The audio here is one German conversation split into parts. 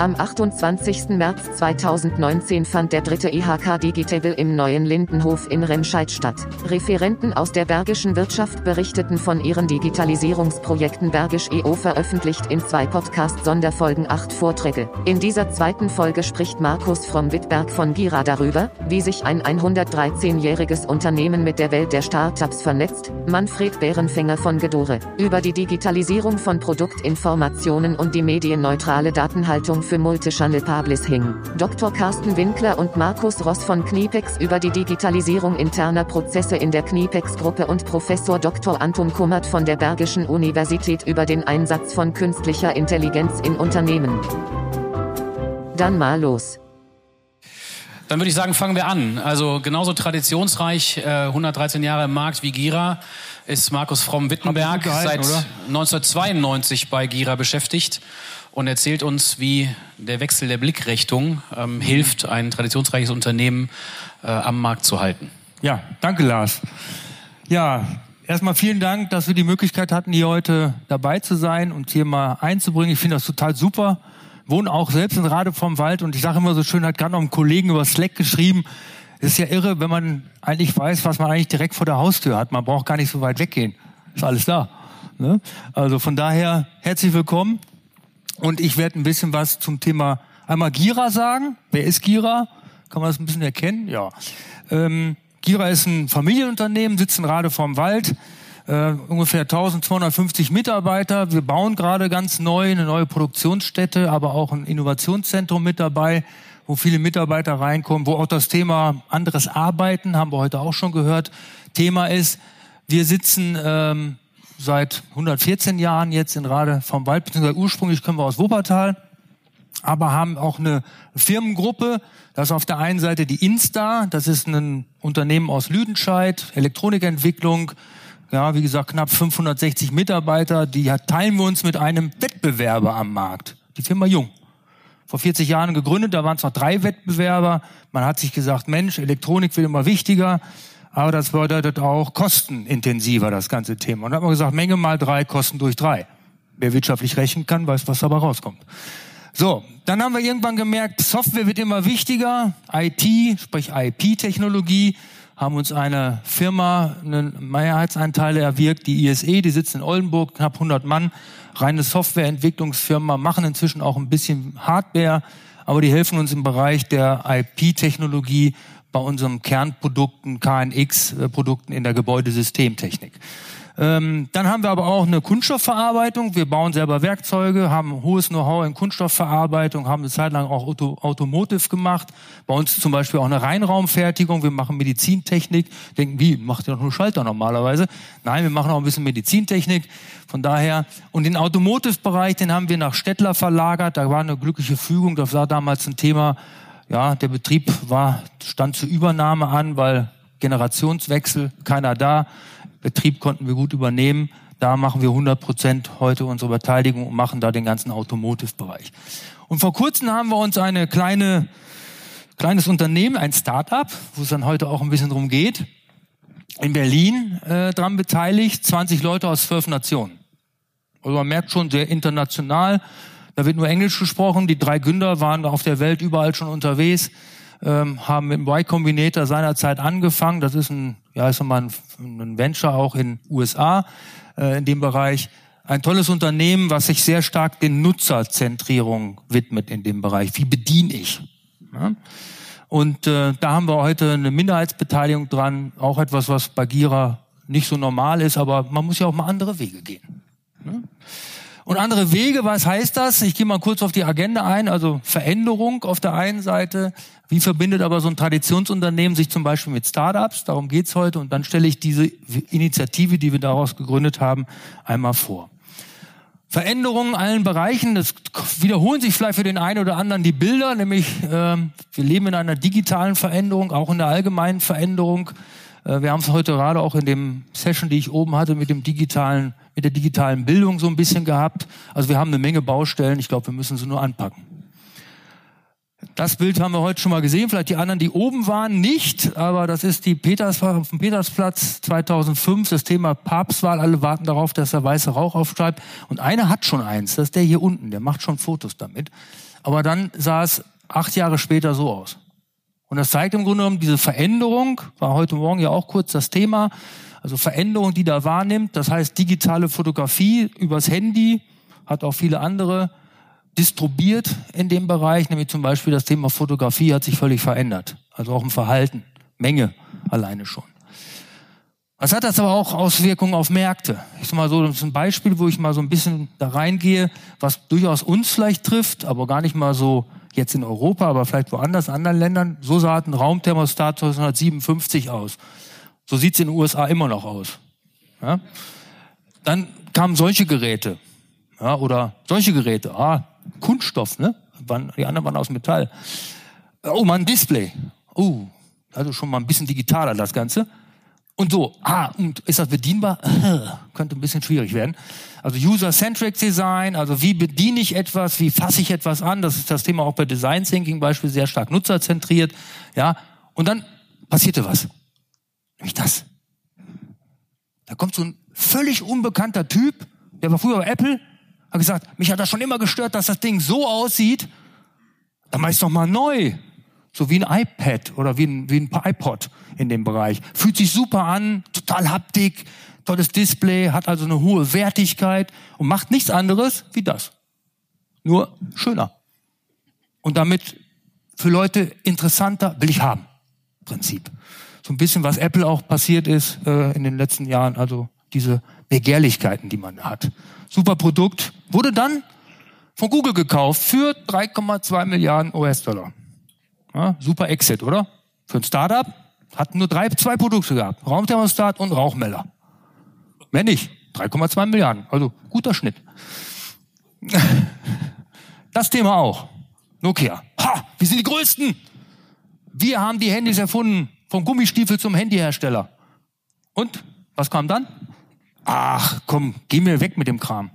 Am 28. März 2019 fand der dritte IHK Digitable im neuen Lindenhof in Remscheid statt. Referenten aus der bergischen Wirtschaft berichteten von ihren Digitalisierungsprojekten Bergisch EO veröffentlicht in zwei Podcast-Sonderfolgen acht Vorträge. In dieser zweiten Folge spricht Markus from Wittberg von Gira darüber, wie sich ein 113-jähriges Unternehmen mit der Welt der Startups vernetzt, Manfred Bärenfänger von Gedore, über die Digitalisierung von Produktinformationen und die medienneutrale Datenhaltung für Multichannel Publishing. Dr. Carsten Winkler und Markus Ross von Knipex über die Digitalisierung interner Prozesse in der Knipex-Gruppe und Professor Dr. Anton Kummert von der Bergischen Universität über den Einsatz von künstlicher Intelligenz in Unternehmen. Dann mal los. Dann würde ich sagen, fangen wir an. Also genauso traditionsreich, äh, 113 Jahre im Markt wie Gira, ist Markus Fromm-Wittenberg seit oder? 1992 bei Gira beschäftigt und erzählt uns, wie der Wechsel der Blickrichtung ähm, hilft, ein traditionsreiches Unternehmen äh, am Markt zu halten. Ja, danke Lars. Ja, erstmal vielen Dank, dass wir die Möglichkeit hatten, hier heute dabei zu sein und hier mal einzubringen. Ich finde das total super. Wohne auch selbst in Rade vom Wald und ich sage immer so schön, hat gerade noch einen Kollegen über Slack geschrieben. Es ist ja irre, wenn man eigentlich weiß, was man eigentlich direkt vor der Haustür hat. Man braucht gar nicht so weit weggehen. Ist alles da. Ne? Also von daher herzlich willkommen. Und ich werde ein bisschen was zum Thema einmal Gira sagen. Wer ist Gira? Kann man das ein bisschen erkennen? Ja. Ähm, Gira ist ein Familienunternehmen, sitzen gerade vorm Wald. Äh, ungefähr 1250 Mitarbeiter. Wir bauen gerade ganz neu eine neue Produktionsstätte, aber auch ein Innovationszentrum mit dabei, wo viele Mitarbeiter reinkommen, wo auch das Thema anderes Arbeiten, haben wir heute auch schon gehört, Thema ist. Wir sitzen ähm, seit 114 Jahren jetzt in Rade vom Wald, beziehungsweise ursprünglich kommen wir aus Wuppertal, aber haben auch eine Firmengruppe. Das ist auf der einen Seite die Insta, das ist ein Unternehmen aus Lüdenscheid, Elektronikentwicklung, ja, wie gesagt, knapp 560 Mitarbeiter, die teilen wir uns mit einem Wettbewerber am Markt. Die Firma Jung. Vor 40 Jahren gegründet, da waren es noch drei Wettbewerber. Man hat sich gesagt, Mensch, Elektronik wird immer wichtiger aber das bedeutet auch kostenintensiver, das ganze Thema. Und dann hat man gesagt, Menge mal drei, Kosten durch drei. Wer wirtschaftlich rechnen kann, weiß, was dabei rauskommt. So, dann haben wir irgendwann gemerkt, Software wird immer wichtiger, IT, sprich IP-Technologie, haben uns eine Firma, einen Mehrheitsanteile erwirkt, die ISE, die sitzt in Oldenburg, knapp 100 Mann, reine Softwareentwicklungsfirma, machen inzwischen auch ein bisschen Hardware, aber die helfen uns im Bereich der IP-Technologie bei unseren Kernprodukten, KNX-Produkten in der Gebäudesystemtechnik. Ähm, dann haben wir aber auch eine Kunststoffverarbeitung. Wir bauen selber Werkzeuge, haben hohes Know-how in Kunststoffverarbeitung, haben eine Zeit lang auch Auto Automotive gemacht. Bei uns zum Beispiel auch eine Reinraumfertigung. Wir machen Medizintechnik. Denken, wie, macht ihr doch nur Schalter normalerweise? Nein, wir machen auch ein bisschen Medizintechnik. Von daher, und den Automotive-Bereich, den haben wir nach Stettler verlagert. Da war eine glückliche Fügung. Das war damals ein Thema, ja, der Betrieb war, stand zur Übernahme an, weil Generationswechsel, keiner da. Betrieb konnten wir gut übernehmen. Da machen wir 100 Prozent heute unsere Beteiligung und machen da den ganzen Automotive-Bereich. Und vor kurzem haben wir uns eine kleine, kleines Unternehmen, ein Start-up, wo es dann heute auch ein bisschen drum geht, in Berlin äh, dran beteiligt, 20 Leute aus zwölf Nationen. Also man merkt schon sehr international. Da wird nur Englisch gesprochen. Die drei Gründer waren auf der Welt überall schon unterwegs, ähm, haben mit dem Y Combinator seinerzeit angefangen. Das ist ein, ja, ist mal ein, ein Venture auch in USA äh, in dem Bereich. Ein tolles Unternehmen, was sich sehr stark den Nutzerzentrierung widmet in dem Bereich. Wie bediene ich? Ja? Und äh, da haben wir heute eine Minderheitsbeteiligung dran, auch etwas, was bei Gira nicht so normal ist, aber man muss ja auch mal andere Wege gehen. Ja? Und andere Wege, was heißt das? Ich gehe mal kurz auf die Agenda ein, also Veränderung auf der einen Seite. Wie verbindet aber so ein Traditionsunternehmen sich zum Beispiel mit Startups? Darum geht's heute. Und dann stelle ich diese Initiative, die wir daraus gegründet haben, einmal vor. Veränderungen in allen Bereichen, das wiederholen sich vielleicht für den einen oder anderen die Bilder, nämlich äh, wir leben in einer digitalen Veränderung, auch in der allgemeinen Veränderung. Äh, wir haben es heute gerade auch in dem Session, die ich oben hatte, mit dem digitalen, mit der digitalen Bildung so ein bisschen gehabt. Also wir haben eine Menge Baustellen. Ich glaube, wir müssen sie nur anpacken. Das Bild haben wir heute schon mal gesehen, vielleicht die anderen, die oben waren, nicht, aber das ist die Peters, dem Petersplatz 2005, das Thema Papstwahl. Alle warten darauf, dass der weiße Rauch aufschreibt. Und einer hat schon eins, das ist der hier unten, der macht schon Fotos damit. Aber dann sah es acht Jahre später so aus. Und das zeigt im Grunde genommen diese Veränderung, war heute Morgen ja auch kurz das Thema, also Veränderung, die da wahrnimmt. Das heißt, digitale Fotografie übers Handy hat auch viele andere distribuiert in dem Bereich, nämlich zum Beispiel das Thema Fotografie hat sich völlig verändert. Also auch im Verhalten, Menge alleine schon. Was hat das aber auch Auswirkungen auf Märkte? Ich sag mal so, das ist ein Beispiel, wo ich mal so ein bisschen da reingehe, was durchaus uns vielleicht trifft, aber gar nicht mal so jetzt in Europa, aber vielleicht woanders, in anderen Ländern. So sah ein Raumthermostat 1957 aus. So sieht's in den USA immer noch aus. Ja? Dann kamen solche Geräte. Ja, oder solche Geräte. Ah, Kunststoff, ne? Die anderen waren aus Metall. Oh, mal ein Display. Oh, also schon mal ein bisschen digitaler das Ganze. Und so, ah, und ist das bedienbar? Könnte ein bisschen schwierig werden. Also User-Centric Design, also wie bediene ich etwas, wie fasse ich etwas an? Das ist das Thema auch bei Design Thinking Beispiel sehr stark nutzerzentriert. Ja, und dann passierte was. Nämlich das. Da kommt so ein völlig unbekannter Typ, der war früher bei Apple, hat gesagt, mich hat das schon immer gestört, dass das Ding so aussieht. Dann mach ich's doch mal neu. So wie ein iPad oder wie ein, wie ein iPod in dem Bereich. Fühlt sich super an, total Haptik, tolles Display, hat also eine hohe Wertigkeit und macht nichts anderes wie das. Nur schöner. Und damit für Leute interessanter will ich haben. Prinzip. So ein bisschen, was Apple auch passiert ist äh, in den letzten Jahren, also diese Begehrlichkeiten, die man hat. Super Produkt, wurde dann von Google gekauft für 3,2 Milliarden US-Dollar. Ja, super Exit, oder? Für ein Startup hatten nur drei, zwei Produkte gehabt. Raumthermostat und Rauchmelder. Mehr nicht. 3,2 Milliarden. Also guter Schnitt. Das Thema auch. Nokia. Ha, wir sind die Größten. Wir haben die Handys erfunden. Vom Gummistiefel zum Handyhersteller. Und? Was kam dann? Ach, komm, geh mir weg mit dem Kram.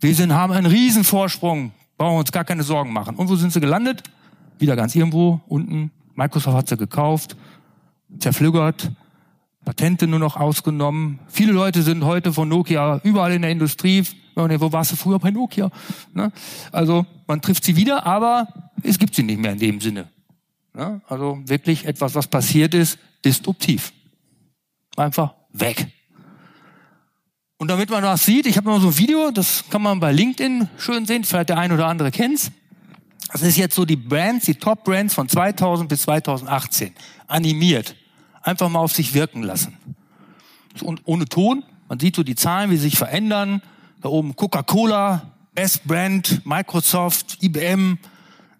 Wir sind, haben einen riesen Vorsprung. Brauchen uns gar keine Sorgen machen. Und wo sind sie gelandet? Wieder ganz irgendwo unten. Microsoft hat sie gekauft, zerflügert, Patente nur noch ausgenommen. Viele Leute sind heute von Nokia überall in der Industrie. Wo warst du früher bei Nokia? Ne? Also man trifft sie wieder, aber es gibt sie nicht mehr in dem Sinne. Ne? Also wirklich etwas, was passiert ist, disruptiv. Einfach weg. Und damit man das sieht, ich habe noch so ein Video, das kann man bei LinkedIn schön sehen, vielleicht der ein oder andere kennt's. Das ist jetzt so die Brands, die Top-Brands von 2000 bis 2018. Animiert. Einfach mal auf sich wirken lassen. Und ohne Ton. Man sieht so die Zahlen, wie sie sich verändern. Da oben Coca-Cola, Best Brand, Microsoft, IBM,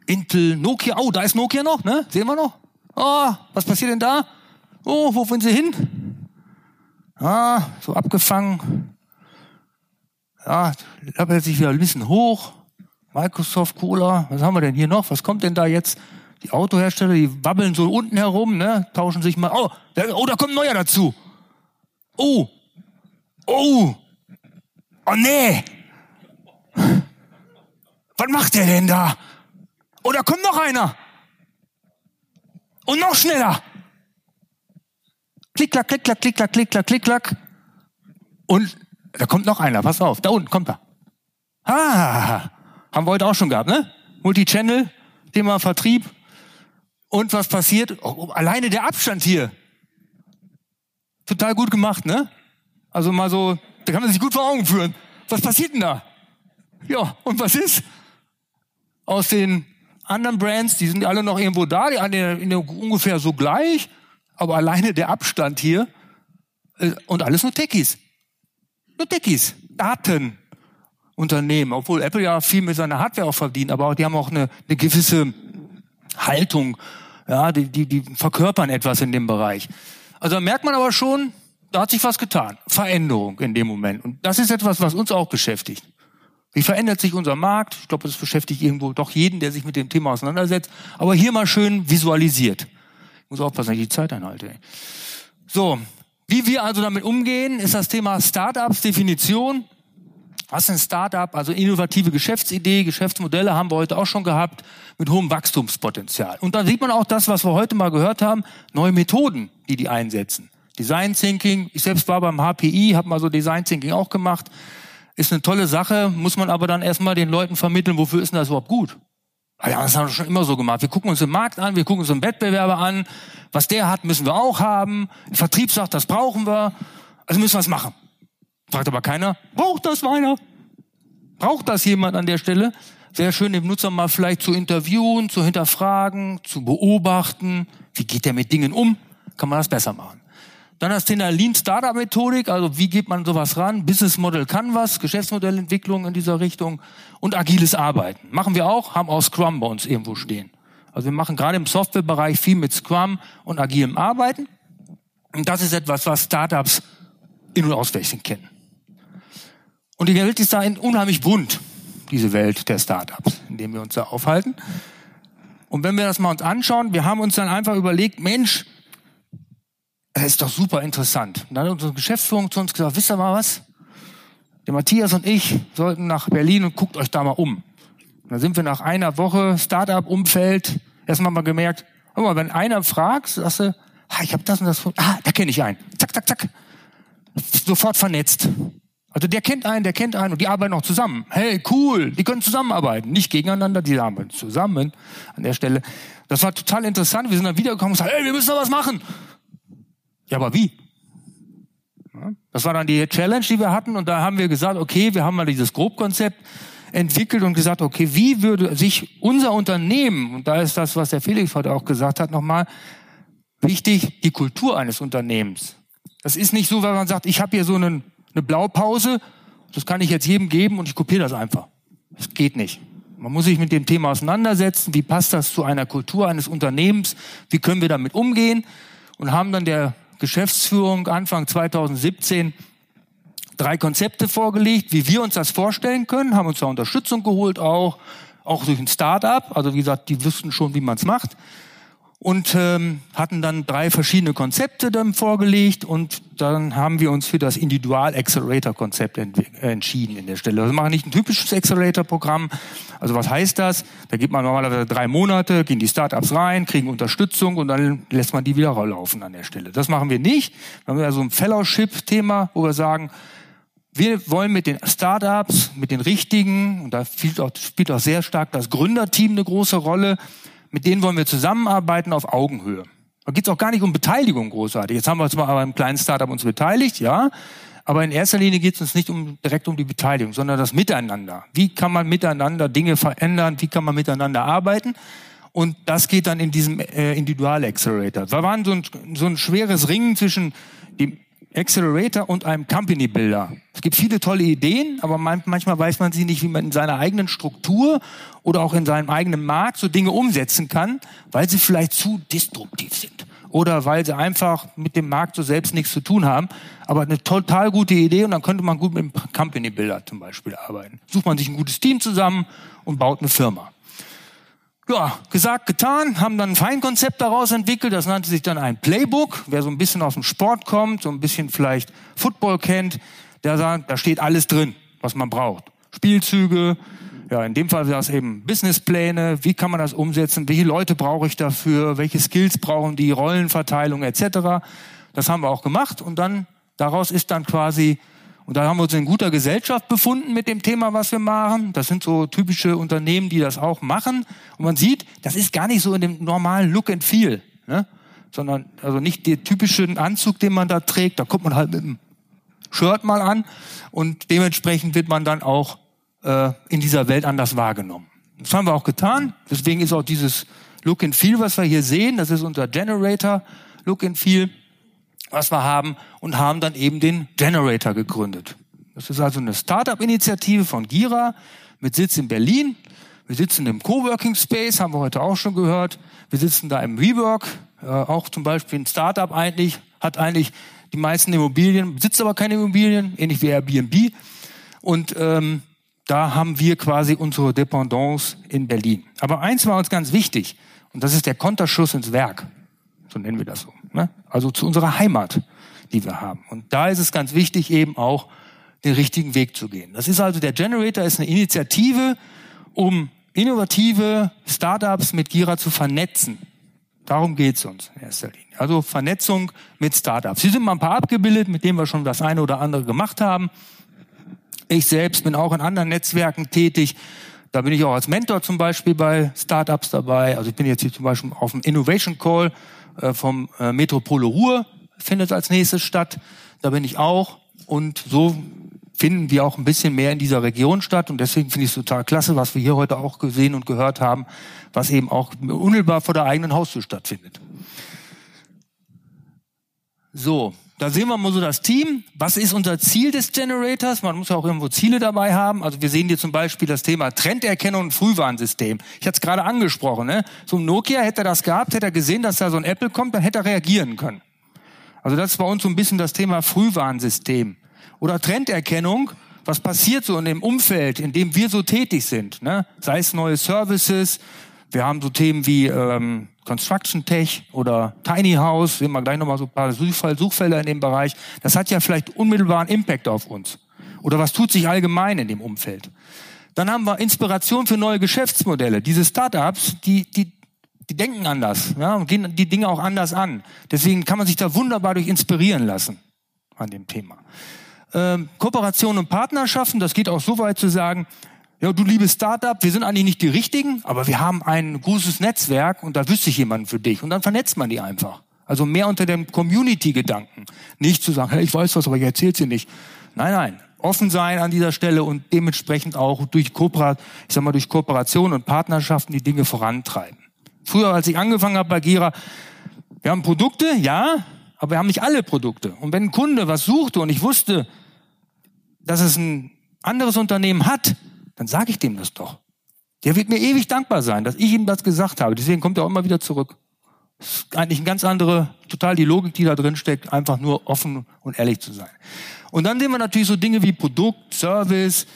Intel, Nokia. Oh, da ist Nokia noch, ne? Sehen wir noch? Oh, was passiert denn da? Oh, wo wollen sie hin? Ah, so abgefangen. Ja, da sich wieder ein bisschen hoch. Microsoft, Cola, was haben wir denn hier noch? Was kommt denn da jetzt? Die Autohersteller, die wabbeln so unten herum, ne? Tauschen sich mal. Oh, da, oh, da kommt ein neuer dazu. Oh, oh, oh nee. Was macht der denn da? Oh, da kommt noch einer. Und noch schneller. Klick, klack, klick, klack, klick, klack, klick, klack, klick, klack. Und da kommt noch einer. Pass auf, da unten kommt er. Ah, haben wir heute auch schon gehabt, ne? Multichannel, Thema Vertrieb. Und was passiert? Oh, alleine der Abstand hier. Total gut gemacht, ne? Also mal so, da kann man sich gut vor Augen führen. Was passiert denn da? Ja, und was ist? Aus den anderen Brands, die sind alle noch irgendwo da, die sind ungefähr so gleich, aber alleine der Abstand hier äh, und alles nur Techies. Nur Techies. Daten, Unternehmen, obwohl Apple ja viel mit seiner Hardware auch verdient, aber auch, die haben auch eine, eine gewisse Haltung, ja, die, die, die verkörpern etwas in dem Bereich. Also da merkt man aber schon, da hat sich was getan. Veränderung in dem Moment. Und das ist etwas, was uns auch beschäftigt. Wie verändert sich unser Markt? Ich glaube, das beschäftigt irgendwo doch jeden, der sich mit dem Thema auseinandersetzt. Aber hier mal schön visualisiert. Ich muss aufpassen, dass ich die Zeit einhalte. So, wie wir also damit umgehen, ist das Thema Startups Definition. Was ist ein Startup? Also innovative Geschäftsidee, Geschäftsmodelle haben wir heute auch schon gehabt mit hohem Wachstumspotenzial. Und da sieht man auch das, was wir heute mal gehört haben, neue Methoden, die die einsetzen. Design Thinking, ich selbst war beim HPI, habe mal so Design Thinking auch gemacht. Ist eine tolle Sache, muss man aber dann erstmal den Leuten vermitteln, wofür ist denn das überhaupt gut? Ja, das haben wir schon immer so gemacht. Wir gucken uns den Markt an, wir gucken uns den Wettbewerber an. Was der hat, müssen wir auch haben. Der Vertrieb sagt, das brauchen wir. Also müssen wir es machen. Fragt aber keiner, braucht das einer? Braucht das jemand an der Stelle? Wäre schön, den Nutzer mal vielleicht zu interviewen, zu hinterfragen, zu beobachten. Wie geht der mit Dingen um? Kann man das besser machen? Dann das Thema Lean Startup Methodik, also wie geht man sowas ran? Business Model Canvas, Geschäftsmodellentwicklung in dieser Richtung und agiles Arbeiten. Machen wir auch, haben auch Scrum bei uns irgendwo stehen. Also wir machen gerade im Softwarebereich viel mit Scrum und agilem Arbeiten. Und das ist etwas, was Startups in- und auswendig kennen. Und die Welt ist da unheimlich bunt, diese Welt der Startups, in dem wir uns da aufhalten. Und wenn wir das mal uns anschauen, wir haben uns dann einfach überlegt, Mensch, das ist doch super interessant. Und dann hat unsere Geschäftsführung zu uns gesagt, wisst ihr mal was? Der Matthias und ich sollten nach Berlin und guckt euch da mal um. Und dann sind wir nach einer Woche Startup-Umfeld erstmal mal gemerkt, mal, wenn einer fragt, sagst du, ah, ich habe das und das, ah, da kenne ich einen. Zack, zack, zack. Sofort vernetzt. Also der kennt einen, der kennt einen und die arbeiten auch zusammen. Hey, cool, die können zusammenarbeiten. Nicht gegeneinander, die arbeiten zusammen an der Stelle. Das war total interessant. Wir sind dann wiedergekommen und gesagt, hey, wir müssen da was machen. Ja, aber wie? Das war dann die Challenge, die wir hatten und da haben wir gesagt, okay, wir haben mal dieses Grobkonzept entwickelt und gesagt, okay, wie würde sich unser Unternehmen, und da ist das, was der Felix heute auch gesagt hat, nochmal wichtig, die Kultur eines Unternehmens. Das ist nicht so, wenn man sagt, ich habe hier so einen eine Blaupause, das kann ich jetzt jedem geben und ich kopiere das einfach. Das geht nicht. Man muss sich mit dem Thema auseinandersetzen, wie passt das zu einer Kultur eines Unternehmens, wie können wir damit umgehen und haben dann der Geschäftsführung Anfang 2017 drei Konzepte vorgelegt, wie wir uns das vorstellen können, haben uns da Unterstützung geholt auch, auch durch ein Start-up, also wie gesagt, die wüssten schon, wie man es macht und ähm, hatten dann drei verschiedene Konzepte dann vorgelegt und dann haben wir uns für das Individual Accelerator Konzept entschieden in der Stelle. Also wir machen nicht ein typisches Accelerator Programm. Also was heißt das? Da gibt man normalerweise drei Monate, gehen die Startups rein, kriegen Unterstützung und dann lässt man die wieder laufen an der Stelle. Das machen wir nicht. Wir haben also ein Fellowship-Thema, wo wir sagen, wir wollen mit den Startups, mit den richtigen, und da spielt auch, spielt auch sehr stark das Gründerteam eine große Rolle, mit denen wollen wir zusammenarbeiten auf Augenhöhe. Da geht es auch gar nicht um Beteiligung großartig. Jetzt haben wir zwar aber im kleinen Startup uns beteiligt, ja, aber in erster Linie geht es uns nicht um, direkt um die Beteiligung, sondern das Miteinander. Wie kann man miteinander Dinge verändern? Wie kann man miteinander arbeiten? Und das geht dann in diesem äh, Individual Accelerator. Da waren so ein, so ein schweres Ringen zwischen Accelerator und einem Company Builder. Es gibt viele tolle Ideen, aber manchmal weiß man sie nicht, wie man in seiner eigenen Struktur oder auch in seinem eigenen Markt so Dinge umsetzen kann, weil sie vielleicht zu destruktiv sind oder weil sie einfach mit dem Markt so selbst nichts zu tun haben. Aber eine total gute Idee und dann könnte man gut mit einem Company Builder zum Beispiel arbeiten. Sucht man sich ein gutes Team zusammen und baut eine Firma ja, gesagt, getan, haben dann ein Feinkonzept daraus entwickelt, das nannte sich dann ein Playbook. Wer so ein bisschen aus dem Sport kommt, so ein bisschen vielleicht Football kennt, der sagt, da steht alles drin, was man braucht. Spielzüge, ja, in dem Fall wäre es eben Businesspläne, wie kann man das umsetzen, welche Leute brauche ich dafür, welche Skills brauchen die, Rollenverteilung etc. Das haben wir auch gemacht und dann daraus ist dann quasi und da haben wir uns in guter Gesellschaft befunden mit dem Thema, was wir machen. Das sind so typische Unternehmen, die das auch machen. Und man sieht, das ist gar nicht so in dem normalen Look and Feel, ne? sondern also nicht der typische Anzug, den man da trägt. Da kommt man halt mit dem Shirt mal an und dementsprechend wird man dann auch äh, in dieser Welt anders wahrgenommen. Das haben wir auch getan. Deswegen ist auch dieses Look and Feel, was wir hier sehen, das ist unser Generator Look and Feel was wir haben und haben dann eben den Generator gegründet. Das ist also eine Startup-Initiative von Gira mit Sitz in Berlin. Wir sitzen im Coworking Space, haben wir heute auch schon gehört. Wir sitzen da im WeWork, äh, auch zum Beispiel ein Startup eigentlich, hat eigentlich die meisten Immobilien, besitzt aber keine Immobilien, ähnlich wie Airbnb. Und ähm, da haben wir quasi unsere Dependance in Berlin. Aber eins war uns ganz wichtig, und das ist der Konterschuss ins Werk. So nennen wir das so. Ne? Also zu unserer Heimat, die wir haben. Und da ist es ganz wichtig eben auch, den richtigen Weg zu gehen. Das ist also der Generator ist eine Initiative, um innovative Startups mit Gira zu vernetzen. Darum geht's uns in erster Linie. Also Vernetzung mit Startups. Hier sind mal ein paar abgebildet, mit denen wir schon das eine oder andere gemacht haben. Ich selbst bin auch in anderen Netzwerken tätig. Da bin ich auch als Mentor zum Beispiel bei Startups dabei. Also ich bin jetzt hier zum Beispiel auf dem Innovation Call äh, vom äh, Metropole Ruhr, findet als nächstes statt. Da bin ich auch. Und so finden wir auch ein bisschen mehr in dieser Region statt. Und deswegen finde ich es total klasse, was wir hier heute auch gesehen und gehört haben, was eben auch unmittelbar vor der eigenen Haustür stattfindet. So, da sehen wir mal so das Team. Was ist unser Ziel des Generators? Man muss ja auch irgendwo Ziele dabei haben. Also wir sehen hier zum Beispiel das Thema Trenderkennung und Frühwarnsystem. Ich hatte es gerade angesprochen. Ne? So ein Nokia hätte er das gehabt, hätte er gesehen, dass da so ein Apple kommt, dann hätte er reagieren können. Also das ist bei uns so ein bisschen das Thema Frühwarnsystem. Oder Trenderkennung, was passiert so in dem Umfeld, in dem wir so tätig sind. Ne? Sei es neue Services, wir haben so Themen wie ähm, Construction Tech oder Tiny House, sehen wir gleich nochmal so ein paar Suchfelder in dem Bereich. Das hat ja vielleicht unmittelbaren Impact auf uns. Oder was tut sich allgemein in dem Umfeld? Dann haben wir Inspiration für neue Geschäftsmodelle. Diese Startups, die, die, die denken anders ja, und gehen die Dinge auch anders an. Deswegen kann man sich da wunderbar durch inspirieren lassen an dem Thema ähm, Kooperation und Partnerschaften, das geht auch so weit zu sagen, ja, du liebes Startup, wir sind eigentlich nicht die Richtigen, aber wir haben ein großes Netzwerk und da wüsste ich jemanden für dich. Und dann vernetzt man die einfach. Also mehr unter dem Community-Gedanken. Nicht zu sagen, hey, ich weiß was, aber ich erzähl's dir nicht. Nein, nein. Offen sein an dieser Stelle und dementsprechend auch durch Kooperation, ich sag mal, durch Kooperation und Partnerschaften die Dinge vorantreiben. Früher, als ich angefangen habe bei Gira, wir haben Produkte, ja, aber wir haben nicht alle Produkte. Und wenn ein Kunde was suchte und ich wusste, dass es ein anderes Unternehmen hat, dann sage ich dem das doch. Der wird mir ewig dankbar sein, dass ich ihm das gesagt habe. Deswegen kommt er auch immer wieder zurück. Das ist eigentlich eine ganz andere, total die Logik, die da drin steckt, einfach nur offen und ehrlich zu sein. Und dann sehen wir natürlich so Dinge wie Produkt, Service,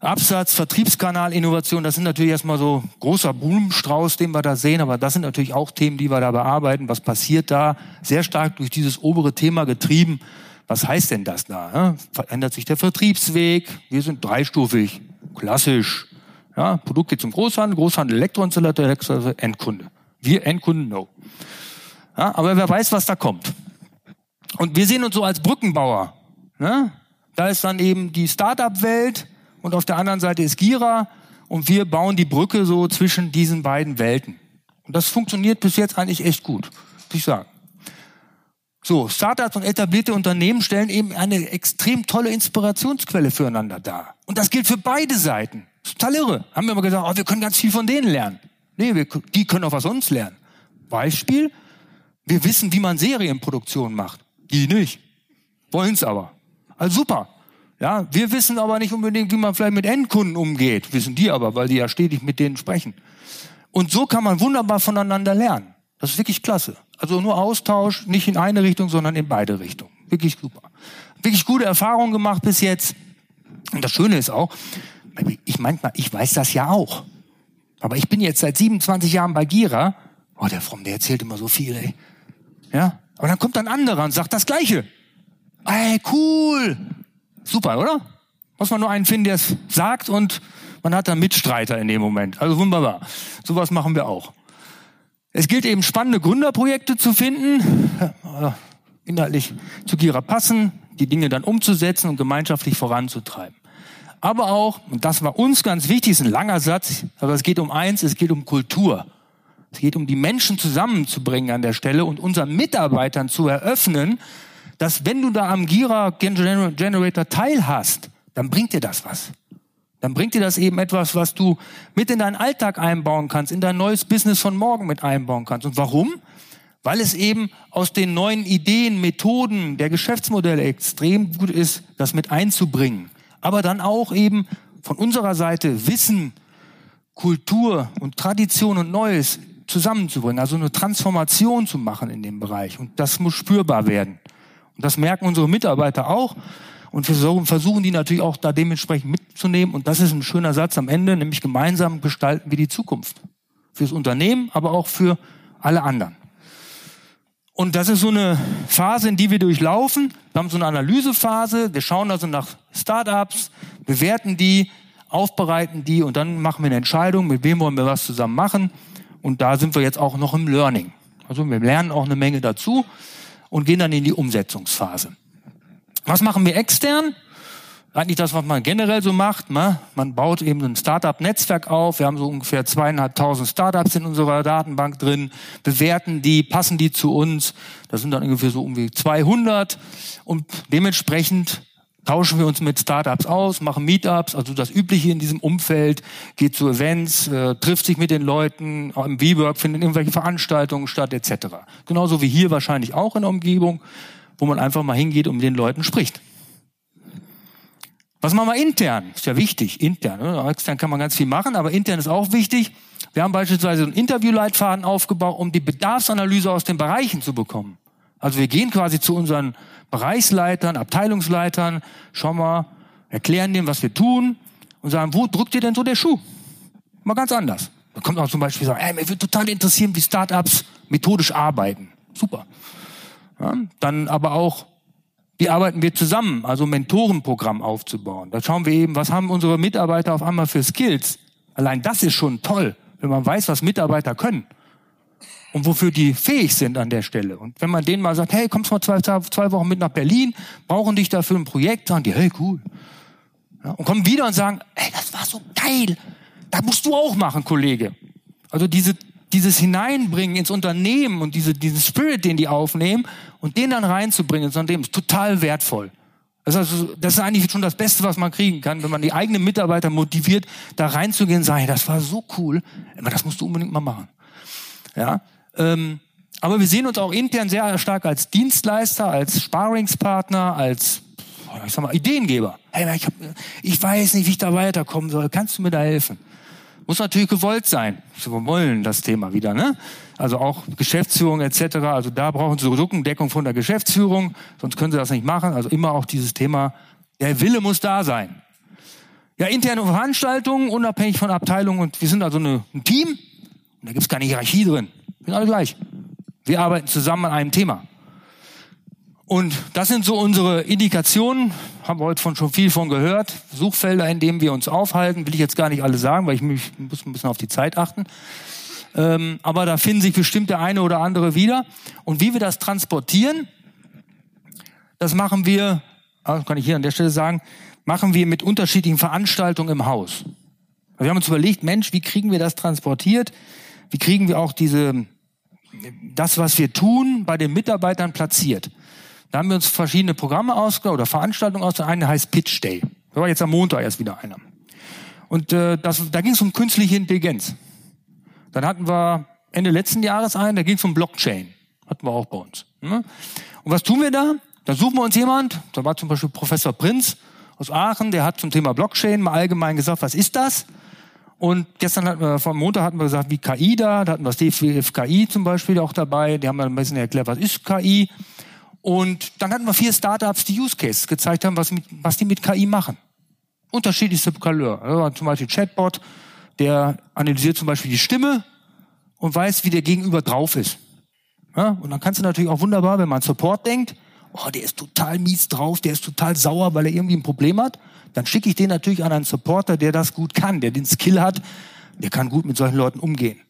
Absatz, Vertriebskanal, Innovation. Das sind natürlich erstmal so großer Blumenstrauß, den wir da sehen, aber das sind natürlich auch Themen, die wir da bearbeiten. Was passiert da? Sehr stark durch dieses obere Thema getrieben. Was heißt denn das da? Verändert sich der Vertriebsweg? Wir sind dreistufig, klassisch. Ja, Produkt geht zum Großhandel, Großhandel Elektroinstallateur, Elektroinstallateur, Endkunde. Wir Endkunden, no. Ja, aber wer weiß, was da kommt. Und wir sehen uns so als Brückenbauer. Ne? Da ist dann eben die Start-up-Welt und auf der anderen Seite ist Gira und wir bauen die Brücke so zwischen diesen beiden Welten. Und das funktioniert bis jetzt eigentlich echt gut, muss ich sagen. So, Startups und etablierte Unternehmen stellen eben eine extrem tolle Inspirationsquelle füreinander dar. Und das gilt für beide Seiten. Total irre. Haben wir immer gesagt, oh, wir können ganz viel von denen lernen. Nee, wir, die können auch was uns lernen. Beispiel, wir wissen, wie man Serienproduktion macht. Die nicht. Wollen's aber. Also super. Ja, wir wissen aber nicht unbedingt, wie man vielleicht mit Endkunden umgeht. Wissen die aber, weil die ja stetig mit denen sprechen. Und so kann man wunderbar voneinander lernen. Das ist wirklich klasse. Also nur Austausch, nicht in eine Richtung, sondern in beide Richtungen. Wirklich super. Wirklich gute Erfahrungen gemacht bis jetzt. Und das Schöne ist auch, ich manchmal, ich weiß das ja auch. Aber ich bin jetzt seit 27 Jahren bei Gira. Oh, der Fromm, der erzählt immer so viel, ey. Ja? Aber dann kommt ein anderer und sagt das Gleiche. Ey, cool. Super, oder? Muss man nur einen finden, der es sagt und man hat dann Mitstreiter in dem Moment. Also wunderbar. Sowas machen wir auch. Es gilt eben spannende Gründerprojekte zu finden, inhaltlich zu Gira passen, die Dinge dann umzusetzen und gemeinschaftlich voranzutreiben. Aber auch, und das war uns ganz wichtig, ist ein langer Satz, aber es geht um eins, es geht um Kultur. Es geht um die Menschen zusammenzubringen an der Stelle und unseren Mitarbeitern zu eröffnen, dass wenn du da am Gira Generator teilhast, dann bringt dir das was dann bringt dir das eben etwas, was du mit in deinen Alltag einbauen kannst, in dein neues Business von morgen mit einbauen kannst. Und warum? Weil es eben aus den neuen Ideen, Methoden der Geschäftsmodelle extrem gut ist, das mit einzubringen. Aber dann auch eben von unserer Seite Wissen, Kultur und Tradition und Neues zusammenzubringen, also eine Transformation zu machen in dem Bereich. Und das muss spürbar werden. Und das merken unsere Mitarbeiter auch und wir versuchen die natürlich auch da dementsprechend mitzunehmen. Und das ist ein schöner Satz am Ende, nämlich gemeinsam gestalten wir die Zukunft. Fürs Unternehmen, aber auch für alle anderen. Und das ist so eine Phase, in die wir durchlaufen. Wir haben so eine Analysephase. Wir schauen also nach Startups, bewerten die, aufbereiten die und dann machen wir eine Entscheidung, mit wem wollen wir was zusammen machen. Und da sind wir jetzt auch noch im Learning. Also wir lernen auch eine Menge dazu und gehen dann in die Umsetzungsphase. Was machen wir extern? Eigentlich das, was man generell so macht. Ne? Man baut eben ein Startup-Netzwerk auf. Wir haben so ungefähr zweieinhalbtausend Startups in unserer Datenbank drin, bewerten die, passen die zu uns. Das sind dann ungefähr so um die 200 und dementsprechend tauschen wir uns mit Startups aus, machen Meetups, also das Übliche in diesem Umfeld, geht zu Events, äh, trifft sich mit den Leuten, im V-Work finden irgendwelche Veranstaltungen statt, etc. Genauso wie hier wahrscheinlich auch in der Umgebung, wo man einfach mal hingeht und mit den Leuten spricht. Was machen wir intern? Ist ja wichtig, intern. Ne? Extern kann man ganz viel machen, aber intern ist auch wichtig. Wir haben beispielsweise einen Interviewleitfaden aufgebaut, um die Bedarfsanalyse aus den Bereichen zu bekommen. Also wir gehen quasi zu unseren Bereichsleitern, Abteilungsleitern, schauen mal, erklären denen, was wir tun und sagen, wo drückt ihr denn so der Schuh? Mal ganz anders. Da kommt auch zum Beispiel sagen, ey, mir würde total interessieren, wie Startups methodisch arbeiten. Super. Ja, dann aber auch, wie arbeiten wir zusammen, also Mentorenprogramm aufzubauen. Da schauen wir eben, was haben unsere Mitarbeiter auf einmal für Skills. Allein das ist schon toll, wenn man weiß, was Mitarbeiter können und wofür die fähig sind an der Stelle. Und wenn man denen mal sagt, hey, kommst mal zwei, zwei Wochen mit nach Berlin, brauchen dich dafür ein Projekt, sagen die, hey, cool. Ja, und kommen wieder und sagen, hey, das war so geil. Da musst du auch machen, Kollege. Also diese, dieses Hineinbringen ins Unternehmen und diese, diesen Spirit, den die aufnehmen und den dann reinzubringen ins Unternehmen, ist total wertvoll. Das ist, also, das ist eigentlich schon das Beste, was man kriegen kann, wenn man die eigenen Mitarbeiter motiviert, da reinzugehen und sagen, das war so cool, das musst du unbedingt mal machen. Ja, ähm, aber wir sehen uns auch intern sehr stark als Dienstleister, als Sparingspartner, als ich sag mal, Ideengeber. Hey, ich, hab, ich weiß nicht, wie ich da weiterkommen soll. Kannst du mir da helfen? Muss natürlich gewollt sein. Wir wollen das Thema wieder, ne? Also auch Geschäftsführung etc. Also da brauchen Sie Rückendeckung von der Geschäftsführung, sonst können Sie das nicht machen. Also immer auch dieses Thema, der Wille muss da sein. Ja, interne Veranstaltungen, unabhängig von Abteilungen und wir sind also eine, ein Team. Und da gibt's keine Hierarchie drin. Wir sind alle gleich. Wir arbeiten zusammen an einem Thema. Und das sind so unsere Indikationen, haben wir heute von schon viel von gehört. Suchfelder, in denen wir uns aufhalten, will ich jetzt gar nicht alle sagen, weil ich mich, muss ein bisschen auf die Zeit achten. Ähm, aber da finden sich bestimmt der eine oder andere wieder. Und wie wir das transportieren, das machen wir, ah, kann ich hier an der Stelle sagen, machen wir mit unterschiedlichen Veranstaltungen im Haus. Wir haben uns überlegt, Mensch, wie kriegen wir das transportiert? Wie kriegen wir auch diese das, was wir tun, bei den Mitarbeitern platziert. Da haben wir uns verschiedene Programme aus oder Veranstaltungen aus. Eine heißt Pitch Day. Da war jetzt am Montag erst wieder einer. Und äh, das, da ging es um künstliche Intelligenz. Dann hatten wir Ende letzten Jahres einen, da ging es um Blockchain. Hatten wir auch bei uns. Ne? Und was tun wir da? Da suchen wir uns jemand, da war zum Beispiel Professor Prinz aus Aachen, der hat zum Thema Blockchain mal allgemein gesagt, was ist das? Und gestern hatten wir, vom Montag hatten wir gesagt, wie KI da, da hatten wir das DFKI zum Beispiel auch dabei, die haben dann ein bisschen erklärt, was ist KI. Und dann hatten wir vier Startups, die Use Case gezeigt haben, was, mit, was die mit KI machen. Unterschiedlichste Couleur. Also zum Beispiel Chatbot, der analysiert zum Beispiel die Stimme und weiß, wie der Gegenüber drauf ist. Ja, und dann kannst du natürlich auch wunderbar, wenn man Support denkt, oh, der ist total mies drauf, der ist total sauer, weil er irgendwie ein Problem hat dann schicke ich den natürlich an einen Supporter, der das gut kann, der den Skill hat, der kann gut mit solchen Leuten umgehen.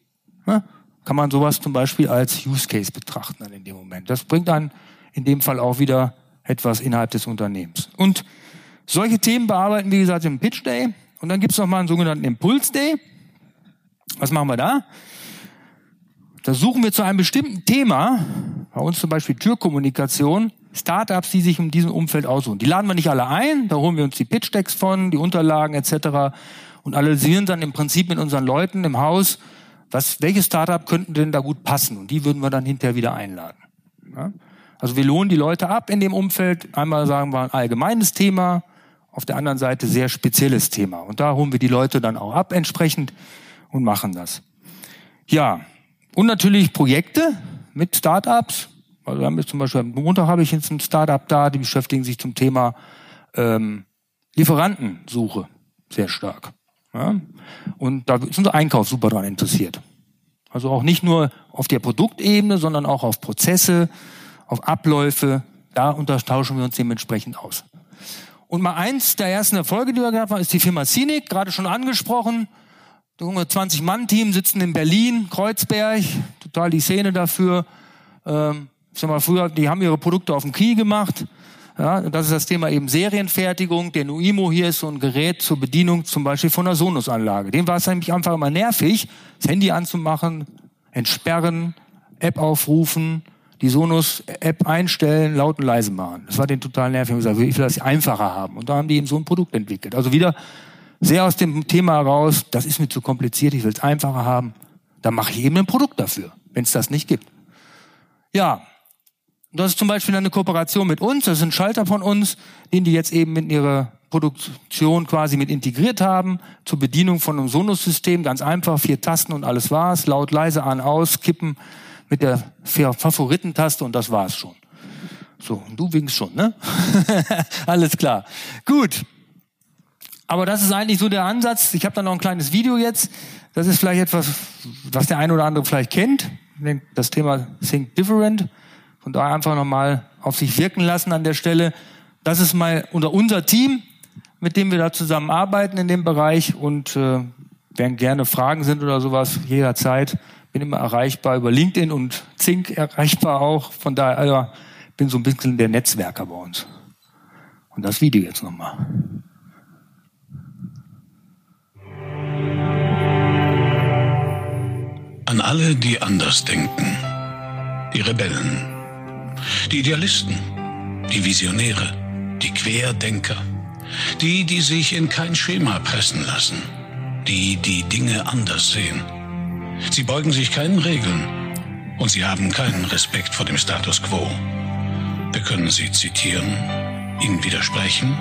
Ja? Kann man sowas zum Beispiel als Use Case betrachten dann in dem Moment. Das bringt dann in dem Fall auch wieder etwas innerhalb des Unternehmens. Und solche Themen bearbeiten, wie gesagt, im Pitch Day. Und dann gibt's noch mal einen sogenannten Impuls Day. Was machen wir da? Da suchen wir zu einem bestimmten Thema, bei uns zum Beispiel Türkommunikation, Startups, die sich in diesem Umfeld aussuchen. Die laden wir nicht alle ein, da holen wir uns die Pitch-Decks von, die Unterlagen etc. und analysieren dann im Prinzip mit unseren Leuten im Haus, was, welche Startup könnten denn da gut passen und die würden wir dann hinterher wieder einladen. Ja? Also wir lohnen die Leute ab in dem Umfeld. Einmal sagen wir ein allgemeines Thema, auf der anderen Seite sehr spezielles Thema. Und da holen wir die Leute dann auch ab entsprechend und machen das. Ja, und natürlich Projekte mit Startups. Also wir haben jetzt zum Beispiel am Montag habe ich jetzt ein Startup da, die beschäftigen sich zum Thema ähm, Lieferantensuche sehr stark. Ja? Und da ist unser Einkauf super dran interessiert. Also auch nicht nur auf der Produktebene, sondern auch auf Prozesse, auf Abläufe. Da untertauschen wir uns dementsprechend aus. Und mal eins der ersten Erfolge, die wir gehabt haben, ist die Firma Scenic, gerade schon angesprochen. 20-Mann-Team sitzen in Berlin, Kreuzberg, total die Szene dafür. Ähm, ich sag mal, früher, die haben ihre Produkte auf dem Key gemacht. Ja, das ist das Thema eben Serienfertigung. Der Nuimo hier ist so ein Gerät zur Bedienung zum Beispiel von einer Sonos-Anlage. Dem war es nämlich einfach immer nervig, das Handy anzumachen, entsperren, App aufrufen, die Sonos-App einstellen, laut und leise machen. Das war den total nervig. Ich will das einfacher haben. Und da haben die eben so ein Produkt entwickelt. Also wieder sehr aus dem Thema heraus, das ist mir zu kompliziert, ich will es einfacher haben. Dann mache ich eben ein Produkt dafür, wenn es das nicht gibt. Ja, das ist zum Beispiel eine Kooperation mit uns, das ist ein Schalter von uns, den die jetzt eben in ihre Produktion quasi mit integriert haben, zur Bedienung von einem Sonos-System, ganz einfach, vier Tasten und alles war's, laut, leise, an, aus, kippen mit der Favoritentaste und das war's schon. So, du winkst schon, ne? alles klar. Gut. Aber das ist eigentlich so der Ansatz. Ich habe da noch ein kleines Video jetzt. Das ist vielleicht etwas, was der eine oder andere vielleicht kennt. Das Thema Think Different. Von daher einfach nochmal auf sich wirken lassen an der Stelle. Das ist mal unter unser Team, mit dem wir da zusammenarbeiten in dem Bereich und äh, wenn gerne Fragen sind oder sowas, jederzeit bin immer erreichbar über LinkedIn und Zink erreichbar auch. Von daher also, bin so ein bisschen der Netzwerker bei uns. Und das Video jetzt nochmal. An alle, die anders denken. Die Rebellen die Idealisten, die Visionäre, die Querdenker, die, die sich in kein Schema pressen lassen, die, die Dinge anders sehen. Sie beugen sich keinen Regeln und sie haben keinen Respekt vor dem Status quo. Wir können sie zitieren, ihnen widersprechen,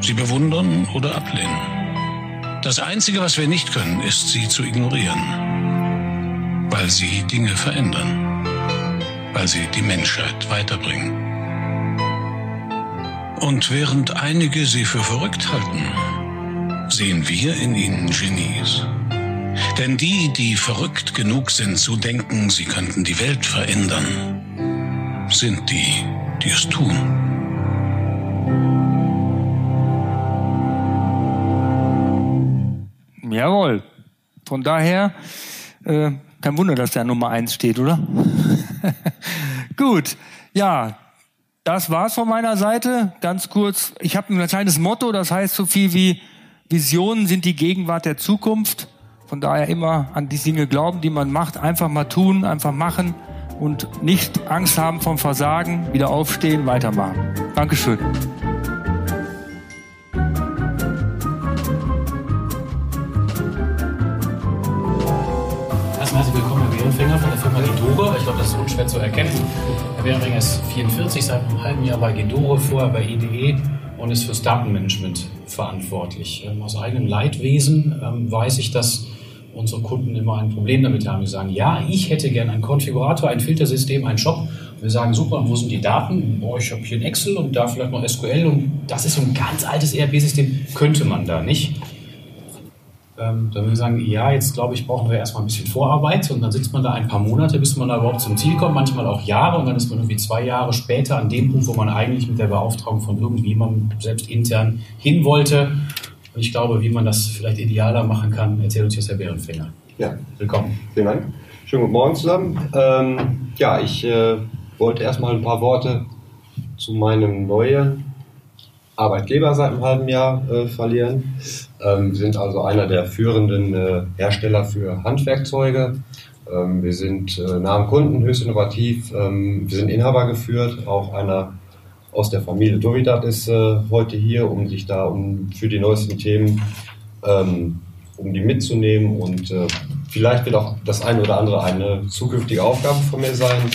sie bewundern oder ablehnen. Das Einzige, was wir nicht können, ist, sie zu ignorieren, weil sie Dinge verändern weil sie die Menschheit weiterbringen. Und während einige sie für verrückt halten, sehen wir in ihnen Genies. Denn die, die verrückt genug sind zu denken, sie könnten die Welt verändern, sind die, die es tun. Jawohl. Von daher, äh, kein Wunder, dass der Nummer eins steht, oder? Gut, ja, das war's von meiner Seite. Ganz kurz, ich habe ein kleines Motto, das heißt so viel wie Visionen sind die Gegenwart der Zukunft. Von daher immer an die Dinge glauben, die man macht, einfach mal tun, einfach machen und nicht Angst haben vom Versagen, wieder aufstehen, weitermachen. Dankeschön. Herzlich willkommen, Herr Bärenfänger von der Firma Gedore. Ich glaube, das ist unschwer zu erkennen. Herr Bärenfänger ist 44, seit einem halben Jahr bei Gedore, vorher bei EDE und ist fürs Datenmanagement verantwortlich. Ähm, aus eigenem Leidwesen ähm, weiß ich, dass unsere Kunden immer ein Problem damit haben. Die sagen, ja, ich hätte gern einen Konfigurator, ein Filtersystem, einen Shop. Wir sagen, super, und wo sind die Daten? Oh, ich habe hier ein Excel und da vielleicht noch SQL und das ist so ein ganz altes ERP-System. Könnte man da nicht? ähm, dann würde ich sagen, ja, jetzt glaube ich, brauchen wir erstmal ein bisschen Vorarbeit und dann sitzt man da ein paar Monate, bis man da überhaupt zum Ziel kommt, manchmal auch Jahre und dann ist man irgendwie zwei Jahre später an dem Punkt, wo man eigentlich mit der Beauftragung von irgendjemandem selbst intern hin wollte. Und ich glaube, wie man das vielleicht idealer machen kann, erzählt uns jetzt Herr Bärenfinger. Ja, willkommen. Vielen Dank. Schönen guten Morgen zusammen. Ähm, ja, ich äh, wollte erstmal ein paar Worte zu meinem neuen Arbeitgeber seit einem halben Jahr äh, verlieren. Ähm, wir sind also einer der führenden äh, Hersteller für Handwerkzeuge. Ähm, wir sind äh, nah am Kunden, höchst innovativ. Ähm, wir sind Inhaber geführt. Auch einer aus der Familie Dovidat ist äh, heute hier, um sich da um, für die neuesten Themen, ähm, um die mitzunehmen. Und äh, vielleicht wird auch das eine oder andere eine zukünftige Aufgabe von mir sein.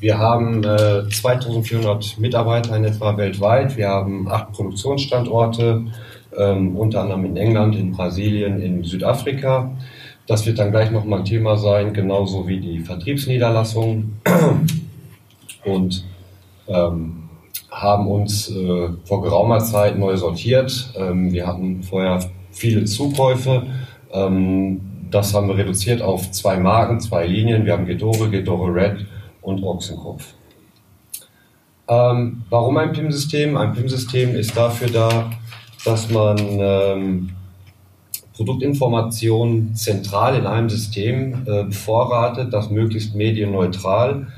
Wir haben äh, 2400 Mitarbeiter in etwa weltweit. Wir haben acht Produktionsstandorte, ähm, unter anderem in England, in Brasilien, in Südafrika. Das wird dann gleich nochmal ein Thema sein, genauso wie die Vertriebsniederlassung. Und ähm, haben uns äh, vor geraumer Zeit neu sortiert. Ähm, wir hatten vorher viele Zukäufe. Ähm, das haben wir reduziert auf zwei Marken, zwei Linien. Wir haben Gedore, Gedore Red und Ochsenkopf. Ähm, warum ein PIM-System? Ein PIM-System ist dafür da, dass man ähm, Produktinformationen zentral in einem System äh, bevorratet, das möglichst medienneutral.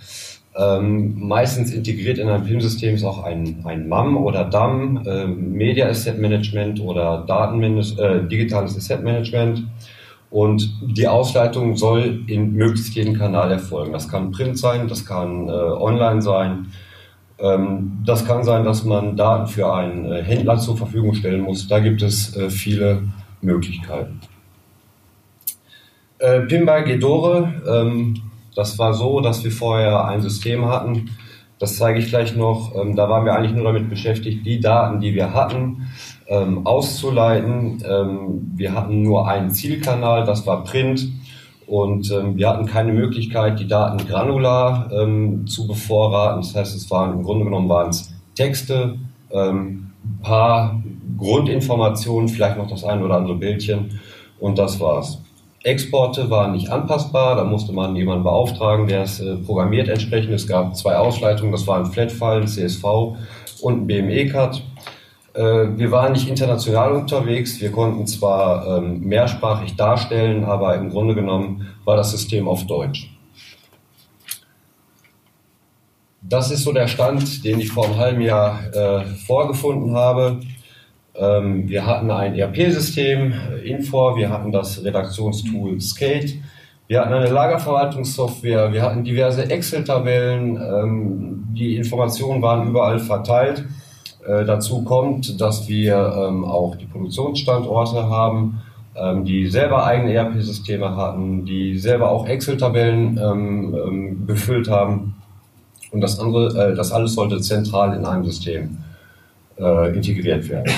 Ähm, meistens integriert in einem PIM-System ist auch ein, ein MAM oder DAM, äh, Media Asset Management oder Datenmanage äh, digitales Asset Management. Und die Ausleitung soll in möglichst jedem Kanal erfolgen. Das kann Print sein, das kann äh, online sein. Ähm, das kann sein, dass man Daten für einen äh, Händler zur Verfügung stellen muss. Da gibt es äh, viele Möglichkeiten. Äh, PIM bei Gedore, ähm, das war so, dass wir vorher ein System hatten. Das zeige ich gleich noch. Ähm, da waren wir eigentlich nur damit beschäftigt, die Daten, die wir hatten, ähm, auszuleiten. Ähm, wir hatten nur einen Zielkanal, das war Print. Und wir hatten keine Möglichkeit, die Daten granular zu bevorraten. Das heißt, es waren im Grunde genommen waren es Texte, ähm, paar Grundinformationen, vielleicht noch das ein oder andere Bildchen und das war's. Exporte waren nicht anpassbar, da musste man jemanden beauftragen, der es äh, programmiert entsprechend. Es gab zwei Ausleitungen, das waren Flatfile, CSV und ein BME-Cut. Äh, wir waren nicht international unterwegs. Wir konnten zwar ähm, mehrsprachig darstellen, aber im Grunde genommen war das System auf Deutsch. Das ist so der Stand, den ich vor einem halben Jahr äh, vorgefunden habe. Ähm, wir hatten ein ERP-System, äh, Infor, wir hatten das Redaktionstool Skate, wir hatten eine Lagerverwaltungssoftware, wir hatten diverse Excel-Tabellen, ähm, die Informationen waren überall verteilt. Äh, dazu kommt, dass wir ähm, auch die Produktionsstandorte haben, ähm, die selber eigene ERP-Systeme hatten, die selber auch Excel-Tabellen ähm, ähm, befüllt haben. Und das andere, äh, das alles sollte zentral in einem System äh, integriert werden.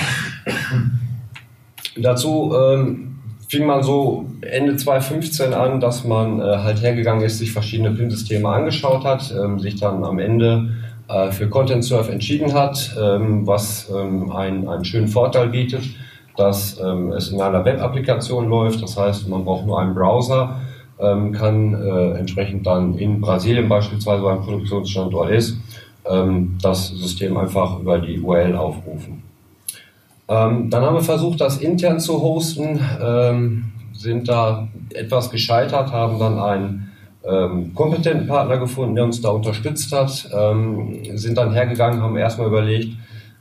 Dazu ähm, fing man so Ende 2015 an, dass man äh, halt hergegangen ist, sich verschiedene PIM-Systeme angeschaut hat, ähm, sich dann am Ende äh, für Content Surf entschieden hat, ähm, was ähm, einen, einen schönen Vorteil bietet, dass ähm, es in einer Web-Applikation läuft. Das heißt, man braucht nur einen Browser, ähm, kann äh, entsprechend dann in Brasilien beispielsweise, wo ein Produktionsstandort ist, ähm, das System einfach über die URL aufrufen. Ähm, dann haben wir versucht, das intern zu hosten, sind da etwas gescheitert, haben dann einen ähm, kompetenten Partner gefunden, der uns da unterstützt hat, ähm, sind dann hergegangen, haben erstmal überlegt,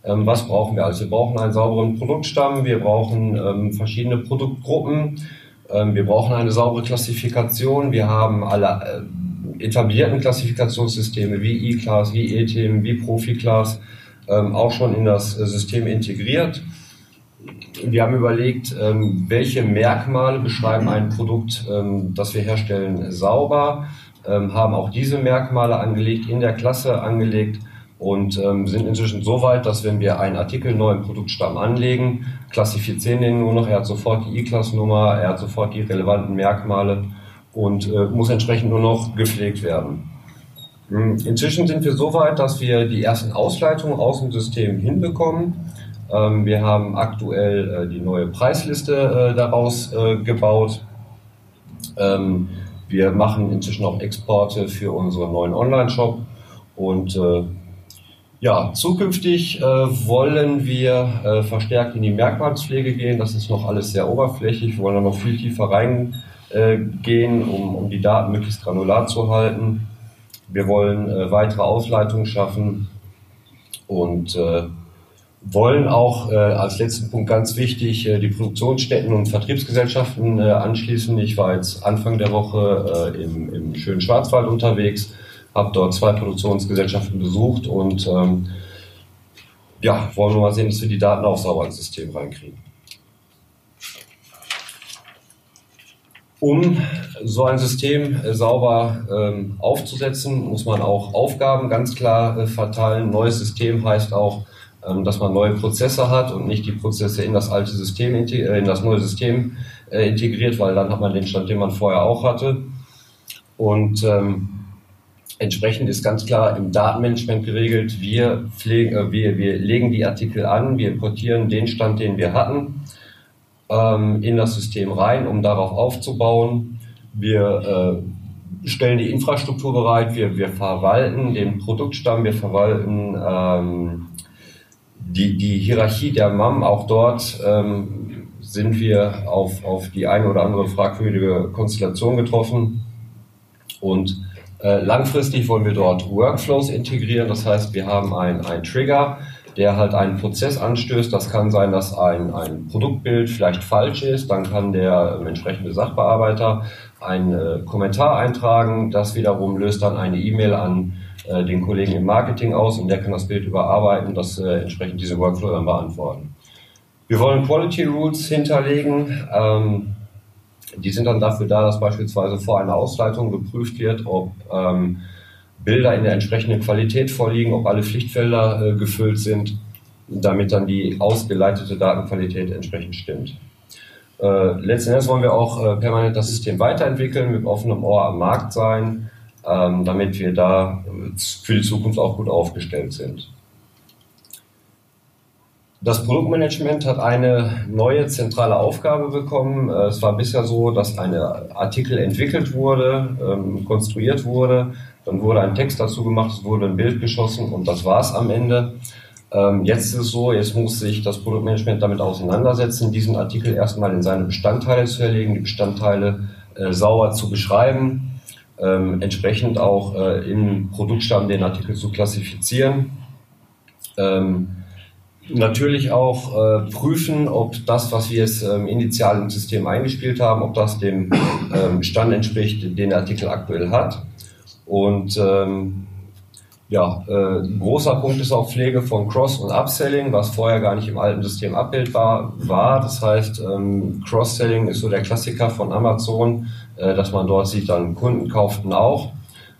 ähm, was brauchen wir? Also wir brauchen einen sauberen Produktstamm, wir brauchen ähm, verschiedene Produktgruppen, ähm, wir brauchen eine saubere Klassifikation, wir haben alle äh, etablierten Klassifikationssysteme wie E-Class, wie E-Themen, wie Profi-Class ähm, auch schon in das äh, System integriert wir haben überlegt, ähm, welche Merkmale beschreiben ein Produkt, ähm, das wir herstellen, sauber, ähm, haben auch diese Merkmale angelegt, in der Klasse angelegt und sind inzwischen so weit, dass wenn wir einen Artikel neu im Produktstamm anlegen, klassifizieren den nur noch, er hat sofort die E-Class-Nummer, er hat sofort die relevanten Merkmale und äh, muss entsprechend nur noch gepflegt werden. Hm, inzwischen sind wir so weit, dass wir die ersten Ausleitungen aus dem System hinbekommen ähm, wir haben aktuell äh, die neue Preisliste äh, daraus äh, gebaut. Ähm, wir machen inzwischen auch Exporte für unseren neuen Online-Shop und ja, zukünftig wollen wir verstärkt in die Merkmalspflege gehen. Das ist noch alles sehr oberflächlich. Wir wollen da noch viel tiefer reingehen, um die Daten möglichst granular zu halten. Wir wollen weitere Ausleitungen schaffen und wollen auch äh, als letzten Punkt ganz wichtig äh, die Produktionsstätten und Vertriebsgesellschaften äh, anschließen. Ich war jetzt Anfang der Woche äh, im, im schönen Schwarzwald unterwegs, habe dort zwei Produktionsgesellschaften besucht und ähm, ja, wollen wir mal sehen, dass wir die Daten auch sauber ins System reinkriegen. Um so ein System äh, sauber ähm, aufzusetzen, muss man auch Aufgaben ganz klar äh, verteilen. Neues System heißt auch, ähm, dass man neue Prozesse hat und nicht die Prozesse in das alte System, äh, in das neue System äh, integriert, weil dann hat man den Stand, den man vorher auch hatte. Und ähm, entsprechend ist ganz klar im Datenmanagement geregelt, wir, pflegen, äh, wir, wir legen die Artikel an, wir importieren den Stand, den wir hatten. Ähm, in das System rein, um darauf aufzubauen. Wir äh, stellen die Infrastruktur bereit, wir, wir verwalten den Produktstamm, wir verwalten ähm, die, die Hierarchie der MAM. Auch dort ähm, sind wir auf, auf die eine oder andere fragwürdige Konstellation getroffen. Und äh, langfristig wollen wir dort Workflows integrieren. Das heißt, wir haben einen Trigger, der halt einen Prozess anstößt. Das kann sein, dass ein, ein Produktbild vielleicht falsch ist. Dann kann der äh, entsprechende Sachbearbeiter einen äh, Kommentar eintragen. Das wiederum löst dann eine E-Mail an äh, den Kollegen im Marketing aus und der kann das Bild überarbeiten das äh, entsprechend diese Workflow dann beantworten. Wir wollen Quality Rules hinterlegen. Ähm, die sind dann dafür da, dass beispielsweise vor einer Ausleitung geprüft wird, ob ähm, Bilder in der entsprechenden Qualität vorliegen, ob alle Pflichtfelder äh, gefüllt sind, damit dann die ausgeleitete Datenqualität entsprechend stimmt. Äh, letzten Endes wollen wir auch äh, permanent das System weiterentwickeln, mit offenem Ohr am Markt sein, ähm, damit wir da äh, für die Zukunft auch gut aufgestellt sind. Das Produktmanagement hat eine neue zentrale Aufgabe bekommen. Es war bisher so, dass ein Artikel entwickelt wurde, ähm, konstruiert wurde, dann wurde ein Text dazu gemacht, es wurde ein Bild geschossen und das war es am Ende. Ähm, jetzt ist es so, jetzt muss sich das Produktmanagement damit auseinandersetzen, diesen Artikel erstmal in seine Bestandteile zu erlegen, die Bestandteile äh, sauber zu beschreiben, ähm, entsprechend auch äh, im Produktstamm den Artikel zu klassifizieren. Ähm, natürlich auch äh, prüfen, ob das, was wir jetzt ähm, initial im System eingespielt haben, ob das dem ähm, Stand entspricht, den der Artikel aktuell hat. Und ähm, ja, äh, ein großer Punkt ist auch Pflege von Cross- und Upselling, was vorher gar nicht im alten System abbildbar war. Das heißt, ähm, Cross-Selling ist so der Klassiker von Amazon, äh, dass man dort sieht, dann Kunden kauften auch,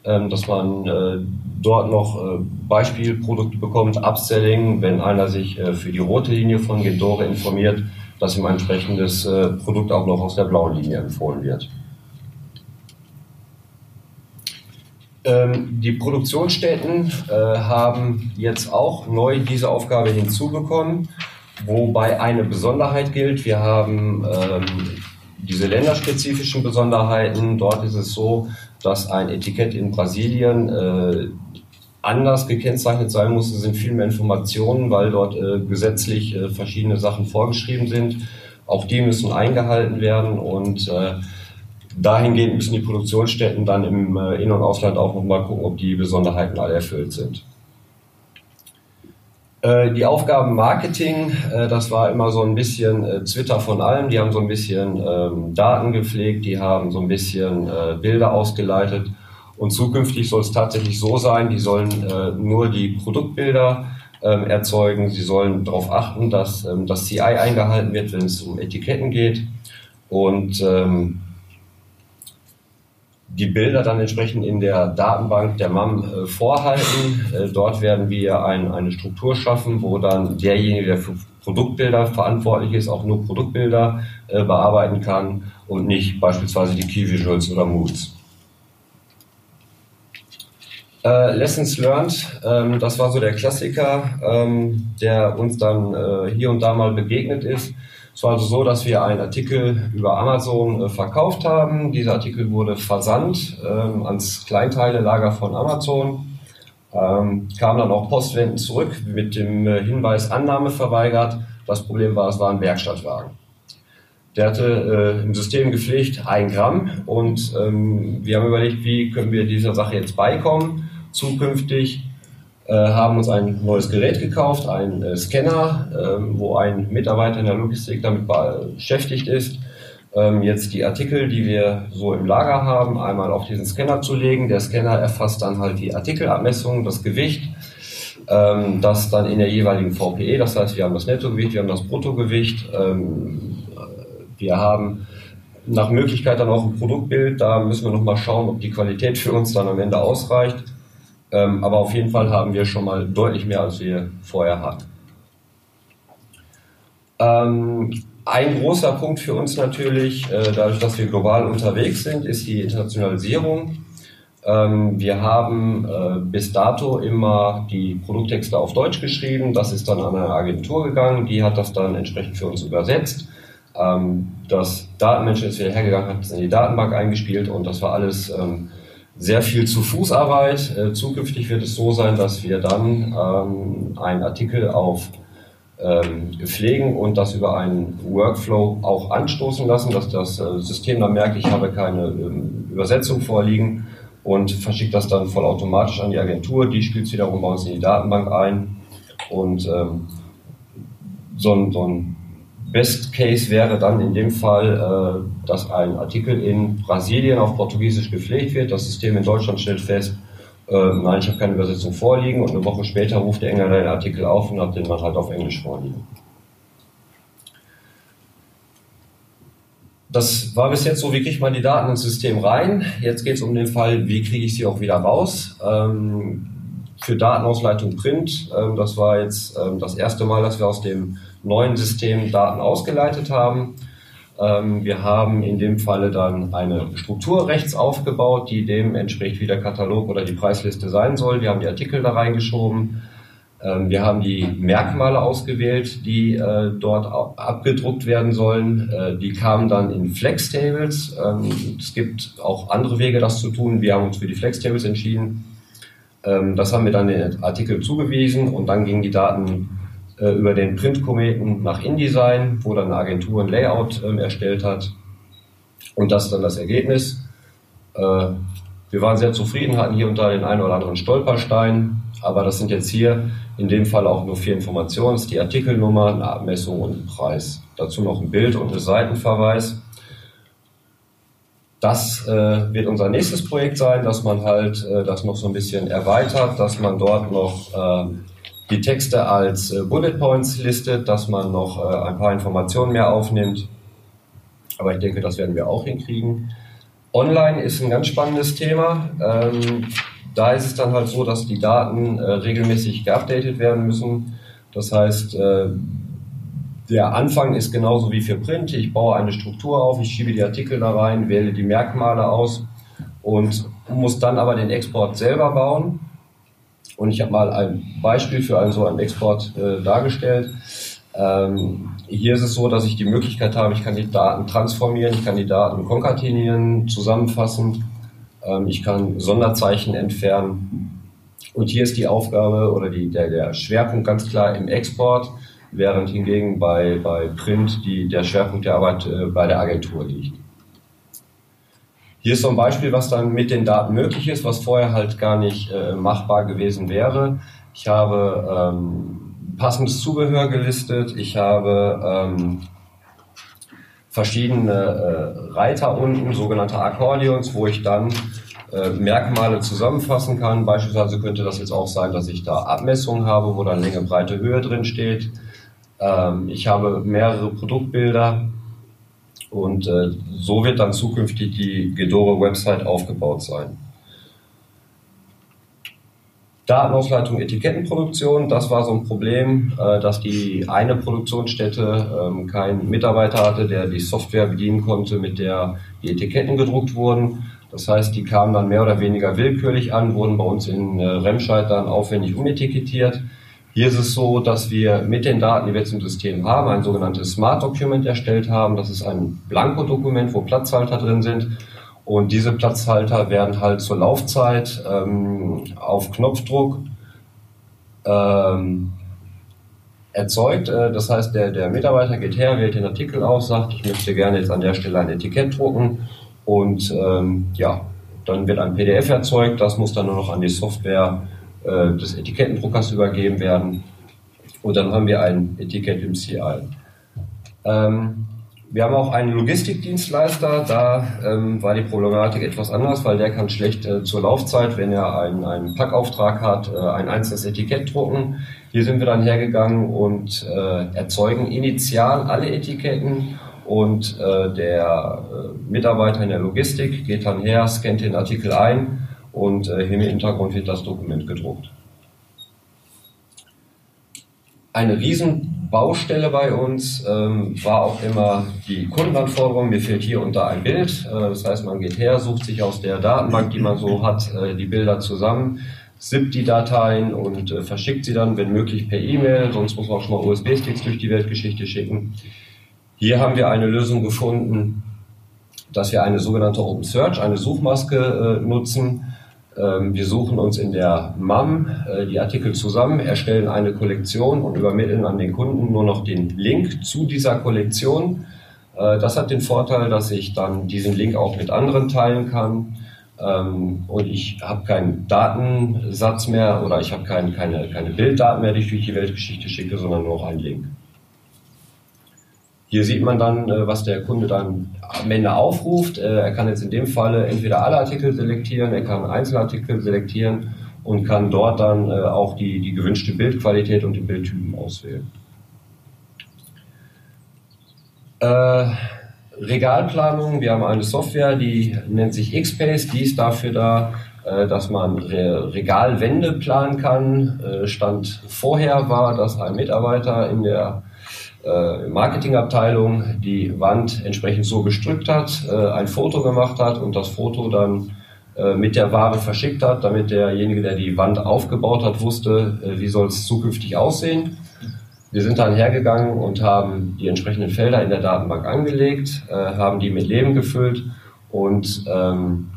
ähm, dass man äh, dort noch äh, Beispielprodukte bekommt, Upselling, wenn einer sich äh, für die rote Linie von Gendore informiert, dass ihm ein entsprechendes äh, Produkt auch noch aus der blauen Linie empfohlen wird. Ähm, die Produktionsstätten äh, haben jetzt auch neu diese Aufgabe hinzubekommen, wobei eine Besonderheit gilt. Wir haben ähm, diese länderspezifischen Besonderheiten. Dort ist es so, dass ein Etikett in Brasilien äh, anders gekennzeichnet sein muss. Es sind viel mehr Informationen, weil dort äh, gesetzlich äh, verschiedene Sachen vorgeschrieben sind. Auch die müssen eingehalten werden und äh, dahingehend müssen die Produktionsstätten dann im äh, In- und Ausland auch nochmal gucken, ob die Besonderheiten alle erfüllt sind. Äh, die Aufgaben Marketing, äh, das war immer so ein bisschen Twitter von allem. Die haben so ein bisschen ähm, Daten gepflegt, die haben so ein bisschen Bilder ausgeleitet. Und zukünftig soll es tatsächlich so sein, die sollen nur die Produktbilder ähm, erzeugen. Sie sollen darauf achten, dass ähm, das CI eingehalten wird, wenn es um Etiketten geht. Und die Bilder dann entsprechend in der Datenbank der MAM äh, vorhalten. Äh, dort werden wir ein, eine Struktur schaffen, wo dann derjenige, der für Produktbilder verantwortlich ist, auch nur Produktbilder äh, bearbeiten kann und nicht beispielsweise die Key Visuals oder Moods. Äh, Lessons learned, ähm, das war so der Klassiker, ähm, der uns dann äh, hier und da mal begegnet ist. Es war also so, dass wir einen Artikel über Amazon äh, verkauft haben. Dieser Artikel wurde versandt ähm, ans Kleinteile-Lager von Amazon. Ähm, kam dann auch postwendend zurück mit dem äh, Hinweis Annahme verweigert. Das Problem war, es war ein Werkstattwagen. Der hatte äh, im System gepflegt ein Gramm und ähm, wir haben überlegt, wie können wir dieser Sache jetzt beikommen zukünftig haben uns ein neues Gerät gekauft, einen äh, Scanner, ähm, wo ein Mitarbeiter in der Logistik damit beschäftigt ist, ähm, jetzt die Artikel, die wir so im Lager haben, einmal auf diesen Scanner zu legen. Der Scanner erfasst dann halt die Artikelabmessung, das Gewicht, ähm, das dann in der jeweiligen VPE, das heißt, wir haben das Nettogewicht, wir haben das Bruttogewicht, wir haben nach Möglichkeit dann auch ein Produktbild, da müssen wir nochmal schauen, ob die Qualität für uns dann am Ende ausreicht. Ähm, aber auf jeden Fall haben wir schon mal deutlich mehr, als wir vorher hatten. Ähm, ein großer Punkt für uns natürlich, äh, dadurch, dass wir global unterwegs sind, ist die Internationalisierung. Ähm, wir haben äh, bis dato immer die Produkttexte auf Deutsch geschrieben. Das ist dann an eine Agentur gegangen, die hat das dann entsprechend für uns übersetzt. Ähm, das Datenmenschen ist wieder hergegangen, hat es in die Datenbank eingespielt und das war alles ähm, sehr viel zu Fußarbeit. Äh, zukünftig wird es so sein, dass wir dann ähm, einen Artikel auf ähm, pflegen und das über einen Workflow auch anstoßen lassen, dass das äh, System dann merkt, ich habe keine ähm, Übersetzung vorliegen und verschickt das dann vollautomatisch an die Agentur. Die spielt es wiederum bei uns in die Datenbank ein und ähm, so ein, so ein Best Case wäre dann in dem Fall, äh, dass ein Artikel in Brasilien auf Portugiesisch gepflegt wird. Das System in Deutschland stellt fest, äh, nein, ich habe keine Übersetzung vorliegen und eine Woche später ruft der Engländer den Artikel auf und hat den dann halt auf Englisch vorliegen. Das war bis jetzt so, wie kriegt man die Daten ins System rein? Jetzt geht es um den Fall, wie kriege ich sie auch wieder raus? Ähm, für Datenausleitung Print, ähm, das war jetzt ähm, das erste Mal, dass wir aus dem neuen System Daten ausgeleitet haben. Ähm, wir haben in dem Falle dann eine Struktur rechts aufgebaut, die dem entspricht, wie der Katalog oder die Preisliste sein soll. Wir haben die Artikel da reingeschoben. Ähm, wir haben die Merkmale ausgewählt, die äh, dort abgedruckt werden sollen. Äh, die kamen dann in Flex-Tables. Ähm, es gibt auch andere Wege, das zu tun. Wir haben uns für die Flex-Tables entschieden. Das haben wir dann den Artikel zugewiesen und dann gingen die Daten äh, über den Printkometen nach InDesign, wo dann eine Agentur ein Layout ähm, erstellt hat. Und das ist dann das Ergebnis. Äh, wir waren sehr zufrieden, hatten hier und da den einen oder anderen Stolperstein, aber das sind jetzt hier in dem Fall auch nur vier Informationen. Die Artikelnummer, eine Abmessung und ein Preis. Dazu noch ein Bild und ein Seitenverweis. Das äh, wird unser nächstes Projekt sein, dass man halt äh, das noch so ein bisschen erweitert, dass man dort noch äh, die Texte als äh, Bullet Points listet, dass man noch äh, ein paar Informationen mehr aufnimmt. Aber ich denke, das werden wir auch hinkriegen. Online ist ein ganz spannendes Thema. Ähm, da ist es dann halt so, dass die Daten äh, regelmäßig geupdatet werden müssen. Das heißt, äh, der Anfang ist genauso wie für Print. Ich baue eine Struktur auf, ich schiebe die Artikel da rein, wähle die Merkmale aus und muss dann aber den Export selber bauen. Und ich habe mal ein Beispiel für einen so einen Export äh, dargestellt. Ähm, hier ist es so, dass ich die Möglichkeit habe, ich kann die Daten transformieren, ich kann die Daten konkatenieren, zusammenfassen, ähm, ich kann Sonderzeichen entfernen. Und hier ist die Aufgabe oder die, der, der Schwerpunkt ganz klar im Export, während hingegen bei, bei Print die, der Schwerpunkt der Arbeit äh, bei der Agentur liegt. Hier ist so ein Beispiel, was dann mit den Daten möglich ist, was vorher halt gar nicht äh, machbar gewesen wäre. Ich habe ähm, passendes Zubehör gelistet, ich habe ähm, verschiedene äh, Reiter unten, sogenannte Akkordeons, wo ich dann äh, Merkmale zusammenfassen kann. Beispielsweise könnte das jetzt auch sein, dass ich da Abmessungen habe, wo dann Länge, Breite, Höhe drin steht. Ähm, ich habe mehrere Produktbilder, und äh, so wird dann zukünftig die Gedore-Website aufgebaut sein. Datenausleitung, Etikettenproduktion, das war so ein Problem, äh, dass die eine Produktionsstätte ähm, keinen Mitarbeiter hatte, der die Software bedienen konnte, mit der die Etiketten gedruckt wurden. Das heißt, die kamen dann mehr oder weniger willkürlich an, wurden bei uns in äh, Remscheid dann aufwendig umetikettiert. Hier ist es so, dass wir mit den Daten, die wir im System haben, ein sogenanntes Smart Document erstellt haben. Das ist ein Blanko-Dokument, wo Platzhalter drin sind. Und diese Platzhalter werden halt zur Laufzeit ähm, auf Knopfdruck ähm, erzeugt. Äh, das heißt, der, der Mitarbeiter geht her, wählt den Artikel aus, sagt, ich möchte gerne jetzt an der Stelle ein Etikett drucken. Und ähm, ja, dann wird ein PDF erzeugt. Das muss dann nur noch an die Software äh, des Etikettendruckers übergeben werden. Und dann haben wir ein Etikett im CI. Ähm, wir haben auch einen Logistikdienstleister, da ähm, war die Problematik etwas anders, weil der kann schlecht äh, zur Laufzeit, wenn er einen, einen Packauftrag hat, äh, ein einzelnes Etikett drucken. Hier sind wir dann hergegangen und äh, erzeugen initial alle Etiketten und äh, der äh, Mitarbeiter in der Logistik geht dann her, scannt den Artikel ein und äh, im Hintergrund wird das Dokument gedruckt. Eine Riesenbaustelle bei uns ähm, war auch immer die Kundenanforderung. Mir fehlt hier und da ein Bild. Äh, das heißt, man geht her, sucht sich aus der Datenbank, die man so hat, äh, die Bilder zusammen, zippt die Dateien und äh, verschickt sie dann, wenn möglich, per E-Mail. Sonst muss man auch schon mal USB-Sticks durch die Weltgeschichte schicken. Hier haben wir eine Lösung gefunden, dass wir eine sogenannte Open Search, eine Suchmaske äh, nutzen. Ähm, wir suchen uns in der MAM äh, die Artikel zusammen, erstellen eine Kollektion und übermitteln an den Kunden nur noch den Link zu dieser Kollektion. Äh, das hat den Vorteil, dass ich dann diesen Link auch mit anderen teilen kann. Ähm, und ich habe keinen Datensatz mehr oder ich habe kein, keine, keine Bilddaten mehr, die ich durch die Weltgeschichte schicke, sondern nur noch einen Link. Hier sieht man dann, äh, was der Kunde dann am Ende aufruft. Äh, er kann jetzt in dem Falle entweder alle Artikel selektieren, er kann Einzelartikel selektieren und kann dort dann äh, auch die, die gewünschte Bildqualität und die Bildtypen auswählen. Äh, Regalplanung, wir haben eine Software, die nennt sich XPace, die ist dafür da, dass man Regalwände planen kann. Stand vorher war, dass ein Mitarbeiter in der äh, Marketingabteilung die Wand entsprechend so gestrückt hat, äh, ein Foto gemacht hat und das Foto dann äh, mit der Ware verschickt hat, damit derjenige, der die Wand aufgebaut hat, wusste, wie soll es zukünftig aussehen. Wir sind dann hergegangen und haben die entsprechenden Felder in der Datenbank angelegt, haben die mit Leben gefüllt und ähm,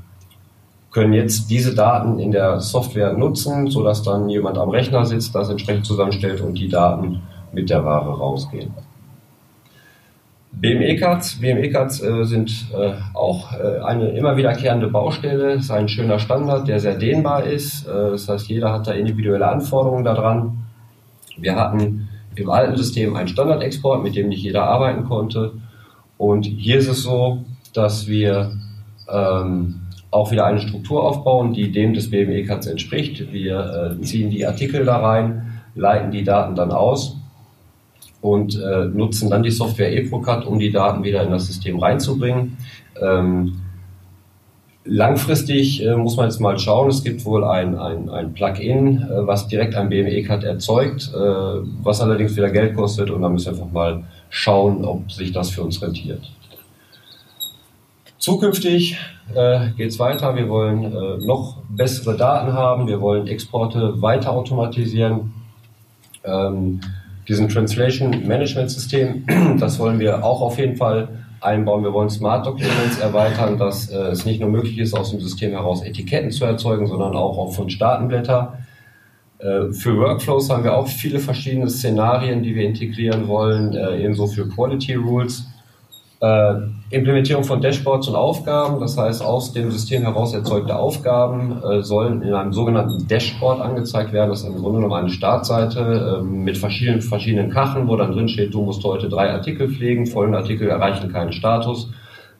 können jetzt diese Daten in der Software nutzen, sodass dann jemand am Rechner sitzt, das entsprechend zusammenstellt und die Daten mit der Ware rausgehen. BME-Cards BME -Cards, äh, sind äh, auch äh, eine immer wiederkehrende Baustelle. Das ist ein schöner Standard, der sehr dehnbar ist. Äh, das heißt, jeder hat da individuelle Anforderungen daran. Wir hatten im alten System einen Standardexport, mit dem nicht jeder arbeiten konnte. Und hier ist es so, dass wir ähm, auch wieder eine Struktur aufbauen, die dem des BME-Cards entspricht. Wir äh, ziehen die Artikel da rein, leiten die Daten dann aus und äh, nutzen dann die Software EPROCAT, um die Daten wieder in das System reinzubringen. Ähm, langfristig äh, muss man jetzt mal schauen, es gibt wohl ein, ein, ein Plugin, äh, was direkt ein BME-Card erzeugt, äh, was allerdings wieder Geld kostet und da müssen wir einfach mal schauen, ob sich das für uns rentiert. Zukünftig äh, geht es weiter. Wir wollen äh, noch bessere Daten haben. Wir wollen Exporte weiter automatisieren. Ähm, diesen Translation Management System, das wollen wir auch auf jeden Fall einbauen. Wir wollen Smart Documents erweitern, dass äh, es nicht nur möglich ist, aus dem System heraus Etiketten zu erzeugen, sondern auch, von Staatenblätter. Äh, für Workflows haben wir auch viele verschiedene Szenarien, die wir integrieren wollen, äh, ebenso für Quality Rules. Äh, Implementierung von Dashboards und Aufgaben, das heißt aus dem System heraus erzeugte Aufgaben äh, sollen in einem sogenannten Dashboard angezeigt werden. Das ist im Grunde genommen eine Startseite äh, mit verschiedenen, verschiedenen Kachen, wo dann drin steht, du musst heute drei Artikel pflegen, folgende Artikel erreichen keinen Status.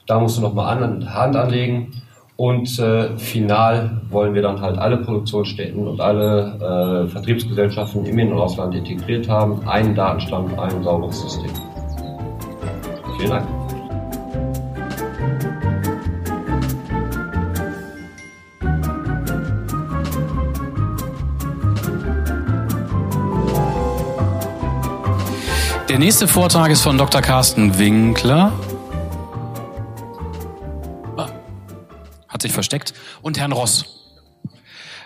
Da musst du nochmal an, Hand anlegen. Und äh, final wollen wir dann halt alle Produktionsstätten und alle äh, Vertriebsgesellschaften im In- und Ausland integriert haben. Einen Datenstamm, ein sauberes System. Vielen Dank. Der nächste Vortrag ist von Dr. Carsten Winkler. Ah, hat sich versteckt. Und Herrn Ross.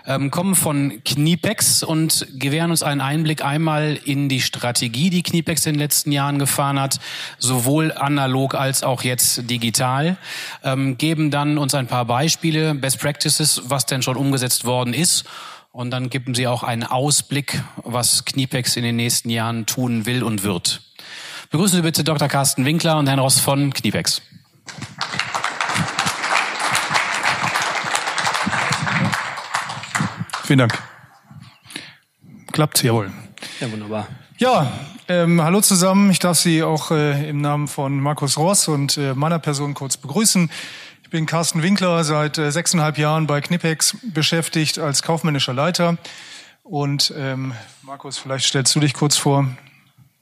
Ähm, kommen von Kniepex und gewähren uns einen Einblick einmal in die Strategie, die Kniepex in den letzten Jahren gefahren hat, sowohl analog als auch jetzt digital, ähm, geben dann uns ein paar Beispiele, Best Practices, was denn schon umgesetzt worden ist und dann geben Sie auch einen Ausblick, was Kniepex in den nächsten Jahren tun will und wird. Begrüßen Sie bitte Dr. Carsten Winkler und Herrn Ross von Kniepex. Vielen Dank. Klappt, jawohl. Ja, wunderbar. Ja, ähm, hallo zusammen. Ich darf Sie auch äh, im Namen von Markus Ross und äh, meiner Person kurz begrüßen bin Carsten Winkler, seit äh, sechseinhalb Jahren bei Knipex beschäftigt als kaufmännischer Leiter. Und ähm, Markus, vielleicht stellst du dich kurz vor.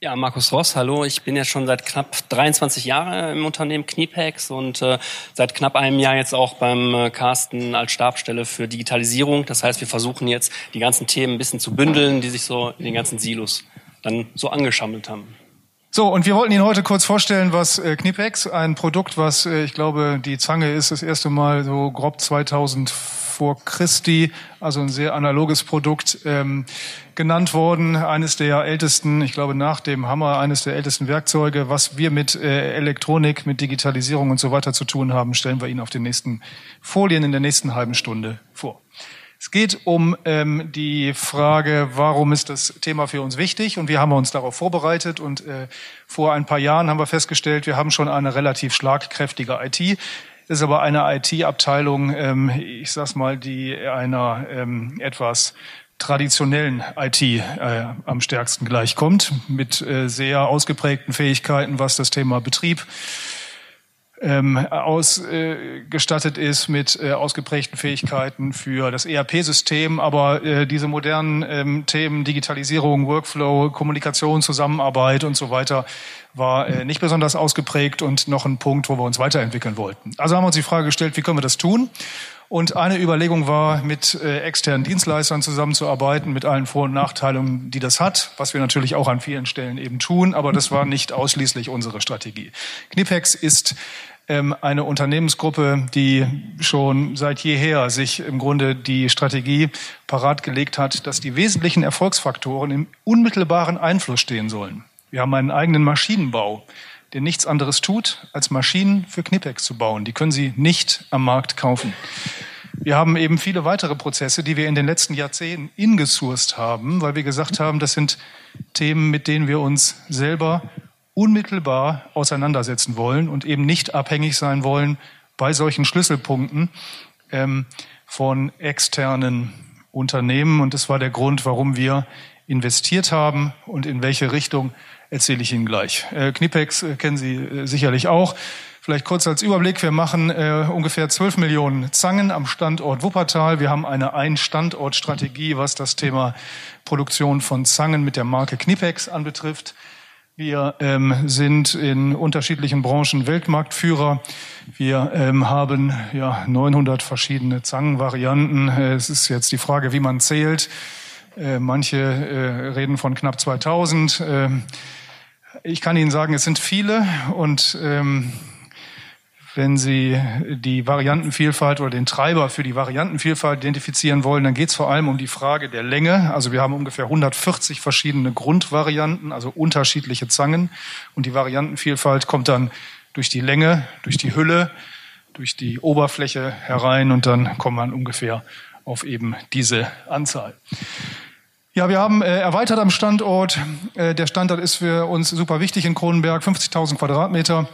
Ja, Markus Ross, hallo. Ich bin ja schon seit knapp 23 Jahren im Unternehmen Knipex und äh, seit knapp einem Jahr jetzt auch beim äh, Carsten als Stabstelle für Digitalisierung. Das heißt, wir versuchen jetzt die ganzen Themen ein bisschen zu bündeln, die sich so in den ganzen Silos dann so angeschammelt haben. So, und wir wollten Ihnen heute kurz vorstellen, was äh, Knipex, ein Produkt, was äh, ich glaube, die Zange ist das erste Mal so grob 2005 vor Christi, also ein sehr analoges Produkt, ähm, genannt worden. Eines der ältesten, ich glaube nach dem Hammer, eines der ältesten Werkzeuge. Was wir mit äh, Elektronik, mit Digitalisierung und so weiter zu tun haben, stellen wir Ihnen auf den nächsten Folien in der nächsten halben Stunde vor. Es geht um ähm, die Frage, warum ist das Thema für uns wichtig? Und wir haben uns darauf vorbereitet. Und äh, vor ein paar Jahren haben wir festgestellt, wir haben schon eine relativ schlagkräftige IT. Das ist aber eine IT-Abteilung, ähm, ich sag's mal, die einer ähm, etwas traditionellen IT äh, am stärksten gleichkommt, mit äh, sehr ausgeprägten Fähigkeiten, was das Thema Betrieb ähm, ausgestattet äh, ist mit äh, ausgeprägten Fähigkeiten für das ERP-System, aber äh, diese modernen ähm, Themen Digitalisierung, Workflow, Kommunikation, Zusammenarbeit und so weiter war äh, nicht besonders ausgeprägt und noch ein Punkt, wo wir uns weiterentwickeln wollten. Also haben wir uns die Frage gestellt, wie können wir das tun? Und eine Überlegung war, mit äh, externen Dienstleistern zusammenzuarbeiten, mit allen Vor- und Nachteilen, die das hat, was wir natürlich auch an vielen Stellen eben tun, aber das war nicht ausschließlich unsere Strategie. Knipex ist eine Unternehmensgruppe, die schon seit jeher sich im Grunde die Strategie parat gelegt hat, dass die wesentlichen Erfolgsfaktoren im unmittelbaren Einfluss stehen sollen. Wir haben einen eigenen Maschinenbau, der nichts anderes tut, als Maschinen für Knipex zu bauen. Die können Sie nicht am Markt kaufen. Wir haben eben viele weitere Prozesse, die wir in den letzten Jahrzehnten ingesourced haben, weil wir gesagt haben, das sind Themen, mit denen wir uns selber unmittelbar auseinandersetzen wollen und eben nicht abhängig sein wollen bei solchen Schlüsselpunkten ähm, von externen Unternehmen. Und das war der Grund, warum wir investiert haben und in welche Richtung erzähle ich Ihnen gleich. Äh, Knipex äh, kennen Sie äh, sicherlich auch. Vielleicht kurz als Überblick. Wir machen äh, ungefähr 12 Millionen Zangen am Standort Wuppertal. Wir haben eine Ein-Standort-Strategie, was das Thema Produktion von Zangen mit der Marke Knipex anbetrifft. Wir ähm, sind in unterschiedlichen Branchen Weltmarktführer. Wir ähm, haben ja 900 verschiedene Zangenvarianten. Es ist jetzt die Frage, wie man zählt. Äh, manche äh, reden von knapp 2000. Äh, ich kann Ihnen sagen, es sind viele und ähm, wenn Sie die Variantenvielfalt oder den Treiber für die Variantenvielfalt identifizieren wollen, dann geht es vor allem um die Frage der Länge. Also wir haben ungefähr 140 verschiedene Grundvarianten, also unterschiedliche Zangen. Und die Variantenvielfalt kommt dann durch die Länge, durch die Hülle, durch die Oberfläche herein und dann kommt man ungefähr auf eben diese Anzahl. Ja, wir haben äh, erweitert am Standort. Äh, der Standort ist für uns super wichtig in Kronenberg, 50.000 Quadratmeter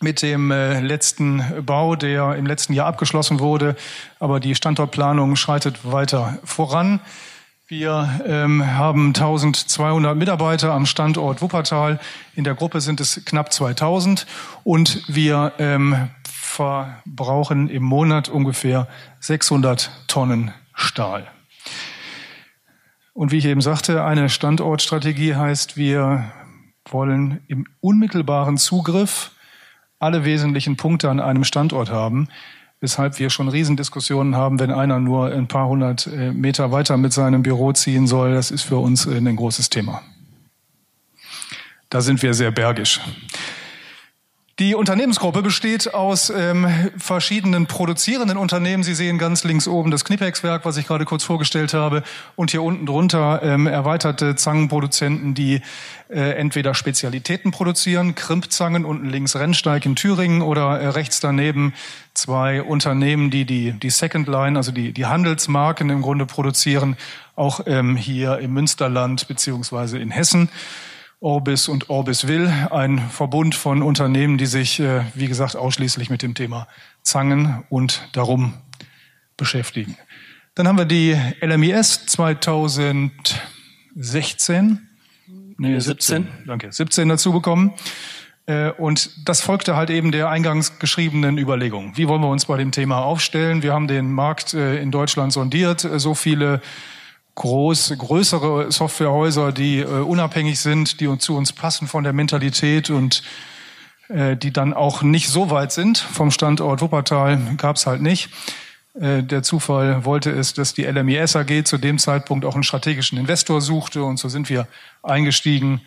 mit dem äh, letzten Bau, der im letzten Jahr abgeschlossen wurde. Aber die Standortplanung schreitet weiter voran. Wir ähm, haben 1200 Mitarbeiter am Standort Wuppertal. In der Gruppe sind es knapp 2000 und wir ähm, verbrauchen im Monat ungefähr 600 Tonnen Stahl. Und wie ich eben sagte, eine Standortstrategie heißt, wir wollen im unmittelbaren Zugriff alle wesentlichen Punkte an einem Standort haben, weshalb wir schon Riesendiskussionen haben, wenn einer nur ein paar hundert äh, Meter weiter mit seinem Büro ziehen soll. Das ist für uns äh, ein großes Thema. Da sind wir sehr bergisch. Die Unternehmensgruppe besteht aus ähm, verschiedenen produzierenden Unternehmen. Sie sehen ganz links oben das Knipex-Werk, was ich gerade kurz vorgestellt habe, und hier unten drunter ähm, erweiterte Zangenproduzenten, die äh, entweder Spezialitäten produzieren, Krimpzangen, unten links Rennsteig in Thüringen oder äh, rechts daneben zwei Unternehmen, die die, die Second Line, also die, die Handelsmarken im Grunde produzieren, auch ähm, hier im Münsterland beziehungsweise in Hessen. Orbis und Orbis Will, ein Verbund von Unternehmen, die sich, äh, wie gesagt, ausschließlich mit dem Thema Zangen und darum beschäftigen. Dann haben wir die LMIS 2016, nee, 17, 17 danke, 17 dazu bekommen. Äh, und das folgte halt eben der eingangs geschriebenen Überlegung. Wie wollen wir uns bei dem Thema aufstellen? Wir haben den Markt äh, in Deutschland sondiert. So viele groß, größere Softwarehäuser, die äh, unabhängig sind, die zu uns passen von der Mentalität und äh, die dann auch nicht so weit sind vom Standort Wuppertal, gab es halt nicht. Äh, der Zufall wollte es, dass die LMIS AG zu dem Zeitpunkt auch einen strategischen Investor suchte und so sind wir eingestiegen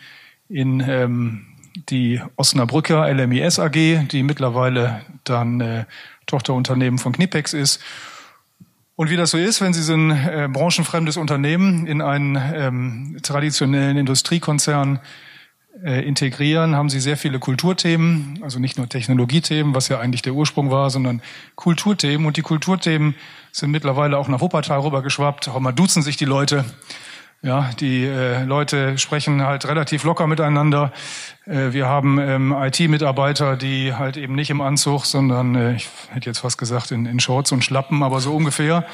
in ähm, die Osnabrücker LMIS AG, die mittlerweile dann äh, Tochterunternehmen von Knipex ist Und wie das so ist, wenn Sie so ein äh, branchenfremdes Unternehmen in einen ähm, traditionellen Industriekonzern äh, integrieren, haben Sie sehr viele Kulturthemen, also nicht nur Technologiethemen, was ja eigentlich der Ursprung war, sondern Kulturthemen. Und die Kulturthemen sind mittlerweile auch nach Wuppertal rübergeschwappt. Auch mal duzen sich die Leute. Ja, die äh, Leute sprechen halt relativ locker miteinander. Äh, wir haben ähm, IT-Mitarbeiter, die halt eben nicht im Anzug, sondern äh, ich hätte jetzt fast gesagt in, in Shorts und Schlappen, aber so ungefähr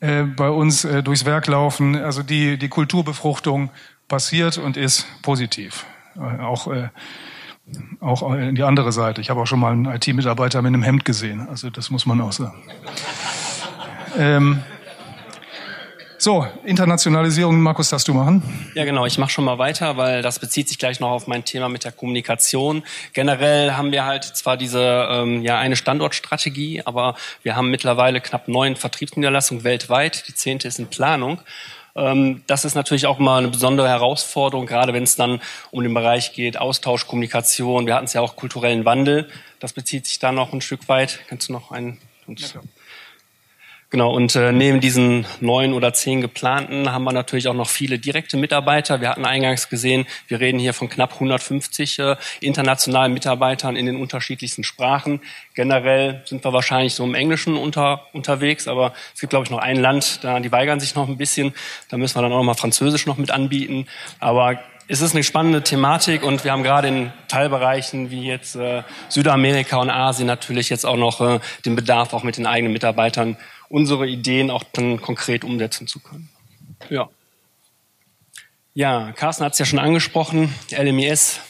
äh, bei uns äh, durchs Werk laufen. Also die die Kulturbefruchtung passiert und ist positiv. Äh, auch äh, auch in die andere Seite. Ich habe auch schon mal einen IT-Mitarbeiter mit einem Hemd gesehen. Also das muss man auch sagen. ähm, so, Internationalisierung, Markus, darfst du machen? Ja, genau. Ich mache schon mal weiter, weil das bezieht sich gleich noch auf mein Thema mit der Kommunikation. Generell haben wir halt zwar diese ähm, ja eine Standortstrategie, aber wir haben mittlerweile knapp neun Vertriebsniederlassungen weltweit. Die zehnte ist in Planung. Ähm, das ist natürlich auch mal eine besondere Herausforderung, gerade wenn es dann um den Bereich geht, Austausch, Kommunikation. Wir hatten es ja auch kulturellen Wandel. Das bezieht sich da noch ein Stück weit. Kannst du noch einen? Ja, Genau, und äh, neben diesen neun oder zehn geplanten haben wir natürlich auch noch viele direkte Mitarbeiter. Wir hatten eingangs gesehen, wir reden hier von knapp 150 äh, internationalen Mitarbeitern in den unterschiedlichsten Sprachen. Generell sind wir wahrscheinlich so im Englischen unter, unterwegs, aber es gibt, glaube ich, noch ein Land, da die weigern sich noch ein bisschen. Da müssen wir dann auch noch mal Französisch noch mit anbieten. Aber es ist eine spannende Thematik und wir haben gerade in Teilbereichen wie jetzt äh, Südamerika und Asien natürlich jetzt auch noch äh, den Bedarf, auch mit den eigenen Mitarbeitern unsere Ideen auch dann konkret umsetzen zu können. Ja. Ja, Carsten hat es ja schon angesprochen, LMIS,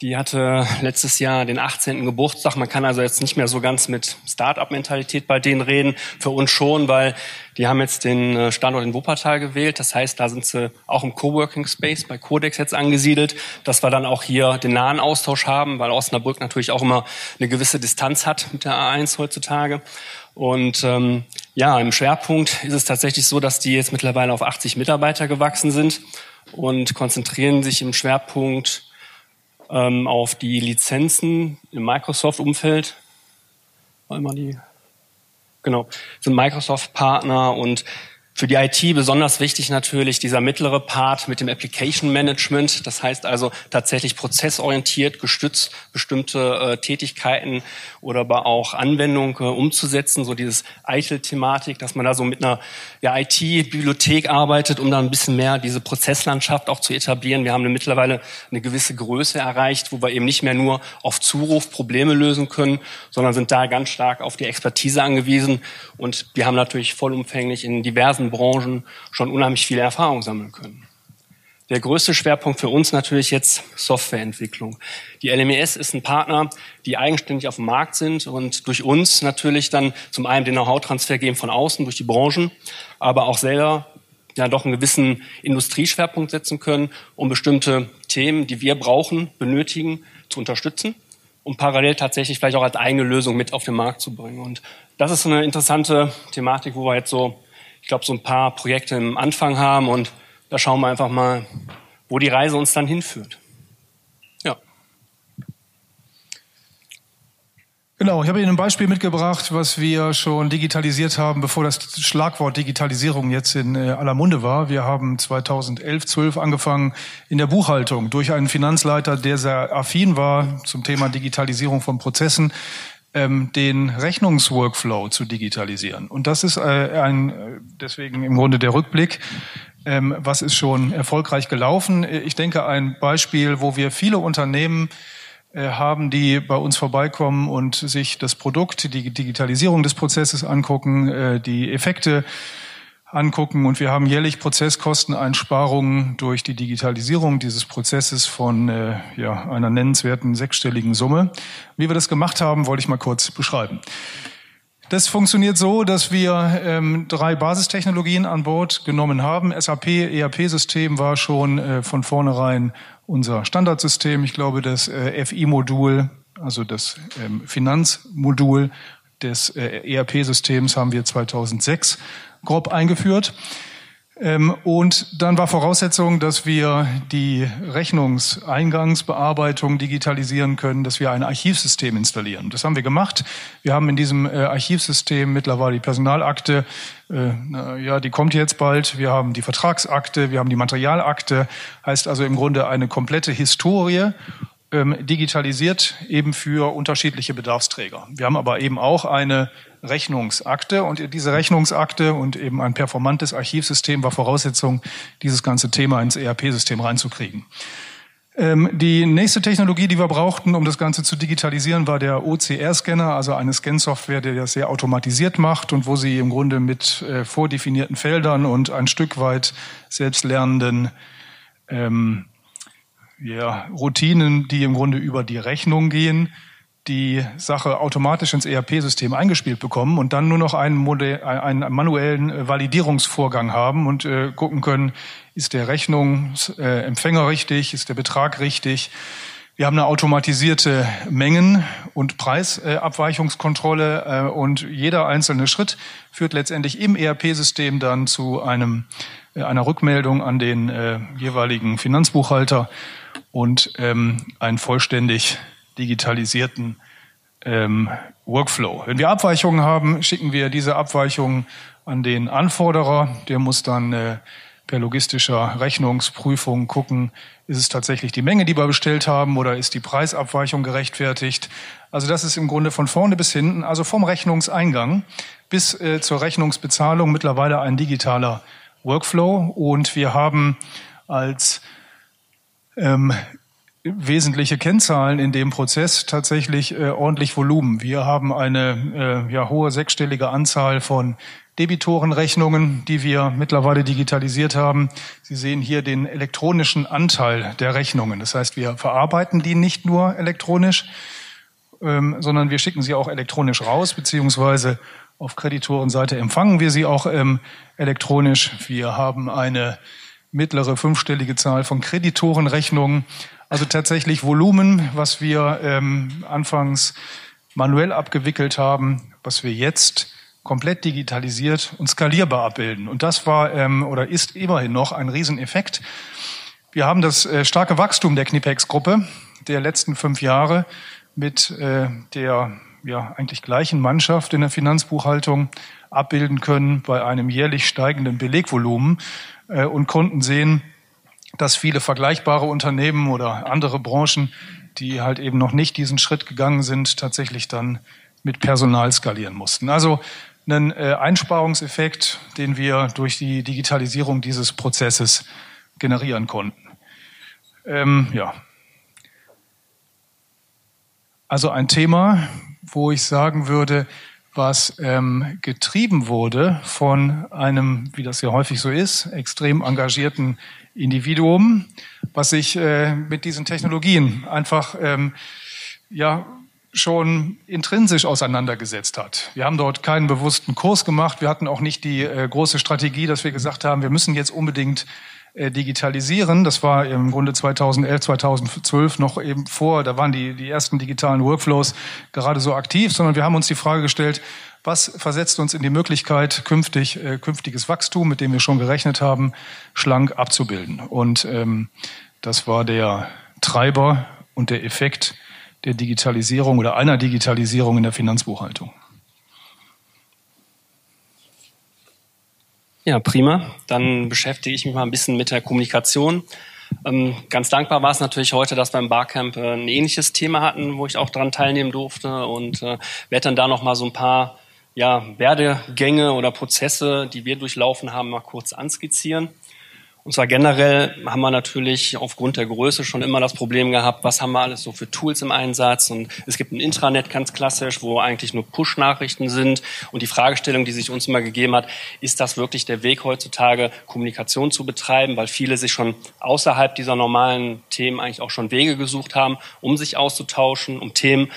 die hatte letztes Jahr den 18. Geburtstag. Man kann also jetzt nicht mehr so ganz mit Start-up-Mentalität bei denen reden. Für uns schon, weil die haben jetzt den äh, Standort in Wuppertal gewählt. Das heißt, da sind sie auch im Coworking Space bei Codex jetzt angesiedelt, dass wir dann auch hier den nahen Austausch haben, weil Osnabrück natürlich auch immer eine gewisse Distanz hat mit der A1 heutzutage. Und ähm, ja, im Schwerpunkt ist es tatsächlich so, dass die jetzt mittlerweile auf 80 Mitarbeiter gewachsen sind und konzentrieren sich im Schwerpunkt ähm, auf die Lizenzen im Microsoft-Umfeld. Einmal die, genau, sind Microsoft-Partner und für die IT besonders wichtig natürlich dieser mittlere Part mit dem Application Management. Das heißt also tatsächlich prozessorientiert, gestützt bestimmte äh, Tätigkeiten oder aber auch Anwendungen äh, umzusetzen. So dieses ITIL-Thematik, dass man da so mit einer ja, IT-Bibliothek arbeitet, um da ein bisschen mehr diese Prozesslandschaft auch zu etablieren. Wir haben eine, mittlerweile eine gewisse Größe erreicht, wo wir eben nicht mehr nur auf Zuruf Probleme lösen können, sondern sind da ganz stark auf die Expertise angewiesen. Und wir haben natürlich vollumfänglich in diversen Branchen schon unheimlich viele Erfahrung sammeln können. Der größte Schwerpunkt für uns natürlich jetzt Softwareentwicklung. Die LMES ist ein Partner, die eigenständig auf dem Markt sind und durch uns natürlich dann zum einen den Know-how-Transfer geben von außen durch die Branchen, aber auch selber ja doch einen gewissen Industrieschwerpunkt setzen können, um bestimmte Themen, die wir brauchen, benötigen, zu unterstützen und parallel tatsächlich vielleicht auch als eigene Lösung mit auf den Markt zu bringen. Und das ist eine interessante Thematik, wo wir jetzt so ich glaube, so ein paar Projekte im Anfang haben und da schauen wir einfach mal, wo die Reise uns dann hinführt. Ja. Genau, ich habe Ihnen ein Beispiel mitgebracht, was wir schon digitalisiert haben, bevor das Schlagwort Digitalisierung jetzt in äh, aller Munde war. Wir haben 2011, 12 angefangen in der Buchhaltung durch einen Finanzleiter, der sehr affin war zum Thema Digitalisierung von Prozessen ähm, den Rechnungsworkflow zu digitalisieren. Und das ist äh, ein, deswegen im Grunde der Rückblick. Ähm, was ist schon erfolgreich gelaufen? Ich denke, ein Beispiel, wo wir viele Unternehmen äh, haben, die bei uns vorbeikommen und sich das Produkt, die Digitalisierung des Prozesses angucken, äh, die Effekte angucken. Und wir haben jährlich Prozesskosteneinsparungen durch die Digitalisierung dieses Prozesses von äh, ja, einer nennenswerten sechsstelligen Summe. Wie wir das gemacht haben, wollte ich mal kurz beschreiben. Das funktioniert so, dass wir ähm, drei Basistechnologien an Bord genommen haben. SAP ERP-System war schon äh, von vornherein unser Standardsystem. Ich glaube, das äh, FI-Modul, also das ähm, Finanzmodul des äh, ERP-Systems haben wir 2006 grob eingeführt. Ähm, und dann war Voraussetzung, dass wir die Rechnungseingangsbearbeitung digitalisieren können, dass wir ein Archivsystem installieren. Das haben wir gemacht. Wir haben in diesem äh, Archivsystem mittlerweile die Personalakte, äh, ja, die kommt jetzt bald. Wir haben die Vertragsakte, wir haben die Materialakte, heißt also im Grunde eine komplette Historie ähm, digitalisiert eben für unterschiedliche Bedarfsträger. Wir haben aber eben auch eine Rechnungsakte und diese Rechnungsakte und eben ein performantes Archivsystem war Voraussetzung, dieses ganze Thema ins ERP-System reinzukriegen. Ähm, die nächste Technologie, die wir brauchten, um das Ganze zu digitalisieren, war der OCR-Scanner, also eine Scan-Software, die das sehr automatisiert macht und wo sie im Grunde mit äh, vordefinierten Feldern und ein Stück weit selbstlernenden ähm, ja, Routinen, die im Grunde über die Rechnung gehen, die Sache automatisch ins ERP-System eingespielt bekommen und dann nur noch einen, Modell, einen manuellen äh, Validierungsvorgang haben und äh, gucken können, ist der Rechnungsempfänger äh, richtig, ist der Betrag richtig. Wir haben eine automatisierte Mengen- und Preisabweichungskontrolle äh, und jeder einzelne Schritt führt letztendlich im ERP-System dann zu einem, äh, einer Rückmeldung an den äh, jeweiligen Finanzbuchhalter und ähm, einen vollständig digitalisierten ähm, Workflow. Wenn wir Abweichungen haben, schicken wir diese Abweichungen an den Anforderer. Der muss dann äh, per logistischer Rechnungsprüfung gucken, ist es tatsächlich die Menge, die wir bestellt haben oder ist die Preisabweichung gerechtfertigt. Also das ist im Grunde von vorne bis hinten, also vom Rechnungseingang bis äh, zur Rechnungsbezahlung mittlerweile ein digitaler Workflow. Und wir haben als ähm, wesentliche Kennzahlen in dem Prozess tatsächlich äh, ordentlich Volumen. Wir haben eine äh, ja, hohe sechsstellige Anzahl von Debitorenrechnungen, die wir mittlerweile digitalisiert haben. Sie sehen hier den elektronischen Anteil der Rechnungen. Das heißt, wir verarbeiten die nicht nur elektronisch, ähm, sondern wir schicken sie auch elektronisch raus, beziehungsweise auf Kreditorenseite empfangen wir sie auch ähm, elektronisch. Wir haben eine mittlere fünfstellige Zahl von Kreditorenrechnungen. Also tatsächlich Volumen, was wir ähm, anfangs manuell abgewickelt haben, was wir jetzt komplett digitalisiert und skalierbar abbilden. Und das war ähm, oder ist immerhin noch ein Rieseneffekt. Wir haben das äh, starke Wachstum der Knipex-Gruppe der letzten fünf Jahre mit äh, der ja eigentlich gleichen Mannschaft in der Finanzbuchhaltung abbilden können bei einem jährlich steigenden Belegvolumen äh, und konnten sehen, dass viele vergleichbare Unternehmen oder andere Branchen, die halt eben noch nicht diesen Schritt gegangen sind, tatsächlich dann mit Personal skalieren mussten. Also einen äh, Einsparungseffekt, den wir durch die Digitalisierung dieses Prozesses generieren konnten. Ähm, ja. Also ein Thema, wo ich sagen würde, was ähm, getrieben wurde von einem, wie das ja häufig so ist, extrem engagierten Individuum, was sich äh, mit diesen Technologien einfach ähm, ja schon intrinsisch auseinandergesetzt hat. Wir haben dort keinen bewussten Kurs gemacht. Wir hatten auch nicht die äh, große Strategie, dass wir gesagt haben, wir müssen jetzt unbedingt digitalisieren. Das war im Grunde 2011, 2012 noch eben vor, da waren die, die ersten digitalen Workflows gerade so aktiv, sondern wir haben uns die Frage gestellt, was versetzt uns in die Möglichkeit, künftig, äh, künftiges Wachstum, mit dem wir schon gerechnet haben, schlank abzubilden. Und ähm, das war der Treiber und der Effekt der Digitalisierung oder einer Digitalisierung in der Finanzbuchhaltung. Ja, prima. Dann beschäftige ich mich mal ein bisschen mit der Kommunikation. Ähm, ganz dankbar war es natürlich heute, dass wir im Barcamp äh, ein ähnliches Thema hatten, wo ich auch daran teilnehmen durfte und äh, werde dann da noch mal so ein paar ja, Werdegänge oder Prozesse, die wir durchlaufen haben, mal kurz anskizzieren. Und zwar generell haben wir natürlich aufgrund der Größe schon immer das Problem gehabt, was haben wir alles so für Tools im Einsatz. Und es gibt ein Intranet ganz klassisch, wo eigentlich nur Push-Nachrichten sind. Und die Fragestellung, die sich uns immer gegeben hat, ist das wirklich der Weg heutzutage, Kommunikation zu betreiben, weil viele sich schon außerhalb dieser normalen Themen eigentlich auch schon Wege gesucht haben, um sich auszutauschen, um Themen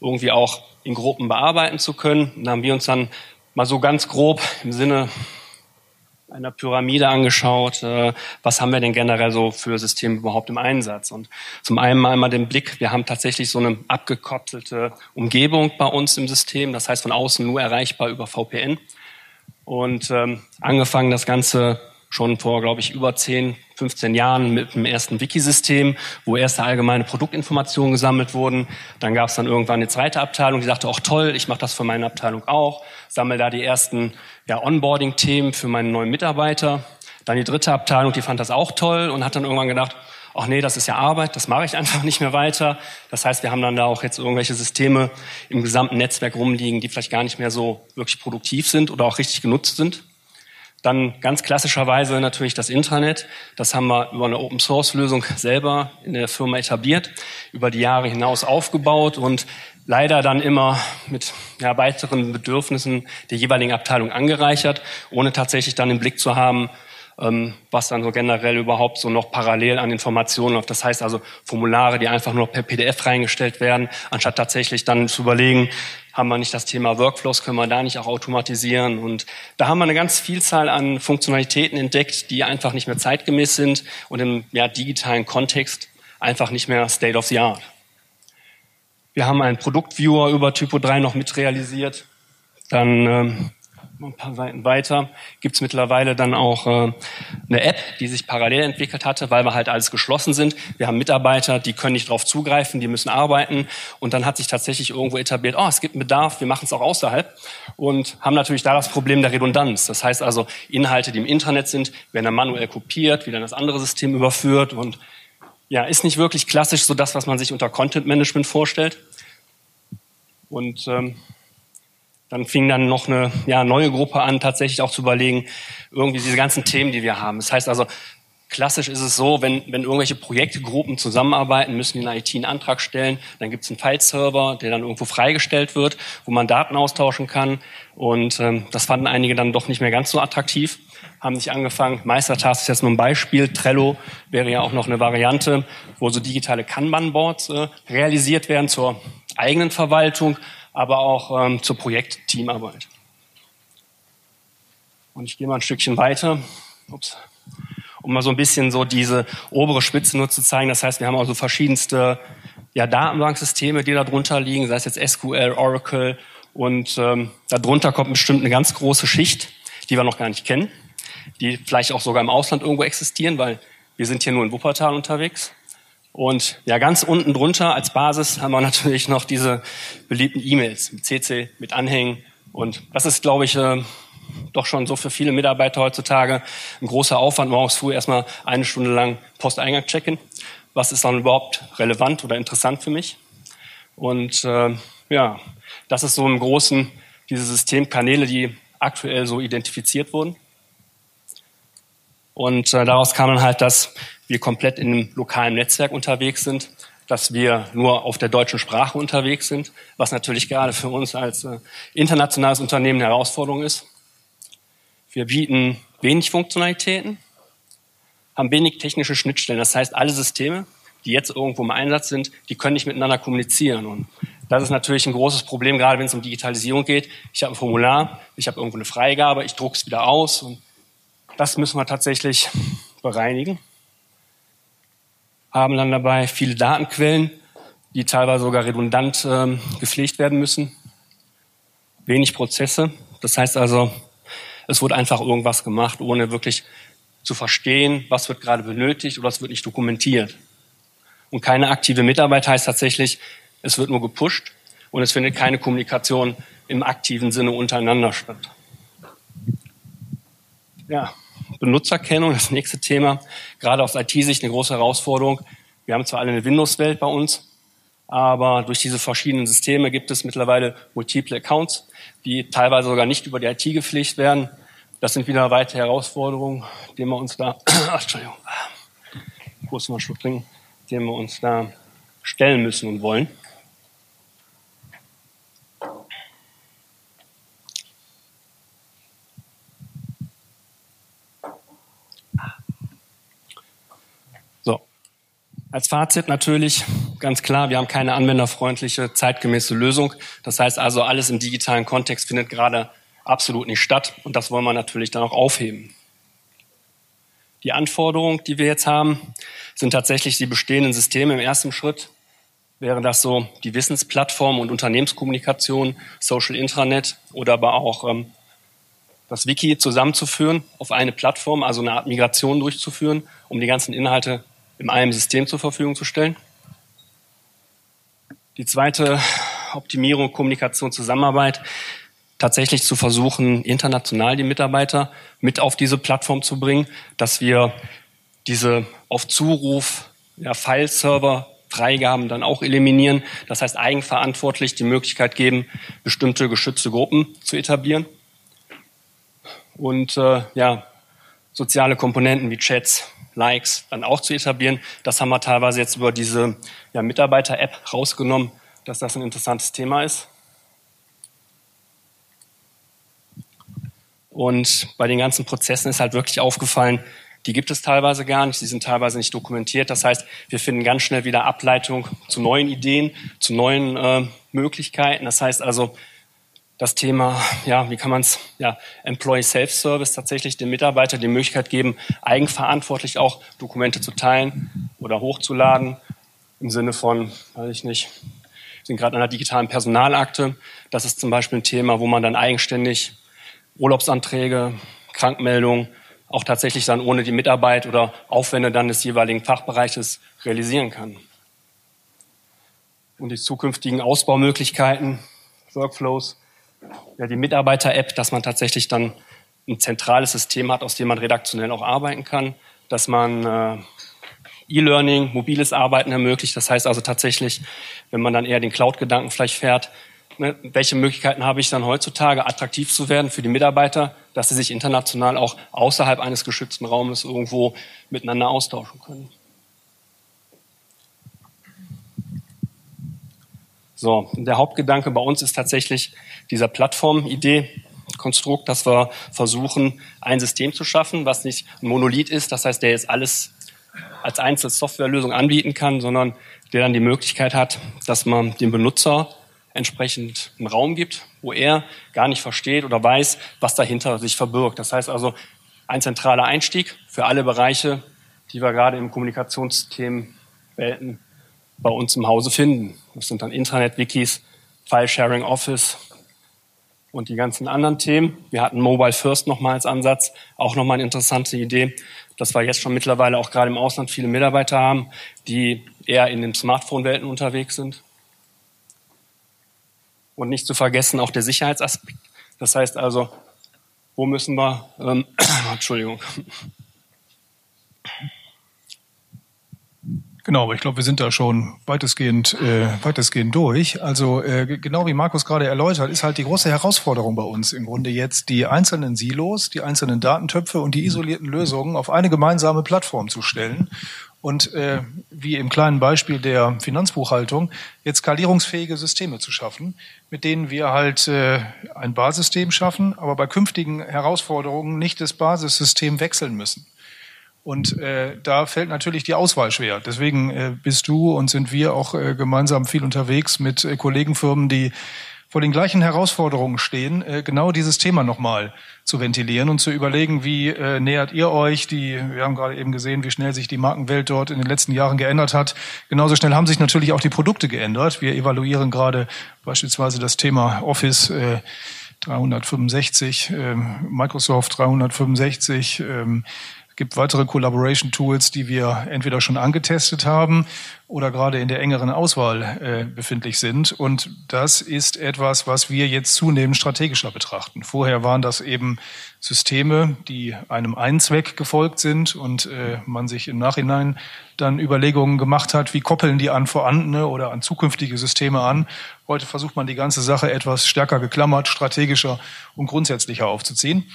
irgendwie auch in Gruppen bearbeiten zu können. da haben wir uns dann mal so ganz grob im Sinne einer Pyramide angeschaut, äh, was haben wir denn generell so für Systeme überhaupt im Einsatz? Und zum einen einmal den Blick, wir haben tatsächlich so eine abgekoppelte Umgebung bei uns im System, das heißt von außen nur erreichbar über VPN. Und ähm, angefangen das Ganze schon vor, glaube ich, über 10, 15 Jahren mit dem ersten Wikisystem, wo erste allgemeine Produktinformationen gesammelt wurden. Dann gab es dann irgendwann eine zweite Abteilung, die sagte, auch toll, ich mache das für meine Abteilung auch, sammle da die ersten ja, Onboarding-Themen für meine neuen Mitarbeiter. Dann die dritte Abteilung, die fand das auch toll und hat dann irgendwann gedacht, ach nee, das ist ja Arbeit, das mache ich einfach nicht mehr weiter. Das heißt, wir haben dann da auch jetzt irgendwelche Systeme im gesamten Netzwerk rumliegen, die vielleicht gar nicht mehr so wirklich produktiv sind oder auch richtig genutzt sind. Dann ganz klassischerweise natürlich das Intranet. Das haben wir über eine Open-Source-Lösung selber in der Firma etabliert, über die Jahre hinaus aufgebaut und leider dann immer mit ja, weiteren Bedürfnissen der jeweiligen Abteilung angereichert, ohne tatsächlich dann im Blick zu haben, ähm, was dann so generell überhaupt so noch parallel an Informationen läuft. Das heißt also Formulare, die einfach nur per PDF reingestellt werden, anstatt tatsächlich dann zu überlegen, haben wir nicht das Thema Workflows, können wir da nicht auch automatisieren? Und da haben wir eine ganz Vielzahl an Funktionalitäten entdeckt, die einfach nicht mehr zeitgemäß sind und im ja, digitalen Kontext einfach nicht mehr State of the Art. Wir haben einen Produktviewer über Typo 3 noch mit realisiert. Dann ähm, ein paar Seiten weiter gibt es mittlerweile dann auch äh, eine App, die sich parallel entwickelt hatte, weil wir halt alles geschlossen sind. Wir haben Mitarbeiter, die können nicht darauf zugreifen, die müssen arbeiten. Und dann hat sich tatsächlich irgendwo etabliert, oh, es gibt einen Bedarf, wir machen es auch außerhalb. Und haben natürlich da das Problem der Redundanz. Das heißt also, Inhalte, die im Internet sind, werden dann manuell kopiert, wieder in das andere System überführt. Und ja, ist nicht wirklich klassisch so das, was man sich unter Content Management vorstellt. Und ähm, dann fing dann noch eine ja, neue Gruppe an, tatsächlich auch zu überlegen, irgendwie diese ganzen Themen, die wir haben. Das heißt also, klassisch ist es so, wenn, wenn irgendwelche Projektgruppen zusammenarbeiten, müssen die in IT einen Antrag stellen, dann gibt es einen File-Server, der dann irgendwo freigestellt wird, wo man Daten austauschen kann. Und ähm, das fanden einige dann doch nicht mehr ganz so attraktiv, haben sich angefangen, Meistertask ist jetzt nur ein Beispiel, Trello wäre ja auch noch eine Variante, wo so digitale Kanban-Boards äh, realisiert werden zur eigenen Verwaltung, aber auch ähm, zur Projektteamarbeit. Und ich gehe mal ein Stückchen weiter, Ups. um mal so ein bisschen so diese obere Spitze nur zu zeigen. Das heißt, wir haben also verschiedenste ja, Datenbanksysteme, die da drunter liegen, sei es jetzt SQL, Oracle und ähm, darunter kommt bestimmt eine ganz große Schicht, die wir noch gar nicht kennen, die vielleicht auch sogar im Ausland irgendwo existieren, weil wir sind hier nur in Wuppertal unterwegs. Und ja, ganz unten drunter als Basis haben wir natürlich noch diese beliebten E-Mails mit CC, mit Anhängen. Und das ist, glaube ich, äh, doch schon so für viele Mitarbeiter heutzutage ein großer Aufwand, morgens früh erstmal eine Stunde lang Posteingang checken. Was ist dann überhaupt relevant oder interessant für mich? Und äh, ja, das ist so im Großen diese Systemkanäle, die aktuell so identifiziert wurden. Und äh, daraus kam dann halt, dass wir komplett in einem lokalen Netzwerk unterwegs sind, dass wir nur auf der deutschen Sprache unterwegs sind, was natürlich gerade für uns als äh, internationales Unternehmen eine Herausforderung ist. Wir bieten wenig Funktionalitäten, haben wenig technische Schnittstellen. Das heißt, alle Systeme, die jetzt irgendwo im Einsatz sind, die können nicht miteinander kommunizieren. Und das ist natürlich ein großes Problem, gerade wenn es um Digitalisierung geht. Ich habe ein Formular, ich habe irgendwo eine Freigabe, ich drucke es wieder aus und das müssen wir tatsächlich bereinigen haben dann dabei viele Datenquellen, die teilweise sogar redundant ähm, gepflegt werden müssen. Wenig Prozesse. Das heißt also, es wurde einfach irgendwas gemacht, ohne wirklich zu verstehen, was wird gerade benötigt oder es wird nicht dokumentiert. Und keine aktive Mitarbeit heißt tatsächlich, es wird nur gepusht und es findet keine Kommunikation im aktiven Sinne untereinander statt. Ja, Benutzerkennung, das nächste Thema, gerade aus IT-Sicht eine große Herausforderung. Wir haben zwar alle eine Windows-Welt bei uns, aber durch diese verschiedenen Systeme gibt es mittlerweile multiple Accounts, die teilweise sogar nicht über die IT gepflegt werden. Das sind wieder weitere Herausforderungen, denen wir uns da, Entschuldigung, kurz mal Schluck trinken, denen wir uns da stellen müssen und wollen. Als Fazit natürlich ganz klar, wir haben keine anwenderfreundliche, zeitgemäße Lösung. Das heißt also, alles im digitalen Kontext findet gerade absolut nicht statt und das wollen wir natürlich dann auch aufheben. Die Anforderungen, die wir jetzt haben, sind tatsächlich die bestehenden Systeme. Im ersten Schritt wäre das so die Wissensplattform und Unternehmenskommunikation, Social Intranet oder aber auch ähm, das Wiki zusammenzuführen auf eine Plattform, also eine Art Migration durchzuführen, um die ganzen Inhalte in einem System zur Verfügung zu stellen. Die zweite Optimierung, Kommunikation, Zusammenarbeit, tatsächlich zu versuchen, international die Mitarbeiter mit auf diese Plattform zu bringen, dass wir diese auf Zuruf ja, File-Server Freigaben dann auch eliminieren. Das heißt, eigenverantwortlich die Möglichkeit geben, bestimmte geschützte Gruppen zu etablieren. Und äh, ja, soziale Komponenten wie Chats, Likes dann auch zu etablieren. Das haben wir teilweise jetzt über diese ja, Mitarbeiter-App rausgenommen, dass das ein interessantes Thema ist. Und bei den ganzen Prozessen ist halt wirklich aufgefallen, die gibt es teilweise gar nicht, die sind teilweise nicht dokumentiert. Das heißt, wir finden ganz schnell wieder Ableitung zu neuen Ideen, zu neuen äh, Möglichkeiten. Das heißt also, das Thema, ja, wie kann man es, ja, Employee Self-Service tatsächlich den Mitarbeiter die Möglichkeit geben, eigenverantwortlich auch Dokumente zu teilen oder hochzuladen. Im Sinne von, weiß ich nicht, sind gerade an einer digitalen Personalakte. Das ist zum Beispiel ein Thema, wo man dann eigenständig Urlaubsanträge, Krankmeldungen auch tatsächlich dann ohne die Mitarbeit oder Aufwände dann des jeweiligen Fachbereiches realisieren kann. Und die zukünftigen Ausbaumöglichkeiten, Workflows, ja, die Mitarbeiter-App, dass man tatsächlich dann ein zentrales System hat, aus dem man redaktionell auch arbeiten kann, dass man äh, E-Learning, mobiles Arbeiten ermöglicht. Das heißt also tatsächlich, wenn man dann eher den Cloud-Gedanken vielleicht fährt, ne, welche Möglichkeiten habe ich dann heutzutage, attraktiv zu werden für die Mitarbeiter, dass sie sich international auch außerhalb eines geschützten Raumes irgendwo miteinander austauschen können. So, der Hauptgedanke bei uns ist tatsächlich dieser Plattformidee, Konstrukt, dass wir versuchen, ein System zu schaffen, was nicht ein Monolith ist, das heißt, der jetzt alles als einzelne Softwarelösung anbieten kann, sondern der dann die Möglichkeit hat, dass man dem Benutzer entsprechend einen Raum gibt, wo er gar nicht versteht oder weiß, was dahinter sich verbirgt. Das heißt also ein zentraler Einstieg für alle Bereiche, die wir gerade im Kommunikationsthemenwelten bei uns im Hause finden. Das sind dann Intranet, Wikis, File-Sharing, Office und die ganzen anderen Themen. Wir hatten Mobile First nochmal als Ansatz, auch nochmal eine interessante Idee, dass wir jetzt schon mittlerweile auch gerade im Ausland viele Mitarbeiter haben, die eher in den Smartphone-Welten unterwegs sind und nicht zu vergessen auch der Sicherheitsaspekt. Das heißt also, wo müssen wir, ähm, Entschuldigung. Genau, aber ich glaube, wir sind da schon weitestgehend, äh, weitestgehend durch. Also äh, genau wie Markus gerade erläutert, ist halt die große Herausforderung bei uns im Grunde jetzt, die einzelnen Silos, die einzelnen Datentöpfe und die isolierten Lösungen auf eine gemeinsame Plattform zu stellen und äh, wie im kleinen Beispiel der Finanzbuchhaltung jetzt skalierungsfähige Systeme zu schaffen, mit denen wir halt äh, ein Basissystem schaffen, aber bei künftigen Herausforderungen nicht das Basissystem wechseln müssen. Und äh, da fällt natürlich die Auswahl schwer. Deswegen äh, bist du und sind wir auch äh, gemeinsam viel unterwegs mit äh, Kollegenfirmen, die vor den gleichen Herausforderungen stehen, äh, genau dieses Thema nochmal zu ventilieren und zu überlegen, wie äh, nähert ihr euch, die, wir haben gerade eben gesehen, wie schnell sich die Markenwelt dort in den letzten Jahren geändert hat. Genauso schnell haben sich natürlich auch die Produkte geändert. Wir evaluieren gerade beispielsweise das Thema Office äh, 365, äh, Microsoft 365, ähm, gibt weitere Collaboration Tools, die wir entweder schon angetestet haben oder gerade in der engeren Auswahl äh, befindlich sind. Und das ist etwas, was wir jetzt zunehmend strategischer betrachten. Vorher waren das eben Systeme, die einem einen Zweck gefolgt sind und äh, man sich im Nachhinein dann Überlegungen gemacht hat, wie koppeln die an vorhandene oder an zukünftige Systeme an. Heute versucht man die ganze Sache etwas stärker geklammert, strategischer und grundsätzlicher aufzuziehen.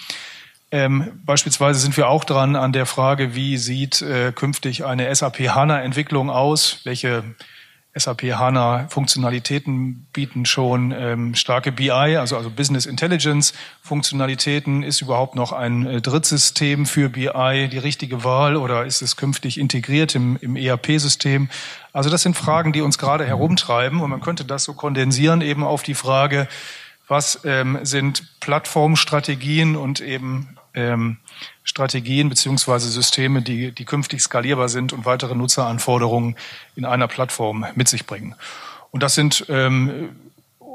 Ähm, beispielsweise sind wir auch dran an der Frage, wie sieht äh, künftig eine SAP HANA-Entwicklung aus? Welche SAP HANA Funktionalitäten bieten schon ähm, starke BI, also, also Business Intelligence Funktionalitäten. Ist überhaupt noch ein äh, Drittsystem für BI die richtige Wahl oder ist es künftig integriert im, im ERP-System? Also das sind Fragen, die uns gerade herumtreiben und man könnte das so kondensieren eben auf die Frage, was ähm, sind Plattformstrategien und eben ähm, Strategien beziehungsweise Systeme, die, die künftig skalierbar sind und weitere Nutzeranforderungen in einer Plattform mit sich bringen. Und das sind ähm,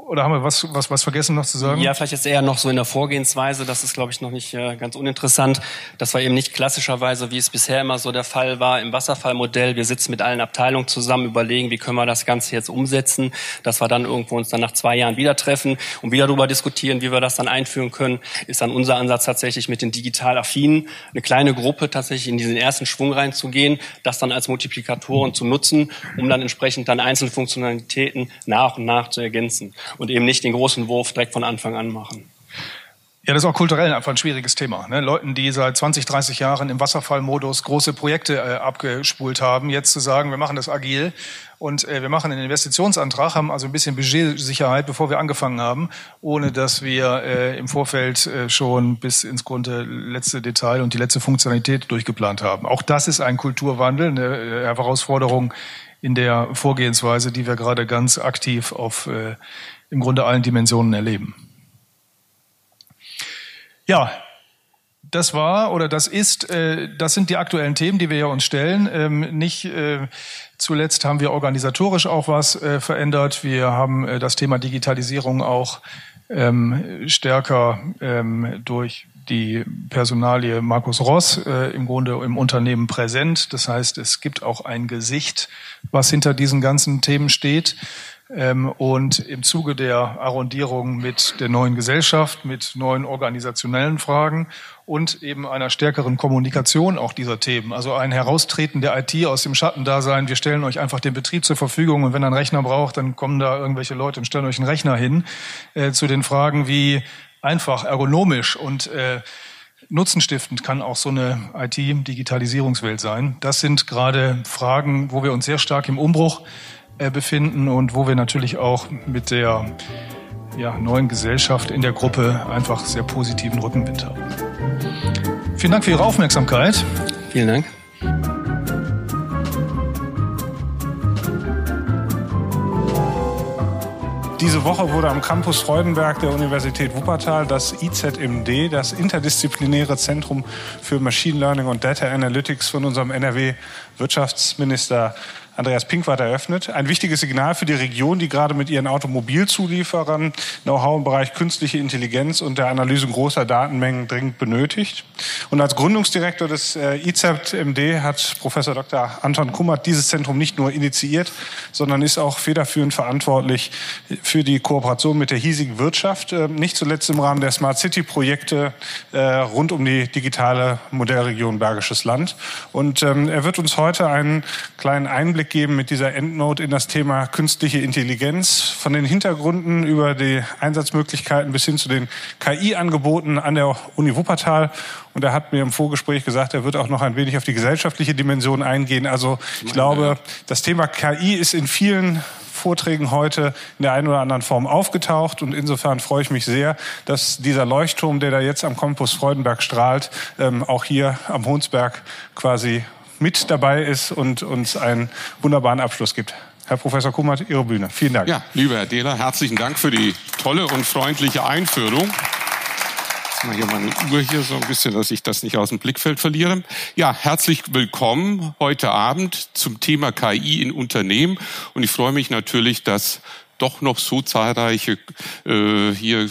oder haben wir was, was, was vergessen noch zu sagen? Ja, vielleicht jetzt eher noch so in der Vorgehensweise. Das ist, glaube ich, noch nicht äh, ganz uninteressant. Das war eben nicht klassischerweise, wie es bisher immer so der Fall war, im Wasserfallmodell. Wir sitzen mit allen Abteilungen zusammen, überlegen, wie können wir das Ganze jetzt umsetzen, dass wir dann irgendwo uns dann nach zwei Jahren wieder treffen und wieder darüber diskutieren, wie wir das dann einführen können. Ist dann unser Ansatz tatsächlich mit den digital affinen, eine kleine Gruppe tatsächlich in diesen ersten Schwung reinzugehen, das dann als Multiplikatoren zu nutzen, um dann entsprechend dann einzelne Funktionalitäten nach und nach zu ergänzen und eben nicht den großen Wurf direkt von Anfang an machen. Ja, das ist auch kulturell einfach ein schwieriges Thema. Ne? Leuten, die seit 20, 30 Jahren im Wasserfallmodus große Projekte äh, abgespult haben, jetzt zu sagen, wir machen das agil und äh, wir machen einen Investitionsantrag, haben also ein bisschen Budgetsicherheit, bevor wir angefangen haben, ohne dass wir äh, im Vorfeld äh, schon bis ins Grunde letzte Detail und die letzte Funktionalität durchgeplant haben. Auch das ist ein Kulturwandel, eine äh, Herausforderung in der Vorgehensweise, die wir gerade ganz aktiv auf äh, im Grunde allen Dimensionen erleben. Ja, das war oder das ist, äh, das sind die aktuellen Themen, die wir ja uns stellen. Ähm, nicht äh, zuletzt haben wir organisatorisch auch was äh, verändert. Wir haben äh, das Thema Digitalisierung auch ähm, stärker ähm, durch die Personalie Markus Ross äh, im Grunde im Unternehmen präsent. Das heißt, es gibt auch ein Gesicht, was hinter diesen ganzen Themen steht. Ähm, und im Zuge der Arrondierung mit der neuen Gesellschaft, mit neuen organisationellen Fragen und eben einer stärkeren Kommunikation auch dieser Themen, also ein Heraustreten der IT aus dem Schattendasein. Wir stellen euch einfach den Betrieb zur Verfügung und wenn ihr einen Rechner braucht, dann kommen da irgendwelche Leute und stellen euch einen Rechner hin, äh, zu den Fragen wie einfach, ergonomisch und äh, nutzenstiftend kann auch so eine IT-Digitalisierungswelt sein. Das sind gerade Fragen, wo wir uns sehr stark im Umbruch befinden und wo wir natürlich auch mit der ja, neuen Gesellschaft in der Gruppe einfach sehr positiven Rückenwind haben. Vielen Dank für Ihre Aufmerksamkeit. Vielen Dank. Diese Woche wurde am Campus Freudenberg der Universität Wuppertal das IZMD, das Interdisziplinäre Zentrum für Machine Learning und Data Analytics von unserem NRW-Wirtschaftsminister Andreas Pinkwart eröffnet. Ein wichtiges Signal für die Region, die gerade mit ihren Automobilzulieferern Know-how im Bereich künstliche Intelligenz und der Analyse großer Datenmengen dringend benötigt. Und als Gründungsdirektor des äh, IZMD hat Professor Dr. Anton Kummert dieses Zentrum nicht nur initiiert, sondern ist auch federführend verantwortlich für die Kooperation mit der hiesigen Wirtschaft, äh, nicht zuletzt im Rahmen der Smart City Projekte äh, rund um die digitale Modellregion Bergisches Land. Und ähm, er wird uns heute einen kleinen Einblick geben mit dieser Endnote in das Thema künstliche Intelligenz, von den Hintergründen über die Einsatzmöglichkeiten bis hin zu den KI-Angeboten an der Uni Wuppertal. Und er hat mir im Vorgespräch gesagt, er wird auch noch ein wenig auf die gesellschaftliche Dimension eingehen. Also ich glaube, das Thema KI ist in vielen Vorträgen heute in der einen oder anderen Form aufgetaucht. Und insofern freue ich mich sehr, dass dieser Leuchtturm, der da jetzt am Campus Freudenberg strahlt, ähm, auch hier am Hohnsberg quasi mit dabei ist und uns einen wunderbaren Abschluss gibt. Herr Professor Kummert, Ihre Bühne. Vielen Dank. Ja, lieber Herr Dehler, herzlichen Dank für die tolle und freundliche Einführung. Jetzt mal hier meine Uhr hier so ein bisschen, dass ich das nicht aus dem Blickfeld verliere. Ja, herzlich willkommen heute Abend zum Thema KI in Unternehmen. Und ich freue mich natürlich, dass doch noch so zahlreiche äh, hier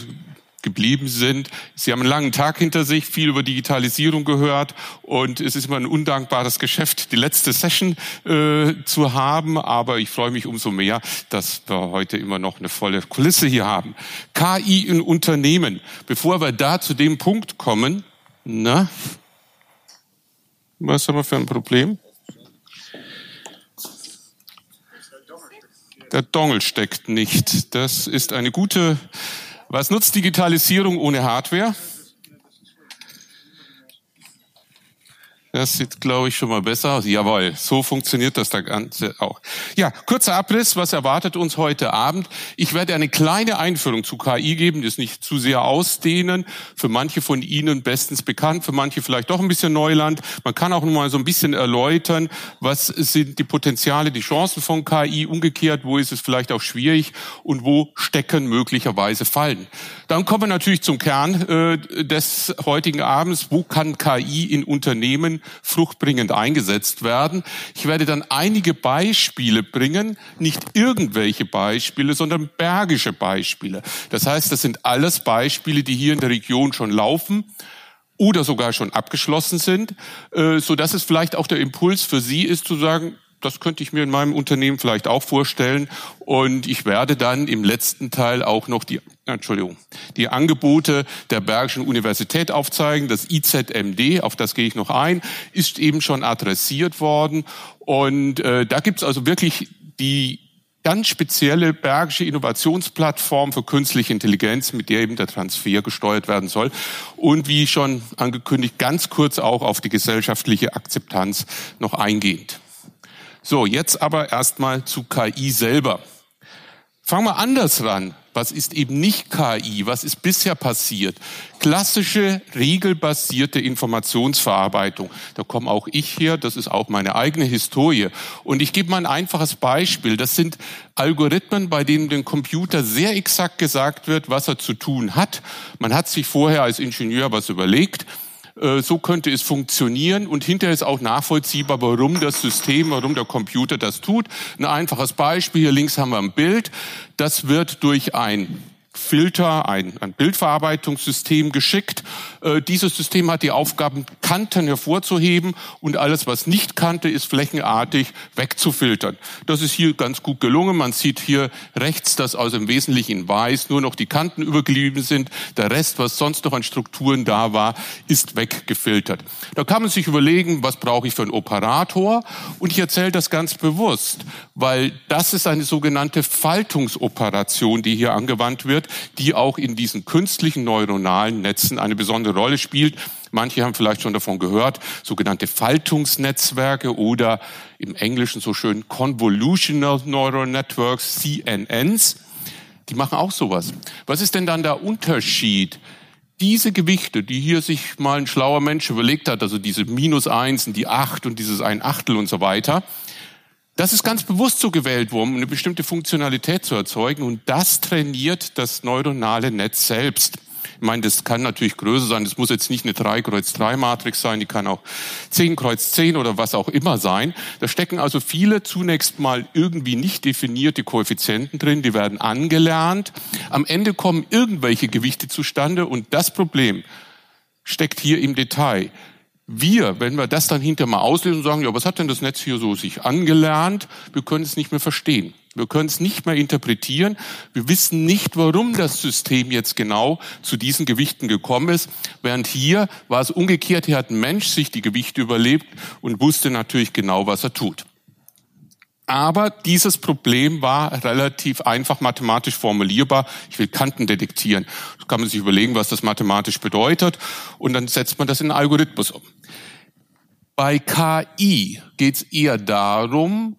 geblieben sind. Sie haben einen langen Tag hinter sich, viel über Digitalisierung gehört und es ist immer ein undankbares Geschäft, die letzte Session äh, zu haben. Aber ich freue mich umso mehr, dass wir heute immer noch eine volle Kulisse hier haben. KI in Unternehmen. Bevor wir da zu dem Punkt kommen, na, was haben wir für ein Problem? Der Dongel steckt nicht. Das ist eine gute was nutzt Digitalisierung ohne Hardware? Das sieht, glaube ich, schon mal besser aus. Jawohl, so funktioniert das da Ganze auch. Ja, kurzer Abriss, was erwartet uns heute Abend? Ich werde eine kleine Einführung zu KI geben, das nicht zu sehr ausdehnen. Für manche von Ihnen bestens bekannt, für manche vielleicht doch ein bisschen Neuland. Man kann auch mal so ein bisschen erläutern, was sind die Potenziale, die Chancen von KI, umgekehrt, wo ist es vielleicht auch schwierig und wo stecken möglicherweise Fallen. Dann kommen wir natürlich zum Kern äh, des heutigen Abends. Wo kann KI in Unternehmen fruchtbringend eingesetzt werden. Ich werde dann einige Beispiele bringen, nicht irgendwelche Beispiele, sondern bergische Beispiele. Das heißt, das sind alles Beispiele, die hier in der Region schon laufen oder sogar schon abgeschlossen sind, äh, so dass es vielleicht auch der Impuls für Sie ist zu sagen, das könnte ich mir in meinem Unternehmen vielleicht auch vorstellen. Und ich werde dann im letzten Teil auch noch die, Entschuldigung, die Angebote der Bergischen Universität aufzeigen. Das IZMD, auf das gehe ich noch ein, ist eben schon adressiert worden. Und äh, da gibt's also wirklich die ganz spezielle Bergische Innovationsplattform für künstliche Intelligenz, mit der eben der Transfer gesteuert werden soll. Und wie schon angekündigt, ganz kurz auch auf die gesellschaftliche Akzeptanz noch eingehend. So, jetzt aber erstmal zu KI selber. Fangen wir anders ran. Was ist eben nicht KI? Was ist bisher passiert? Klassische, regelbasierte Informationsverarbeitung. Da komme auch ich her. Das ist auch meine eigene Historie. Und ich gebe mal ein einfaches Beispiel. Das sind Algorithmen, bei denen dem Computer sehr exakt gesagt wird, was er zu tun hat. Man hat sich vorher als Ingenieur was überlegt äh, so könnte es funktionieren und hinterher ist auch nachvollziehbar, warum das System, warum der Computer das tut. Ein einfaches Beispiel, hier links haben wir ein Bild, das wird durch ein Filter, ein, ein Bildverarbeitungssystem geschickt. Äh, dieses System hat die Aufgaben, Kanten hervorzuheben und alles, was nicht Kante ist, flächenartig wegzufiltern. Das ist hier ganz gut gelungen. Man sieht hier rechts, dass also im Wesentlichen in weiß nur noch die Kanten übergeblieben sind. Der Rest, was sonst noch an Strukturen da war, ist weggefiltert. Da kann man sich überlegen, was brauche ich für einen Operator? Und ich erzähle das ganz bewusst, weil das ist eine sogenannte Faltungsoperation, die hier angewandt wird die auch in diesen künstlichen neuronalen Netzen eine besondere Rolle spielt. Manche haben vielleicht schon davon gehört, sogenannte Faltungsnetzwerke oder im Englischen so schön Convolutional Neural Networks, CNNs. Die machen auch sowas. Was ist denn dann der Unterschied? Diese Gewichte, die hier sich mal ein schlauer Mensch überlegt hat, also diese Minus eins und die acht und dieses ein Achtel und so weiter, das ist ganz bewusst so gewählt worden, um eine bestimmte Funktionalität zu erzeugen. Und das trainiert das neuronale Netz selbst. Ich meine, das kann natürlich größer sein. Das muss jetzt nicht eine 3 Kreuz 3 Matrix sein. Die kann auch 10 Kreuz 10 oder was auch immer sein. Da stecken also viele zunächst mal irgendwie nicht definierte Koeffizienten drin. Die werden angelernt. Am Ende kommen irgendwelche Gewichte zustande. Und das Problem steckt hier im Detail. Wir, wenn wir das dann hinterher mal auslesen und sagen, ja, was hat denn das Netz hier so sich angelernt? Wir können es nicht mehr verstehen. Wir können es nicht mehr interpretieren. Wir wissen nicht, warum das System jetzt genau zu diesen Gewichten gekommen ist. Während hier war es umgekehrt. Hier hat ein Mensch sich die Gewichte überlebt und wusste natürlich genau, was er tut. Aber dieses Problem war relativ einfach mathematisch formulierbar. Ich will Kanten detektieren. Da kann man sich überlegen, was das mathematisch bedeutet. Und dann setzt man das in einen Algorithmus um. Bei KI geht es eher darum,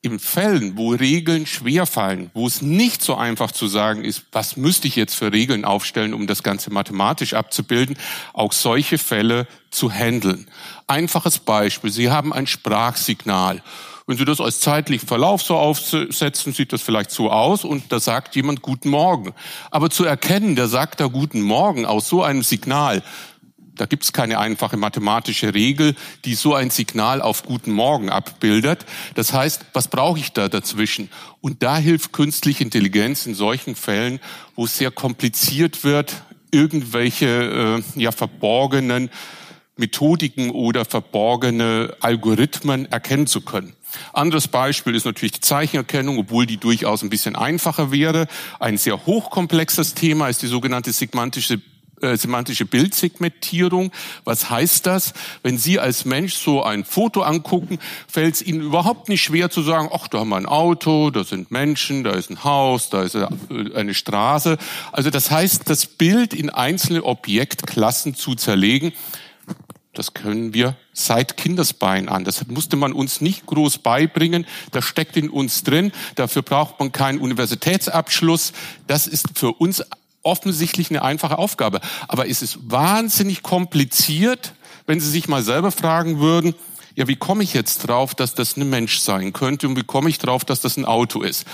in Fällen, wo Regeln schwerfallen, wo es nicht so einfach zu sagen ist, was müsste ich jetzt für Regeln aufstellen, um das Ganze mathematisch abzubilden, auch solche Fälle zu handeln. Einfaches Beispiel. Sie haben ein Sprachsignal wenn Sie das als zeitlichen Verlauf so aufsetzen, sieht das vielleicht so aus und da sagt jemand Guten Morgen. Aber zu erkennen, der sagt da Guten Morgen aus so einem Signal, da gibt es keine einfache mathematische Regel, die so ein Signal auf Guten Morgen abbildet. Das heißt, was brauche ich da dazwischen? Und da hilft künstliche Intelligenz in solchen Fällen, wo es sehr kompliziert wird, irgendwelche äh, ja verborgenen Methodiken oder verborgene Algorithmen erkennen zu können. Anderes Beispiel ist natürlich die Zeichenerkennung, obwohl die durchaus ein bisschen einfacher wäre. Ein sehr hochkomplexes Thema ist die sogenannte semantische äh, semantische Bildsegmentierung. Was heißt das? Wenn Sie als Mensch so ein Foto angucken, fällt es Ihnen überhaupt nicht schwer zu sagen, ach, da haben wir ein Auto, da sind Menschen, da ist ein Haus, da ist eine Straße. Also das heißt, das Bild in einzelne Objektklassen zu zerlegen, das können wir seit Kindesbein an. Das musste man uns nicht groß beibringen. Das steckt in uns drin. Dafür braucht man keinen Universitätsabschluss. Das ist für uns offensichtlich eine einfache Aufgabe. Aber es ist wahnsinnig kompliziert, wenn Sie sich mal selber fragen würden, ja, wie komme ich jetzt drauf, dass das ein Mensch sein könnte und wie komme ich drauf, dass das ein Auto ist?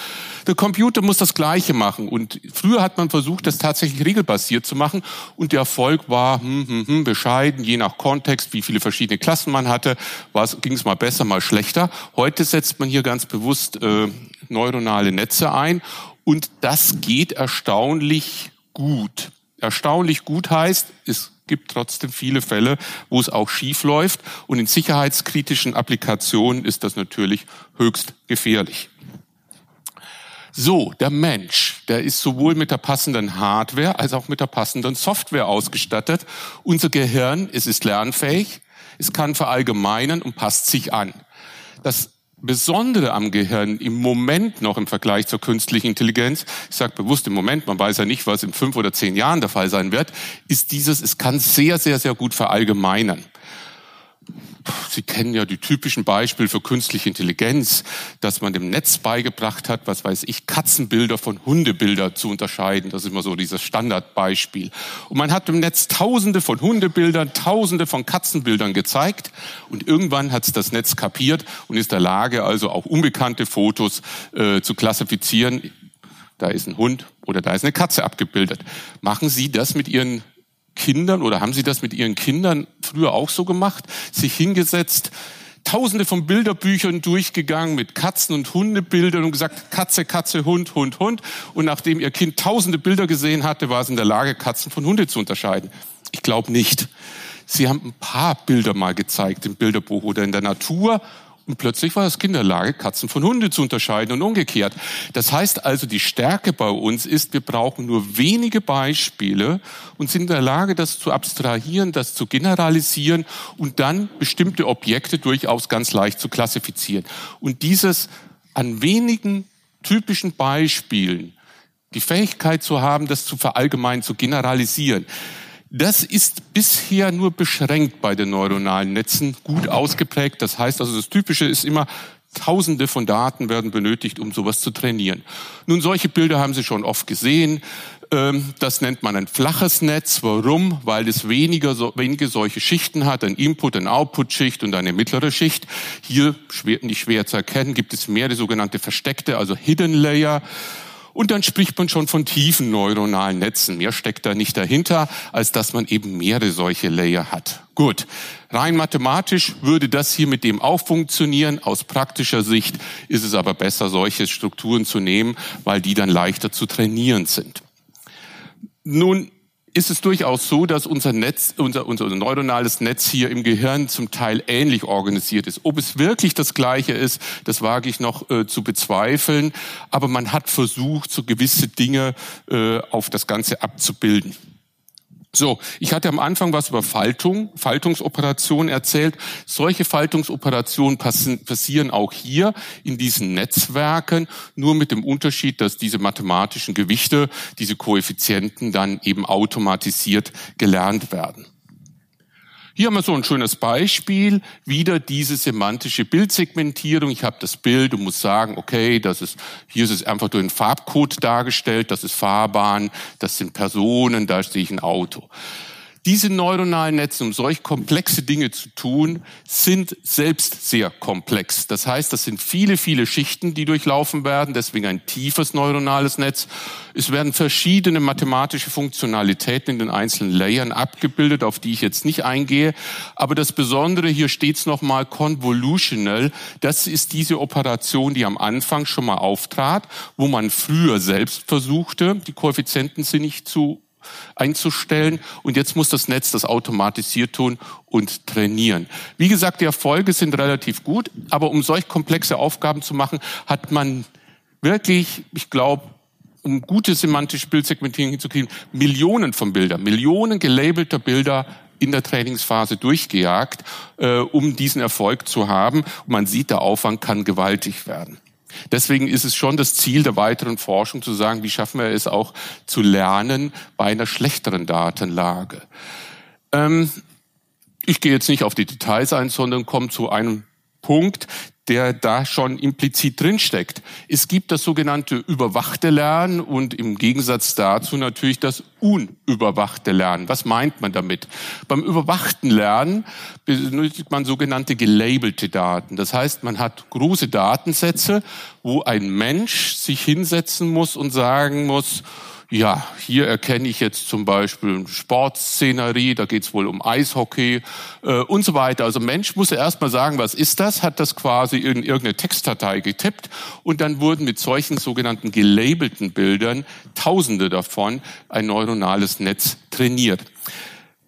Der Computer muss das Gleiche machen und früher hat man versucht, das tatsächlich regelbasiert zu machen und der Erfolg war hm, hm, hm, bescheiden, je nach Kontext, wie viele verschiedene Klassen man hatte, ging es mal besser, mal schlechter. Heute setzt man hier ganz bewusst äh, neuronale Netze ein und das geht erstaunlich gut. Erstaunlich gut heißt, es gibt trotzdem viele Fälle, wo es auch schief läuft. Und in sicherheitskritischen Applikationen ist das natürlich höchst gefährlich. So, der Mensch, der ist sowohl mit der passenden Hardware als auch mit der passenden Software ausgestattet. Unser Gehirn, es ist lernfähig, es kann verallgemeinern und passt sich an. Das Besondere am Gehirn im Moment noch im Vergleich zur künstlichen Intelligenz, ich sage bewusst im Moment, man weiß ja nicht, was in fünf oder zehn Jahren der Fall sein wird, ist dieses, es kann sehr, sehr, sehr gut verallgemeinern. Sie kennen ja die typischen Beispiele für künstliche Intelligenz, dass man dem Netz beigebracht hat, was weiß ich, Katzenbilder von Hundebildern zu unterscheiden. Das ist immer so dieses Standardbeispiel. Und man hat dem Netz Tausende von Hundebildern, Tausende von Katzenbildern gezeigt. Und irgendwann hat es das Netz kapiert und ist der Lage, also auch unbekannte Fotos äh, zu klassifizieren. Da ist ein Hund oder da ist eine Katze abgebildet. Machen Sie das mit Ihren Kindern oder haben Sie das mit Ihren Kindern früher auch so gemacht? Sich hingesetzt, tausende von Bilderbüchern durchgegangen mit Katzen- und Hundebildern und gesagt, Katze, Katze, Hund, Hund, Hund. Und nachdem Ihr Kind tausende Bilder gesehen hatte, war es in der Lage, Katzen von Hunde zu unterscheiden. Ich glaube nicht. Sie haben ein paar Bilder mal gezeigt im Bilderbuch oder in der Natur und plötzlich war das Kind in der Lage, Katzen von Hunde zu unterscheiden und umgekehrt. Das heißt also, die Stärke bei uns ist, wir brauchen nur wenige Beispiele und sind in der Lage, das zu abstrahieren, das zu generalisieren und dann bestimmte Objekte durchaus ganz leicht zu klassifizieren. Und dieses an wenigen typischen Beispielen, die Fähigkeit zu haben, das zu verallgemeinern, zu generalisieren, das ist bisher nur beschränkt bei den neuronalen Netzen gut ausgeprägt. Das heißt also, das Typische ist immer, Tausende von Daten werden benötigt, um sowas zu trainieren. Nun, solche Bilder haben Sie schon oft gesehen. Ähm, das nennt man ein flaches Netz. Warum? Weil es weniger, wenige solche Schichten hat, ein Input, ein Output-Schicht und eine mittlere Schicht. Hier nicht schwer zu erkennen, gibt es mehr die sogenannte versteckte, also Hidden Layer. Und dann spricht man schon von tiefen neuronalen Netzen. Mehr steckt da nicht dahinter, als dass man eben mehrere solche Layer hat. Gut. Rein mathematisch würde das hier mit dem auch funktionieren. Aus praktischer Sicht ist es aber besser, solche Strukturen zu nehmen, weil die dann leichter zu trainieren sind. Nun ist es durchaus so, dass unser Netz, unser, unser neuronales Netz hier im Gehirn zum Teil ähnlich organisiert ist. Ob es wirklich das Gleiche ist, das wage ich noch äh, zu bezweifeln. Aber man hat versucht, so gewisse Dinge äh, auf das Ganze abzubilden. So, ich hatte am Anfang was über Faltung, Faltungsoperationen erzählt. Solche Faltungsoperationen passieren auch hier in diesen Netzwerken, nur mit dem Unterschied, dass diese mathematischen Gewichte, diese Koeffizienten dann eben automatisiert gelernt werden. Hier haben wir so ein schönes Beispiel, wieder diese semantische Bildsegmentierung. Ich habe das Bild und muss sagen, okay, das ist, hier ist es einfach durch einen Farbcode dargestellt, das ist Fahrbahn, das sind Personen, da sehe ich ein Auto. Diese neuronalen Netze, um solch komplexe Dinge zu tun, sind selbst sehr komplex. Das heißt, das sind viele, viele Schichten, die durchlaufen werden, deswegen ein tiefes neuronales Netz. Es werden verschiedene mathematische Funktionalitäten in den einzelnen Layern abgebildet, auf die ich jetzt nicht eingehe. Aber das Besondere hier steht es nochmal convolutional. Das ist diese Operation, die am Anfang schon mal auftrat, wo man früher selbst versuchte, die Koeffizienten sinnig zu einzustellen. Und jetzt muss das Netz das automatisiert tun und trainieren. Wie gesagt, die Erfolge sind relativ gut, aber um solch komplexe Aufgaben zu machen, hat man wirklich, ich glaube, um gute semantische Bildsegmentierung hinzukriegen, Millionen von Bildern, Millionen gelabelter Bilder in der Trainingsphase durchgejagt, äh, um diesen Erfolg zu haben. Und man sieht, der Aufwand kann gewaltig werden. Deswegen ist es schon das Ziel der weiteren Forschung zu sagen, wie schaffen wir es auch zu lernen bei einer schlechteren Datenlage. Ähm, ich gehe jetzt nicht auf die Details ein, sondern komme zu einem Punkt. Der da schon implizit drinsteckt. Es gibt das sogenannte überwachte Lernen und im Gegensatz dazu natürlich das unüberwachte Lernen. Was meint man damit? Beim überwachten Lernen benötigt man sogenannte gelabelte Daten. Das heißt, man hat große Datensätze, wo ein Mensch sich hinsetzen muss und sagen muss, ja, hier erkenne ich jetzt zum Beispiel Sportszenerie, da geht es wohl um Eishockey äh, und so weiter. Also Mensch muss erst mal sagen, was ist das, hat das quasi in irgendeine Textdatei getippt und dann wurden mit solchen sogenannten gelabelten Bildern, tausende davon, ein neuronales Netz trainiert.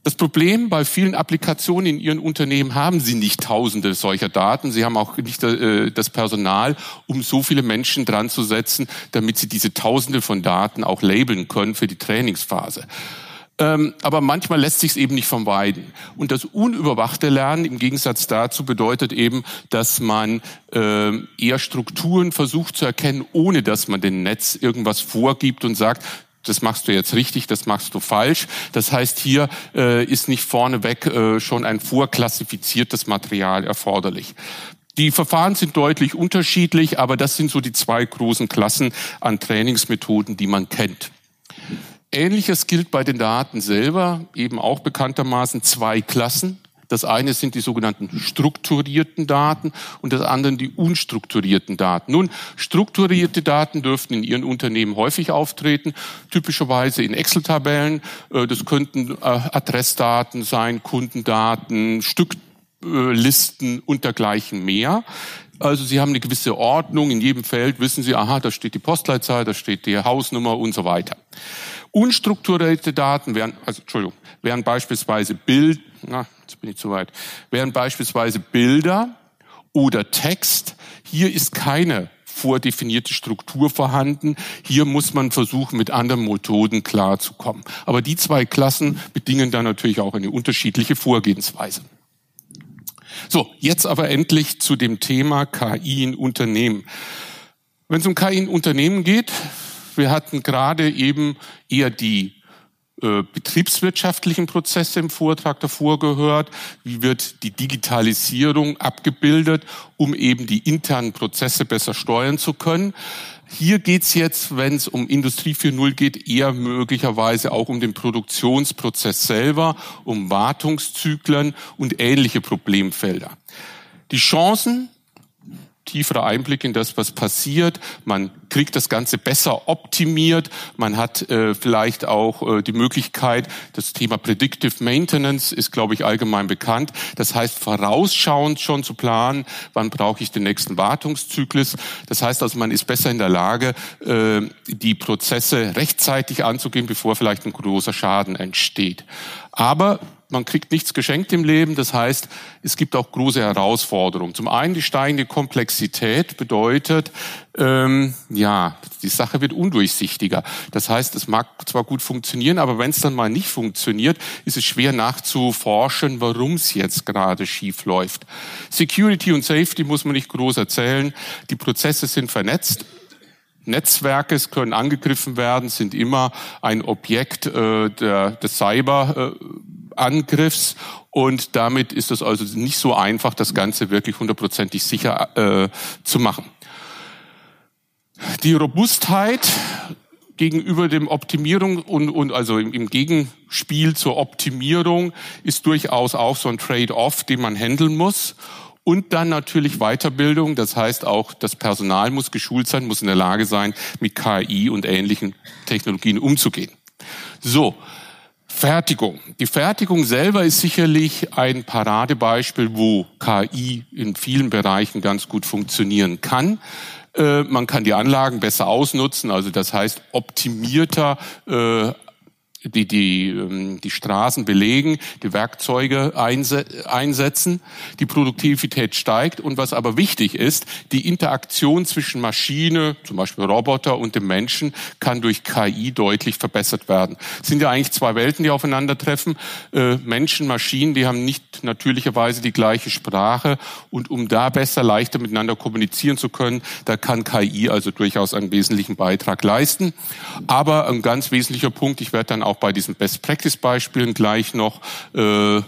Das Problem bei vielen Applikationen in Ihren Unternehmen haben Sie nicht Tausende solcher Daten. Sie haben auch nicht äh, das Personal, um so viele Menschen dran zu setzen, damit Sie diese Tausende von Daten auch labeln können für die Trainingsphase. Ähm, aber manchmal lässt sich es eben nicht vermeiden. Und das unüberwachte Lernen im Gegensatz dazu bedeutet eben, dass man äh, eher Strukturen versucht zu erkennen, ohne dass man dem Netz irgendwas vorgibt und sagt, das machst du jetzt richtig, das machst du falsch. Das heißt, hier äh, ist nicht vorneweg äh, schon ein vorklassifiziertes Material erforderlich. Die Verfahren sind deutlich unterschiedlich, aber das sind so die zwei großen Klassen an Trainingsmethoden, die man kennt. Ähnliches gilt bei den Daten selber, eben auch bekanntermaßen zwei Klassen. Das eine sind die sogenannten strukturierten Daten und das andere die unstrukturierten Daten. Nun, strukturierte Daten dürften in Ihren Unternehmen häufig auftreten, typischerweise in Excel-Tabellen. Äh, das könnten äh, Adressdaten sein, Kundendaten, Stücklisten und dergleichen mehr. Also Sie haben eine gewisse Ordnung. In jedem Feld wissen Sie, aha, da steht die Postleitzahl, da steht die Hausnummer und so weiter. Unstrukturierte Daten wären, also Entschuldigung, wären beispielsweise Bild, na, jetzt bin ich zu weit, wären beispielsweise Bilder oder Text. Hier ist keine vordefinierte Struktur vorhanden. Hier muss man versuchen, mit anderen Methoden klarzukommen. Aber die zwei Klassen bedingen dann natürlich auch eine unterschiedliche Vorgehensweise. So, jetzt aber endlich zu dem Thema KI in Unternehmen. Wenn es um KI in Unternehmen geht, wir hatten gerade eben eher die äh, betriebswirtschaftlichen Prozesse im Vortrag davor gehört. Wie wird die Digitalisierung abgebildet, um eben die internen Prozesse besser steuern zu können? Hier geht's jetzt, wenn es um Industrie 4.0 geht, eher möglicherweise auch um den Produktionsprozess selber, um Wartungszyklen und ähnliche Problemfelder. Die Chancen tieferer Einblick in das, was passiert. Man kriegt das Ganze besser optimiert. Man hat äh, vielleicht auch äh, die Möglichkeit, das Thema Predictive Maintenance ist, glaube ich, allgemein bekannt. Das heißt, vorausschauend schon zu planen, wann brauche ich den nächsten Wartungszyklus. Das heißt also, man ist besser in der Lage, äh, die Prozesse rechtzeitig anzugehen, bevor vielleicht ein großer Schaden entsteht. Aber man kriegt nichts geschenkt im Leben. Das heißt, es gibt auch große Herausforderungen. Zum einen die steigende Komplexität bedeutet, ähm, ja, die Sache wird undurchsichtiger. Das heißt, es mag zwar gut funktionieren, aber wenn es dann mal nicht funktioniert, ist es schwer nachzuforschen, warum es jetzt gerade schief läuft. Security und Safety muss man nicht groß erzählen. Die Prozesse sind vernetzt. Netzwerke können angegriffen werden, sind immer ein Objekt äh, der, des Cyber. Äh, und damit ist es also nicht so einfach, das Ganze wirklich hundertprozentig sicher äh, zu machen. Die Robustheit gegenüber dem Optimierung und, und also im, im Gegenspiel zur Optimierung ist durchaus auch so ein Trade-off, den man handeln muss. Und dann natürlich Weiterbildung, das heißt auch, das Personal muss geschult sein, muss in der Lage sein, mit KI und ähnlichen Technologien umzugehen. So, Fertigung. Die Fertigung selber ist sicherlich ein Paradebeispiel, wo KI in vielen Bereichen ganz gut funktionieren kann. Äh, man kann die Anlagen besser ausnutzen, also das heißt optimierter äh, die, die, ähm, die Straßen belegen, die Werkzeuge einsetzen, die Produktivität steigt und was aber wichtig ist, die Interaktion zwischen Maschine, zum Beispiel Roboter und dem Menschen kann durch KI deutlich verbessert werden. Es sind ja eigentlich zwei Welten, die aufeinandertreffen. Äh, Menschen, Maschinen, die haben nicht natürlicherweise die gleiche Sprache und um da besser, leichter miteinander kommunizieren zu können, da kann KI also durchaus einen wesentlichen Beitrag leisten. Aber ein ganz wesentlicher Punkt, ich werde dann auch auch bei diesen Best-Practice-Beispielen gleich noch äh,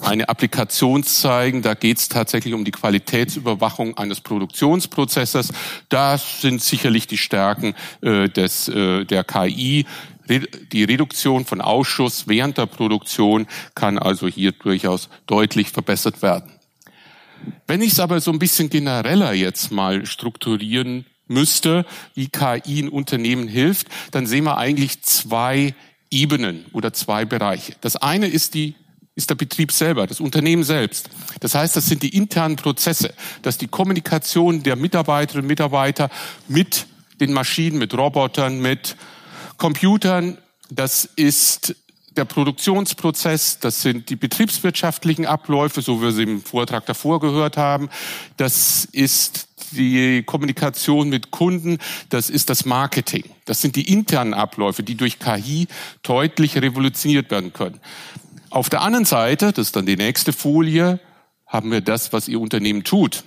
eine Applikation zeigen. Da geht es tatsächlich um die Qualitätsüberwachung eines Produktionsprozesses. Das sind sicherlich die Stärken äh, des, äh, der KI. Die Reduktion von Ausschuss während der Produktion kann also hier durchaus deutlich verbessert werden. Wenn ich es aber so ein bisschen genereller jetzt mal strukturieren müsste, wie KI in Unternehmen hilft, dann sehen wir eigentlich zwei Ebenen oder zwei Bereiche. Das eine ist die ist der Betrieb selber, das Unternehmen selbst. Das heißt, das sind die internen Prozesse, dass die Kommunikation der Mitarbeiterinnen und Mitarbeiter mit den Maschinen, mit Robotern, mit Computern, das ist der Produktionsprozess, das sind die betriebswirtschaftlichen Abläufe, so wie wir sie im Vortrag davor gehört haben, das ist die Kommunikation mit Kunden, das ist das Marketing. Das sind die internen Abläufe, die durch KI deutlich revolutioniert werden können. Auf der anderen Seite, das ist dann die nächste Folie, haben wir das, was Ihr Unternehmen tut.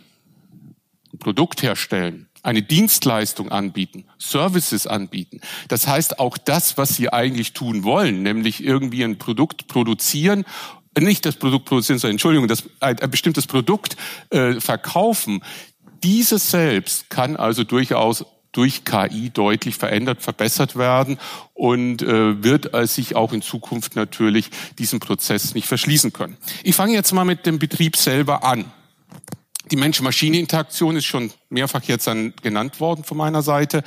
Ein Produkt herstellen, eine Dienstleistung anbieten, Services anbieten. Das heißt auch das, was Sie eigentlich tun wollen, nämlich irgendwie ein Produkt produzieren nicht das Produkt produzieren, sondern Entschuldigung, das, ein, ein bestimmtes Produkt äh, verkaufen. Dieses selbst kann also durchaus durch KI deutlich verändert, verbessert werden und äh, wird äh, sich auch in Zukunft natürlich diesen Prozess nicht verschließen können. Ich fange jetzt mal mit dem Betrieb selber an. Die Mensch-Maschine-Interaktion ist schon mehrfach jetzt an, genannt worden von meiner Seite.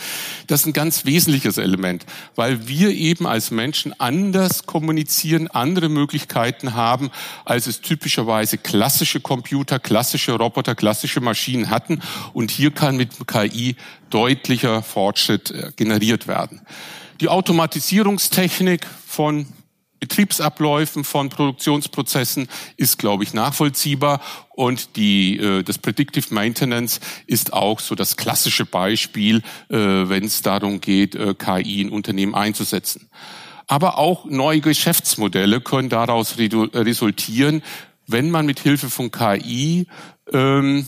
Das ist ein ganz wesentliches Element, weil wir eben als Menschen anders kommunizieren, andere Möglichkeiten haben, als es typischerweise klassische Computer, klassische Roboter, klassische Maschinen hatten. Und hier kann mit KI deutlicher Fortschritt äh, generiert werden. Die Automatisierungstechnik von Betriebsabläufen von Produktionsprozessen ist, glaube ich, nachvollziehbar. Und die, äh, das Predictive Maintenance ist auch so das klassische Beispiel, äh, wenn es darum geht, äh, KI in Unternehmen einzusetzen. Aber auch neue Geschäftsmodelle können daraus resultieren, wenn man mit Hilfe von KI ähm,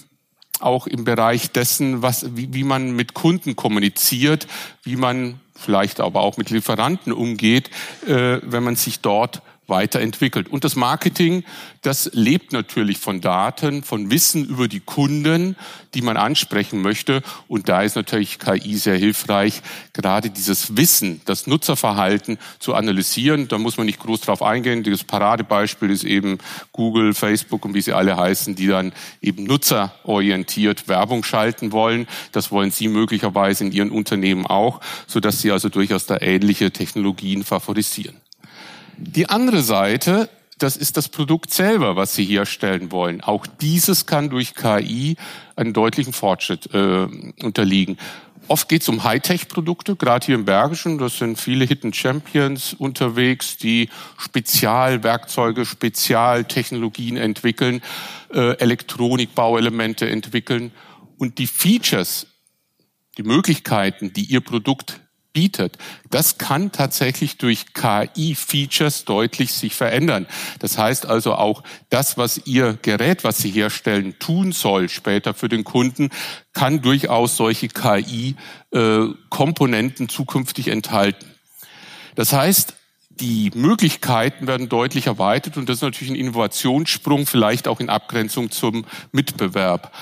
auch im Bereich dessen, was, wie, wie man mit Kunden kommuniziert, wie man vielleicht aber auch mit Lieferanten umgeht, äh, wenn man sich dort weiterentwickelt. Und das Marketing, das lebt natürlich von Daten, von Wissen über die Kunden, die man ansprechen möchte. Und da ist natürlich KI sehr hilfreich, gerade dieses Wissen, das Nutzerverhalten zu analysieren. Da muss man nicht groß drauf eingehen. Das Paradebeispiel ist eben Google, Facebook und wie sie alle heißen, die dann eben nutzerorientiert Werbung schalten wollen. Das wollen Sie möglicherweise in Ihren Unternehmen auch, sodass Sie also durchaus da ähnliche Technologien favorisieren. Die andere Seite, das ist das Produkt selber, was Sie herstellen wollen. Auch dieses kann durch KI einen deutlichen Fortschritt äh, unterliegen. Oft geht es um Hightech-Produkte, gerade hier im Bergischen. Das sind viele Hidden Champions unterwegs, die Spezialwerkzeuge, Spezialtechnologien entwickeln, äh, Elektronikbauelemente entwickeln. Und die Features, die Möglichkeiten, die ihr Produkt bietet, das kann tatsächlich durch KI-Features deutlich sich verändern. Das heißt also auch das, was Ihr Gerät, was Sie herstellen, tun soll später für den Kunden, kann durchaus solche KI-Komponenten zukünftig enthalten. Das heißt, die Möglichkeiten werden deutlich erweitert und das ist natürlich ein Innovationssprung, vielleicht auch in Abgrenzung zum Mitbewerb.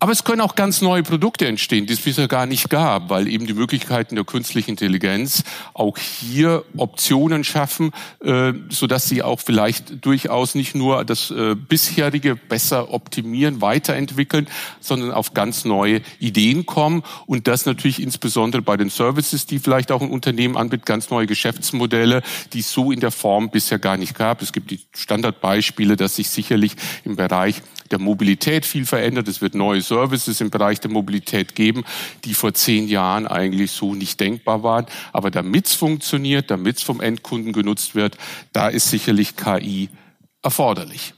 Aber es können auch ganz neue Produkte entstehen, die es bisher gar nicht gab, weil eben die Möglichkeiten der künstlichen Intelligenz auch hier Optionen schaffen, äh, so dass sie auch vielleicht durchaus nicht nur das äh, bisherige besser optimieren, weiterentwickeln, sondern auf ganz neue Ideen kommen und das natürlich insbesondere bei den Services, die vielleicht auch ein Unternehmen anbietet, ganz neue Geschäftsmodelle, die es so in der Form bisher gar nicht gab. Es gibt die Standardbeispiele, dass sich sicherlich im Bereich der Mobilität viel verändert. Es wird neue Services im Bereich der Mobilität geben, die vor zehn Jahren eigentlich so nicht denkbar waren. Aber damit es funktioniert, damit es vom Endkunden genutzt wird, da ist sicherlich KI erforderlich.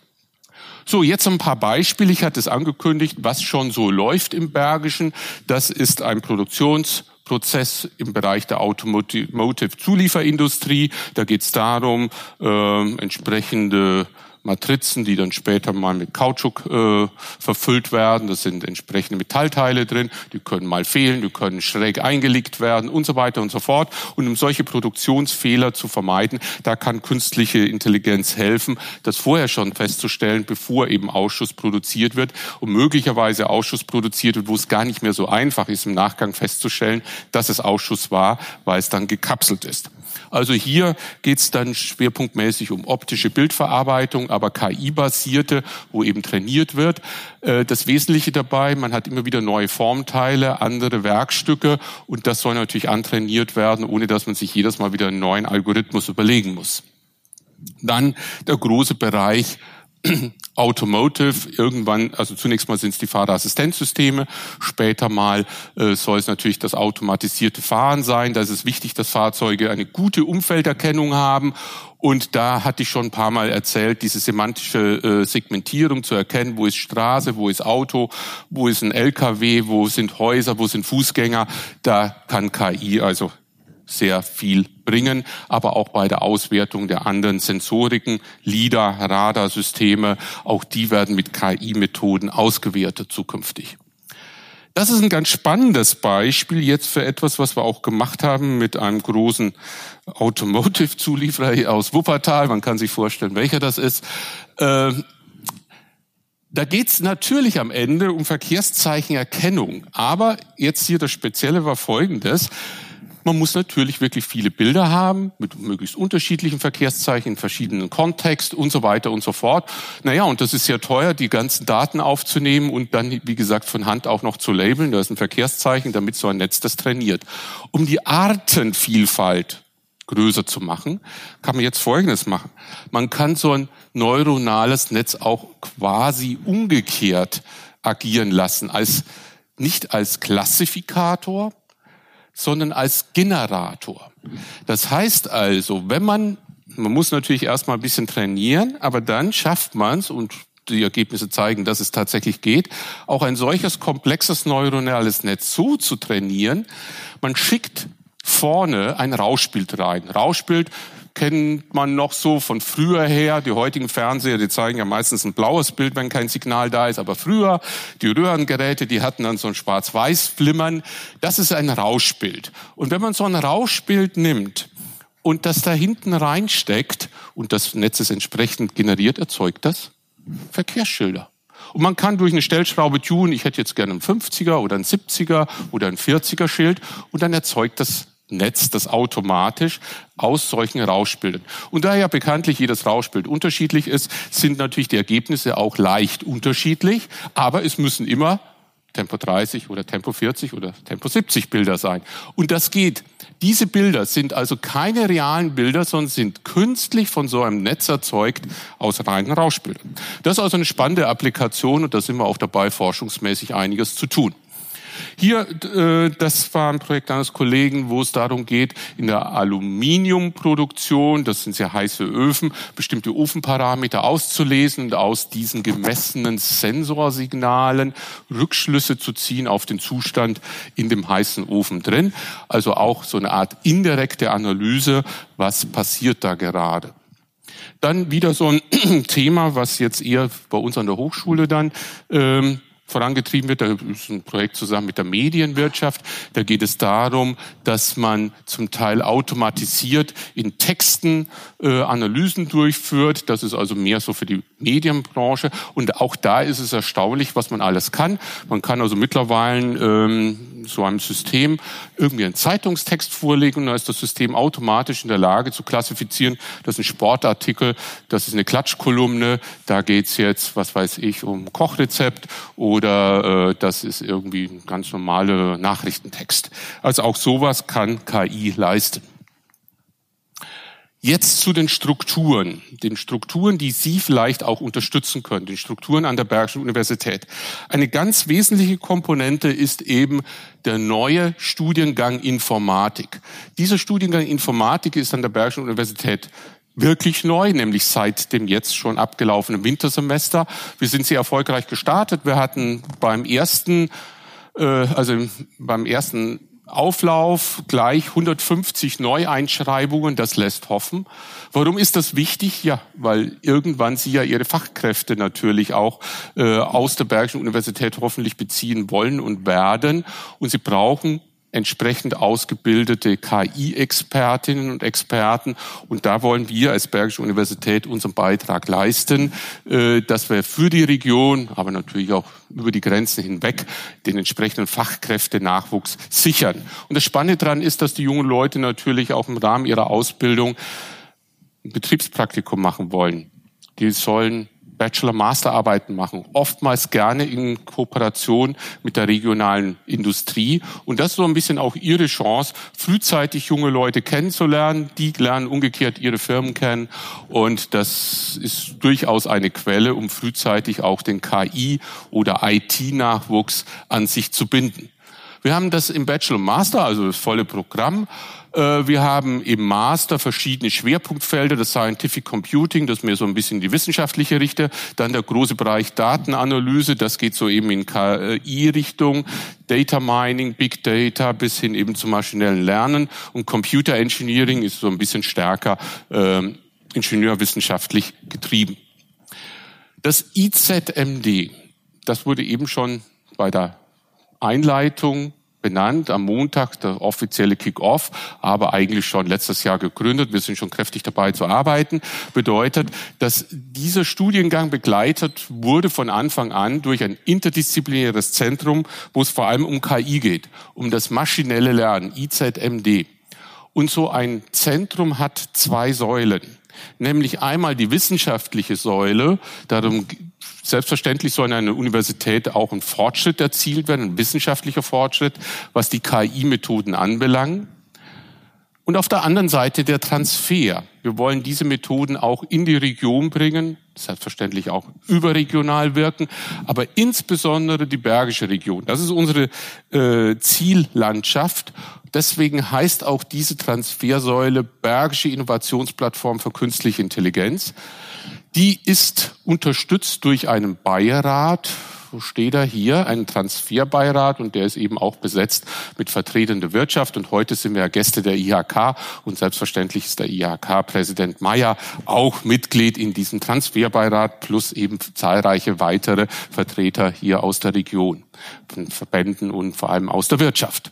So, jetzt ein paar Beispiele. Ich hatte es angekündigt, was schon so läuft im Bergischen. Das ist ein Produktionsprozess im Bereich der Automotive-Zulieferindustrie. Da geht es darum, äh, entsprechende Matrizen, die dann später mal mit Kautschuk äh, verfüllt werden. Da sind entsprechende Metallteile drin, die können mal fehlen, die können schräg eingelegt werden und so weiter und so fort. Und um solche Produktionsfehler zu vermeiden, da kann künstliche Intelligenz helfen, das vorher schon festzustellen, bevor eben Ausschuss produziert wird und möglicherweise Ausschuss produziert wird, wo es gar nicht mehr so einfach ist, im Nachgang festzustellen, dass es Ausschuss war, weil es dann gekapselt ist. Also hier geht es dann schwerpunktmäßig um optische Bildverarbeitung, aber KI-basierte, wo eben trainiert wird. Äh, das Wesentliche dabei, man hat immer wieder neue Formteile, andere Werkstücke und das soll natürlich antrainiert werden, ohne dass man sich jedes Mal wieder einen neuen Algorithmus überlegen muss. Dann der große Bereich Automotive, irgendwann, also zunächst mal sind es die Fahrerassistenzsysteme, später mal äh, soll es natürlich das automatisierte Fahren sein. Da ist es wichtig, dass Fahrzeuge eine gute Umfelderkennung haben. Und da hatte ich schon ein paar Mal erzählt, diese semantische äh, Segmentierung zu erkennen, wo ist Straße, wo ist Auto, wo ist ein LKW, wo sind Häuser, wo sind Fußgänger. Da kann KI also sehr viel bringen, aber auch bei der Auswertung der anderen Sensoriken, LIDAR, Radarsysteme, auch die werden mit KI-Methoden ausgewertet zukünftig. Das ist ein ganz spannendes Beispiel jetzt für etwas, was wir auch gemacht haben mit einem großen Automotive-Zulieferer aus Wuppertal. Man kann sich vorstellen, welcher das ist. Äh, da geht's natürlich am Ende um Verkehrszeichenerkennung. Aber jetzt hier das Spezielle war Folgendes. Man muss natürlich wirklich viele Bilder haben mit möglichst unterschiedlichen Verkehrszeichen in verschiedenen Kontext und so weiter und so fort. Naja, und das ist sehr teuer, die ganzen Daten aufzunehmen und dann, wie gesagt, von Hand auch noch zu labeln. Da ist ein Verkehrszeichen, damit so ein Netz das trainiert. Um die Artenvielfalt größer zu machen, kann man jetzt Folgendes machen. Man kann so ein neuronales Netz auch quasi umgekehrt agieren lassen, als nicht als Klassifikator, sondern als Generator. Das heißt also, wenn man, man muss natürlich erstmal ein bisschen trainieren, aber dann schafft man es und die Ergebnisse zeigen, dass es tatsächlich geht, auch ein solches komplexes neuronales Netz so zu trainieren. Man schickt vorne ein Rauschbild rein. Rauschbild kennt man noch so von früher her. Die heutigen Fernseher, die zeigen ja meistens ein blaues Bild, wenn kein Signal da ist. Aber früher, die Röhrengeräte, die hatten dann so ein Schwarz-Weiß-Flimmern. Das ist ein Rauschbild. Und wenn man so ein Rauschbild nimmt und das da hinten reinsteckt und das Netz ist entsprechend generiert, erzeugt das Verkehrsschilder. Und man kann durch eine Stellschraube tun, ich hätte jetzt gerne einen 50er oder einen 70er oder einen 40er Schild und dann erzeugt das Netz, das automatisch aus solchen Rauschbildern. Und da ja bekanntlich jedes Rauschbild unterschiedlich ist, sind natürlich die Ergebnisse auch leicht unterschiedlich, aber es müssen immer Tempo 30 oder Tempo 40 oder Tempo 70 Bilder sein. Und das geht. Diese Bilder sind also keine realen Bilder, sondern sind künstlich von so einem Netz erzeugt aus reinen Rauschbildern. Das ist also eine spannende Applikation und da sind wir auch dabei, forschungsmäßig einiges zu tun. Hier, äh, das war ein Projekt eines Kollegen, wo es darum geht, in der Aluminiumproduktion, das sind sehr heiße Öfen, bestimmte Ofenparameter auszulesen und aus diesen gemessenen Sensorsignalen Rückschlüsse zu ziehen auf den Zustand in dem heißen Ofen drin. Also auch so eine Art indirekte Analyse, was passiert da gerade. Dann wieder so ein Thema, was jetzt eher bei uns an der Hochschule dann ähm, vorangetrieben wird. Da ist ein Projekt zusammen mit der Medienwirtschaft. Da geht es darum, dass man zum Teil automatisiert in Texten äh, Analysen durchführt. Das ist also mehr so für die Medienbranche. Und auch da ist es erstaunlich, was man alles kann. Man kann also mittlerweile ähm, so einem System irgendwie einen Zeitungstext vorlegen und dann ist das System automatisch in der Lage zu klassifizieren, das ist ein Sportartikel, das ist eine Klatschkolumne, da geht's jetzt, was weiß ich, um Kochrezept oder äh, das ist irgendwie ein ganz normaler Nachrichtentext. Also auch sowas kann KI leisten. Jetzt zu den Strukturen, den Strukturen, die Sie vielleicht auch unterstützen können, den Strukturen an der Bergischen Universität. Eine ganz wesentliche Komponente ist eben der neue Studiengang Informatik. Dieser Studiengang Informatik ist an der Bergischen Universität wirklich neu, nämlich seit dem jetzt schon abgelaufenen Wintersemester. Wir sind sehr erfolgreich gestartet. Wir hatten beim ersten, äh, also beim ersten Auflauf gleich 150 Neueinschreibungen, das lässt hoffen. Warum ist das wichtig? Ja, weil irgendwann Sie ja Ihre Fachkräfte natürlich auch äh, aus der Bergischen Universität hoffentlich beziehen wollen und werden. Und Sie brauchen entsprechend ausgebildete KI-Expertinnen und Experten. Und da wollen wir als Bergische Universität unseren Beitrag leisten, äh, dass wir für die Region, aber natürlich auch über die Grenzen hinweg, den entsprechenden Fachkräftenachwuchs sichern. Und das Spannende daran ist, dass die jungen Leute natürlich auch im Rahmen ihrer Ausbildung ein Betriebspraktikum machen wollen. Die sollen Bachelor-Masterarbeiten machen, oftmals gerne in Kooperation mit der regionalen Industrie. Und das ist so ein bisschen auch ihre Chance, frühzeitig junge Leute kennenzulernen. Die lernen umgekehrt ihre Firmen kennen. Und das ist durchaus eine Quelle, um frühzeitig auch den KI- oder IT-Nachwuchs an sich zu binden. Wir haben das im Bachelor Master, also das volle Programm. Äh, wir haben im Master verschiedene Schwerpunktfelder, das Scientific Computing, das mehr so ein bisschen die wissenschaftliche Richtung, dann der große Bereich Datenanalyse, das geht so eben in KI-Richtung, Data Mining, Big Data bis hin eben zum maschinellen Lernen und Computer Engineering ist so ein bisschen stärker äh, ingenieurwissenschaftlich getrieben. Das IZMD, das wurde eben schon bei der Einleitung benannt, am Montag der offizielle Kick-off, aber eigentlich schon letztes Jahr gegründet. Wir sind schon kräftig dabei zu arbeiten. Bedeutet, dass dieser Studiengang begleitet wurde von Anfang an durch ein interdisziplinäres Zentrum, wo es vor allem um KI geht, um das maschinelle Lernen, IZMD. Und so ein Zentrum hat zwei Säulen nämlich einmal die wissenschaftliche Säule. Darum selbstverständlich soll in einer Universität auch ein Fortschritt erzielt werden, ein wissenschaftlicher Fortschritt, was die KI-Methoden anbelangt. Und auf der anderen Seite der Transfer. Wir wollen diese Methoden auch in die Region bringen, selbstverständlich auch überregional wirken, aber insbesondere die Bergische Region. Das ist unsere äh, Ziellandschaft. Deswegen heißt auch diese Transfersäule Bergische Innovationsplattform für künstliche Intelligenz. Die ist unterstützt durch einen Beirat, wo steht er hier, einen Transferbeirat. Und der ist eben auch besetzt mit Vertretern der Wirtschaft. Und heute sind wir Gäste der IHK und selbstverständlich ist der IHK-Präsident Mayer auch Mitglied in diesem Transferbeirat plus eben zahlreiche weitere Vertreter hier aus der Region, von Verbänden und vor allem aus der Wirtschaft.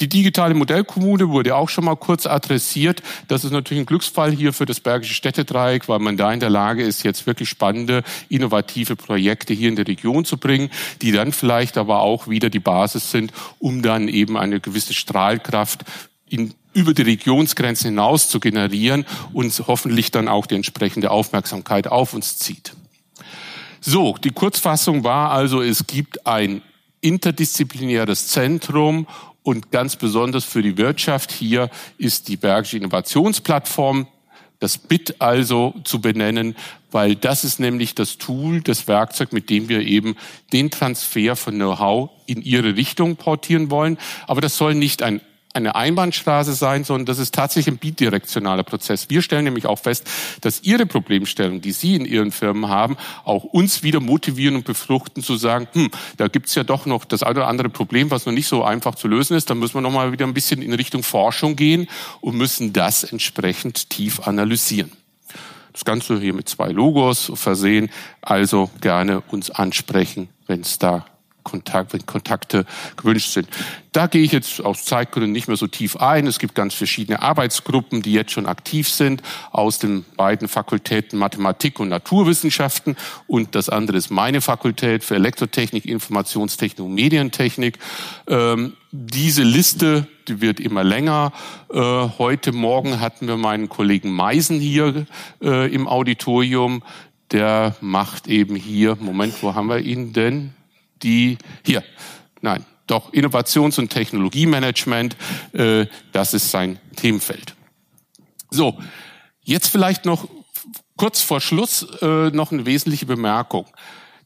Die digitale Modellkommune wurde auch schon mal kurz adressiert. Das ist natürlich ein Glücksfall hier für das Bergische Städtedreieck, weil man da in der Lage ist, jetzt wirklich spannende, innovative Projekte hier in der Region zu bringen, die dann vielleicht aber auch wieder die Basis sind, um dann eben eine gewisse Strahlkraft in, über die Regionsgrenzen hinaus zu generieren und hoffentlich dann auch die entsprechende Aufmerksamkeit auf uns zieht. So, die Kurzfassung war also, es gibt ein interdisziplinäres Zentrum und ganz besonders für die Wirtschaft hier ist die Bergische Innovationsplattform, das BIT also zu benennen, weil das ist nämlich das Tool, das Werkzeug, mit dem wir eben den Transfer von Know-how in ihre Richtung portieren wollen. Aber das soll nicht ein eine Einbahnstraße sein, sondern das ist tatsächlich ein bidirektionaler Prozess. Wir stellen nämlich auch fest, dass Ihre Problemstellung, die Sie in Ihren Firmen haben, auch uns wieder motivieren und befruchten zu sagen, hm, da gibt's ja doch noch das eine oder andere Problem, was noch nicht so einfach zu lösen ist. Da müssen wir noch mal wieder ein bisschen in Richtung Forschung gehen und müssen das entsprechend tief analysieren. Das Ganze hier mit zwei Logos versehen. Also gerne uns ansprechen, wenn es da Kontakt, wenn Kontakte gewünscht sind. Da gehe ich jetzt aus Zeitgründen nicht mehr so tief ein. Es gibt ganz verschiedene Arbeitsgruppen, die jetzt schon aktiv sind aus den beiden Fakultäten Mathematik und Naturwissenschaften und das andere ist meine Fakultät für Elektrotechnik, Informationstechnik und Medientechnik. Ähm, diese Liste, die wird immer länger. Äh, heute Morgen hatten wir meinen Kollegen Meisen hier äh, im Auditorium. Der macht eben hier, Moment, wo haben wir ihn denn? Die hier, nein, doch Innovations- und Technologiemanagement, äh, das ist sein Themenfeld. So, jetzt vielleicht noch kurz vor Schluss äh, noch eine wesentliche Bemerkung.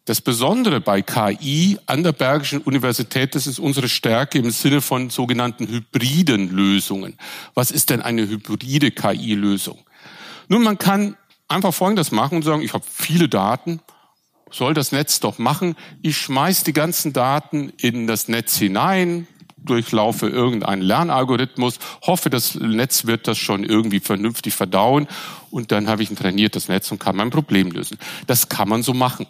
Das Besondere bei KI an der Bergischen Universität, das ist unsere Stärke im Sinne von sogenannten hybriden Lösungen. Was ist denn eine hybride KI-Lösung? Nun, man kann einfach Folgendes machen und sagen, ich habe viele Daten, soll das Netz doch machen. Ich schmeiß die ganzen Daten in das Netz hinein, durchlaufe irgendeinen Lernalgorithmus, hoffe, das Netz wird das schon irgendwie vernünftig verdauen und dann habe ich ein trainiertes Netz und kann mein Problem lösen. Das kann man so machen.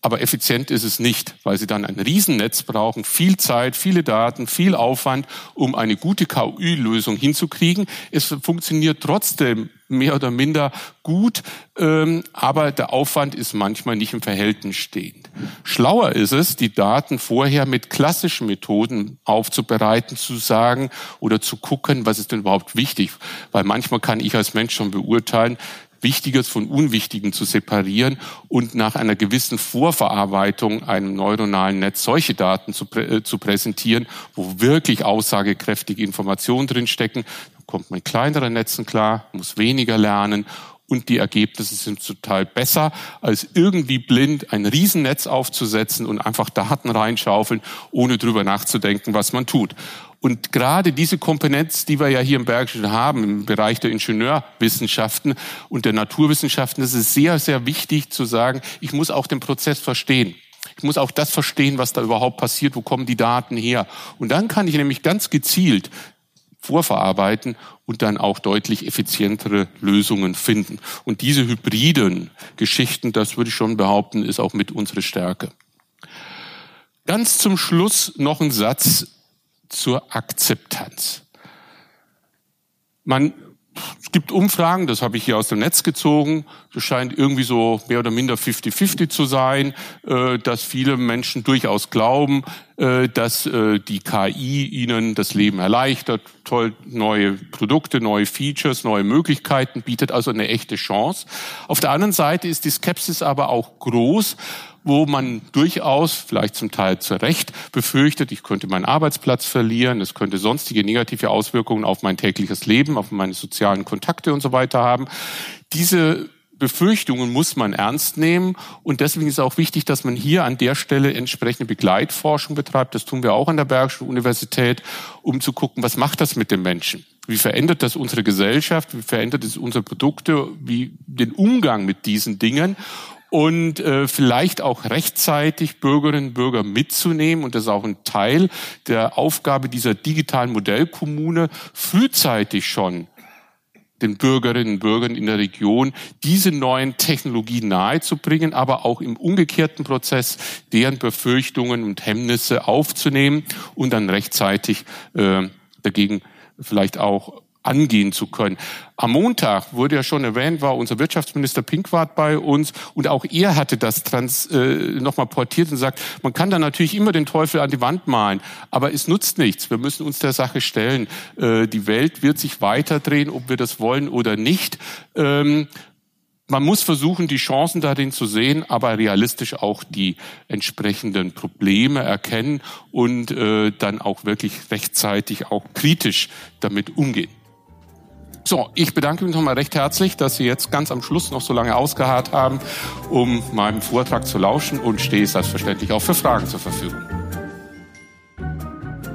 Aber effizient ist es nicht, weil sie dann ein Riesennetz brauchen, viel Zeit, viele Daten, viel Aufwand, um eine gute KI-Lösung hinzukriegen. Es funktioniert trotzdem mehr oder minder gut, ähm, aber der Aufwand ist manchmal nicht im Verhältnis stehend. Schlauer ist es, die Daten vorher mit klassischen Methoden aufzubereiten, zu sagen oder zu gucken, was ist denn überhaupt wichtig. Weil manchmal kann ich als Mensch schon beurteilen, Wichtiges von Unwichtigen zu separieren und nach einer gewissen Vorverarbeitung einem neuronalen Netz solche Daten zu, äh, zu präsentieren, wo wirklich aussagekräftige Informationen drinstecken. Dann kommt man in kleineren Netzen klar, muss weniger lernen und die Ergebnisse sind total besser, als irgendwie blind ein Riesennetz aufzusetzen und einfach Daten reinschaufeln, ohne drüber nachzudenken, was man tut. Und gerade diese Komponenz, die wir ja hier im Bergischen haben, im Bereich der Ingenieurwissenschaften und der Naturwissenschaften, das ist sehr, sehr wichtig zu sagen, ich muss auch den Prozess verstehen. Ich muss auch das verstehen, was da überhaupt passiert, wo kommen die Daten her. Und dann kann ich nämlich ganz gezielt vorverarbeiten und dann auch deutlich effizientere Lösungen finden. Und diese hybriden Geschichten, das würde ich schon behaupten, ist auch mit unsere Stärke. Ganz zum Schluss noch ein Satz zur Akzeptanz. Man, es gibt Umfragen, das habe ich hier aus dem Netz gezogen, das scheint irgendwie so mehr oder minder 50-50 zu sein, äh, dass viele Menschen durchaus glauben, äh, dass äh, die KI ihnen das Leben erleichtert, toll neue Produkte, neue Features, neue Möglichkeiten bietet, also eine echte Chance. Auf der anderen Seite ist die Skepsis aber auch groß, wo man durchaus, vielleicht zum Teil zu Recht, befürchtet, ich könnte meinen Arbeitsplatz verlieren, es könnte sonstige negative Auswirkungen auf mein tägliches Leben, auf meine sozialen Kontakte und so weiter haben. Diese Befürchtungen muss man ernst nehmen. Und deswegen ist auch wichtig, dass man hier an der Stelle entsprechende Begleitforschung betreibt. Das tun wir auch an der Bergischen Universität, um zu gucken, was macht das mit den Menschen? Wie verändert das unsere Gesellschaft? Wie verändert es unsere Produkte? Wie den Umgang mit diesen Dingen? Und äh, vielleicht auch rechtzeitig Bürgerinnen und Bürger mitzunehmen. Und das ist auch ein Teil der Aufgabe dieser digitalen Modellkommune, frühzeitig schon den Bürgerinnen und Bürgern in der Region diese neuen Technologien nahezubringen, aber auch im umgekehrten Prozess deren Befürchtungen und Hemmnisse aufzunehmen und dann rechtzeitig äh, dagegen vielleicht auch angehen zu können. Am Montag wurde ja schon erwähnt, war unser Wirtschaftsminister Pinkwart bei uns und auch er hatte das trans, äh, nochmal portiert und sagt, man kann da natürlich immer den Teufel an die Wand malen, aber es nutzt nichts. Wir müssen uns der Sache stellen. Äh, die Welt wird sich weiterdrehen, ob wir das wollen oder nicht. Ähm, man muss versuchen, die Chancen darin zu sehen, aber realistisch auch die entsprechenden Probleme erkennen und äh, dann auch wirklich rechtzeitig auch kritisch damit umgehen. So, ich bedanke mich nochmal recht herzlich, dass Sie jetzt ganz am Schluss noch so lange ausgeharrt haben, um meinem Vortrag zu lauschen und stehe selbstverständlich auch für Fragen zur Verfügung.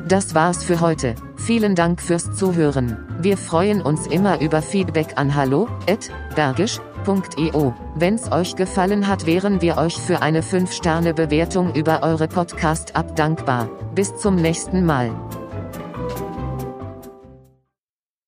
Das war's für heute. Vielen Dank fürs Zuhören. Wir freuen uns immer über Feedback an hallo@bergisch.eu. Wenn's euch gefallen hat, wären wir euch für eine 5-Sterne-Bewertung über eure Podcast-App dankbar. Bis zum nächsten Mal.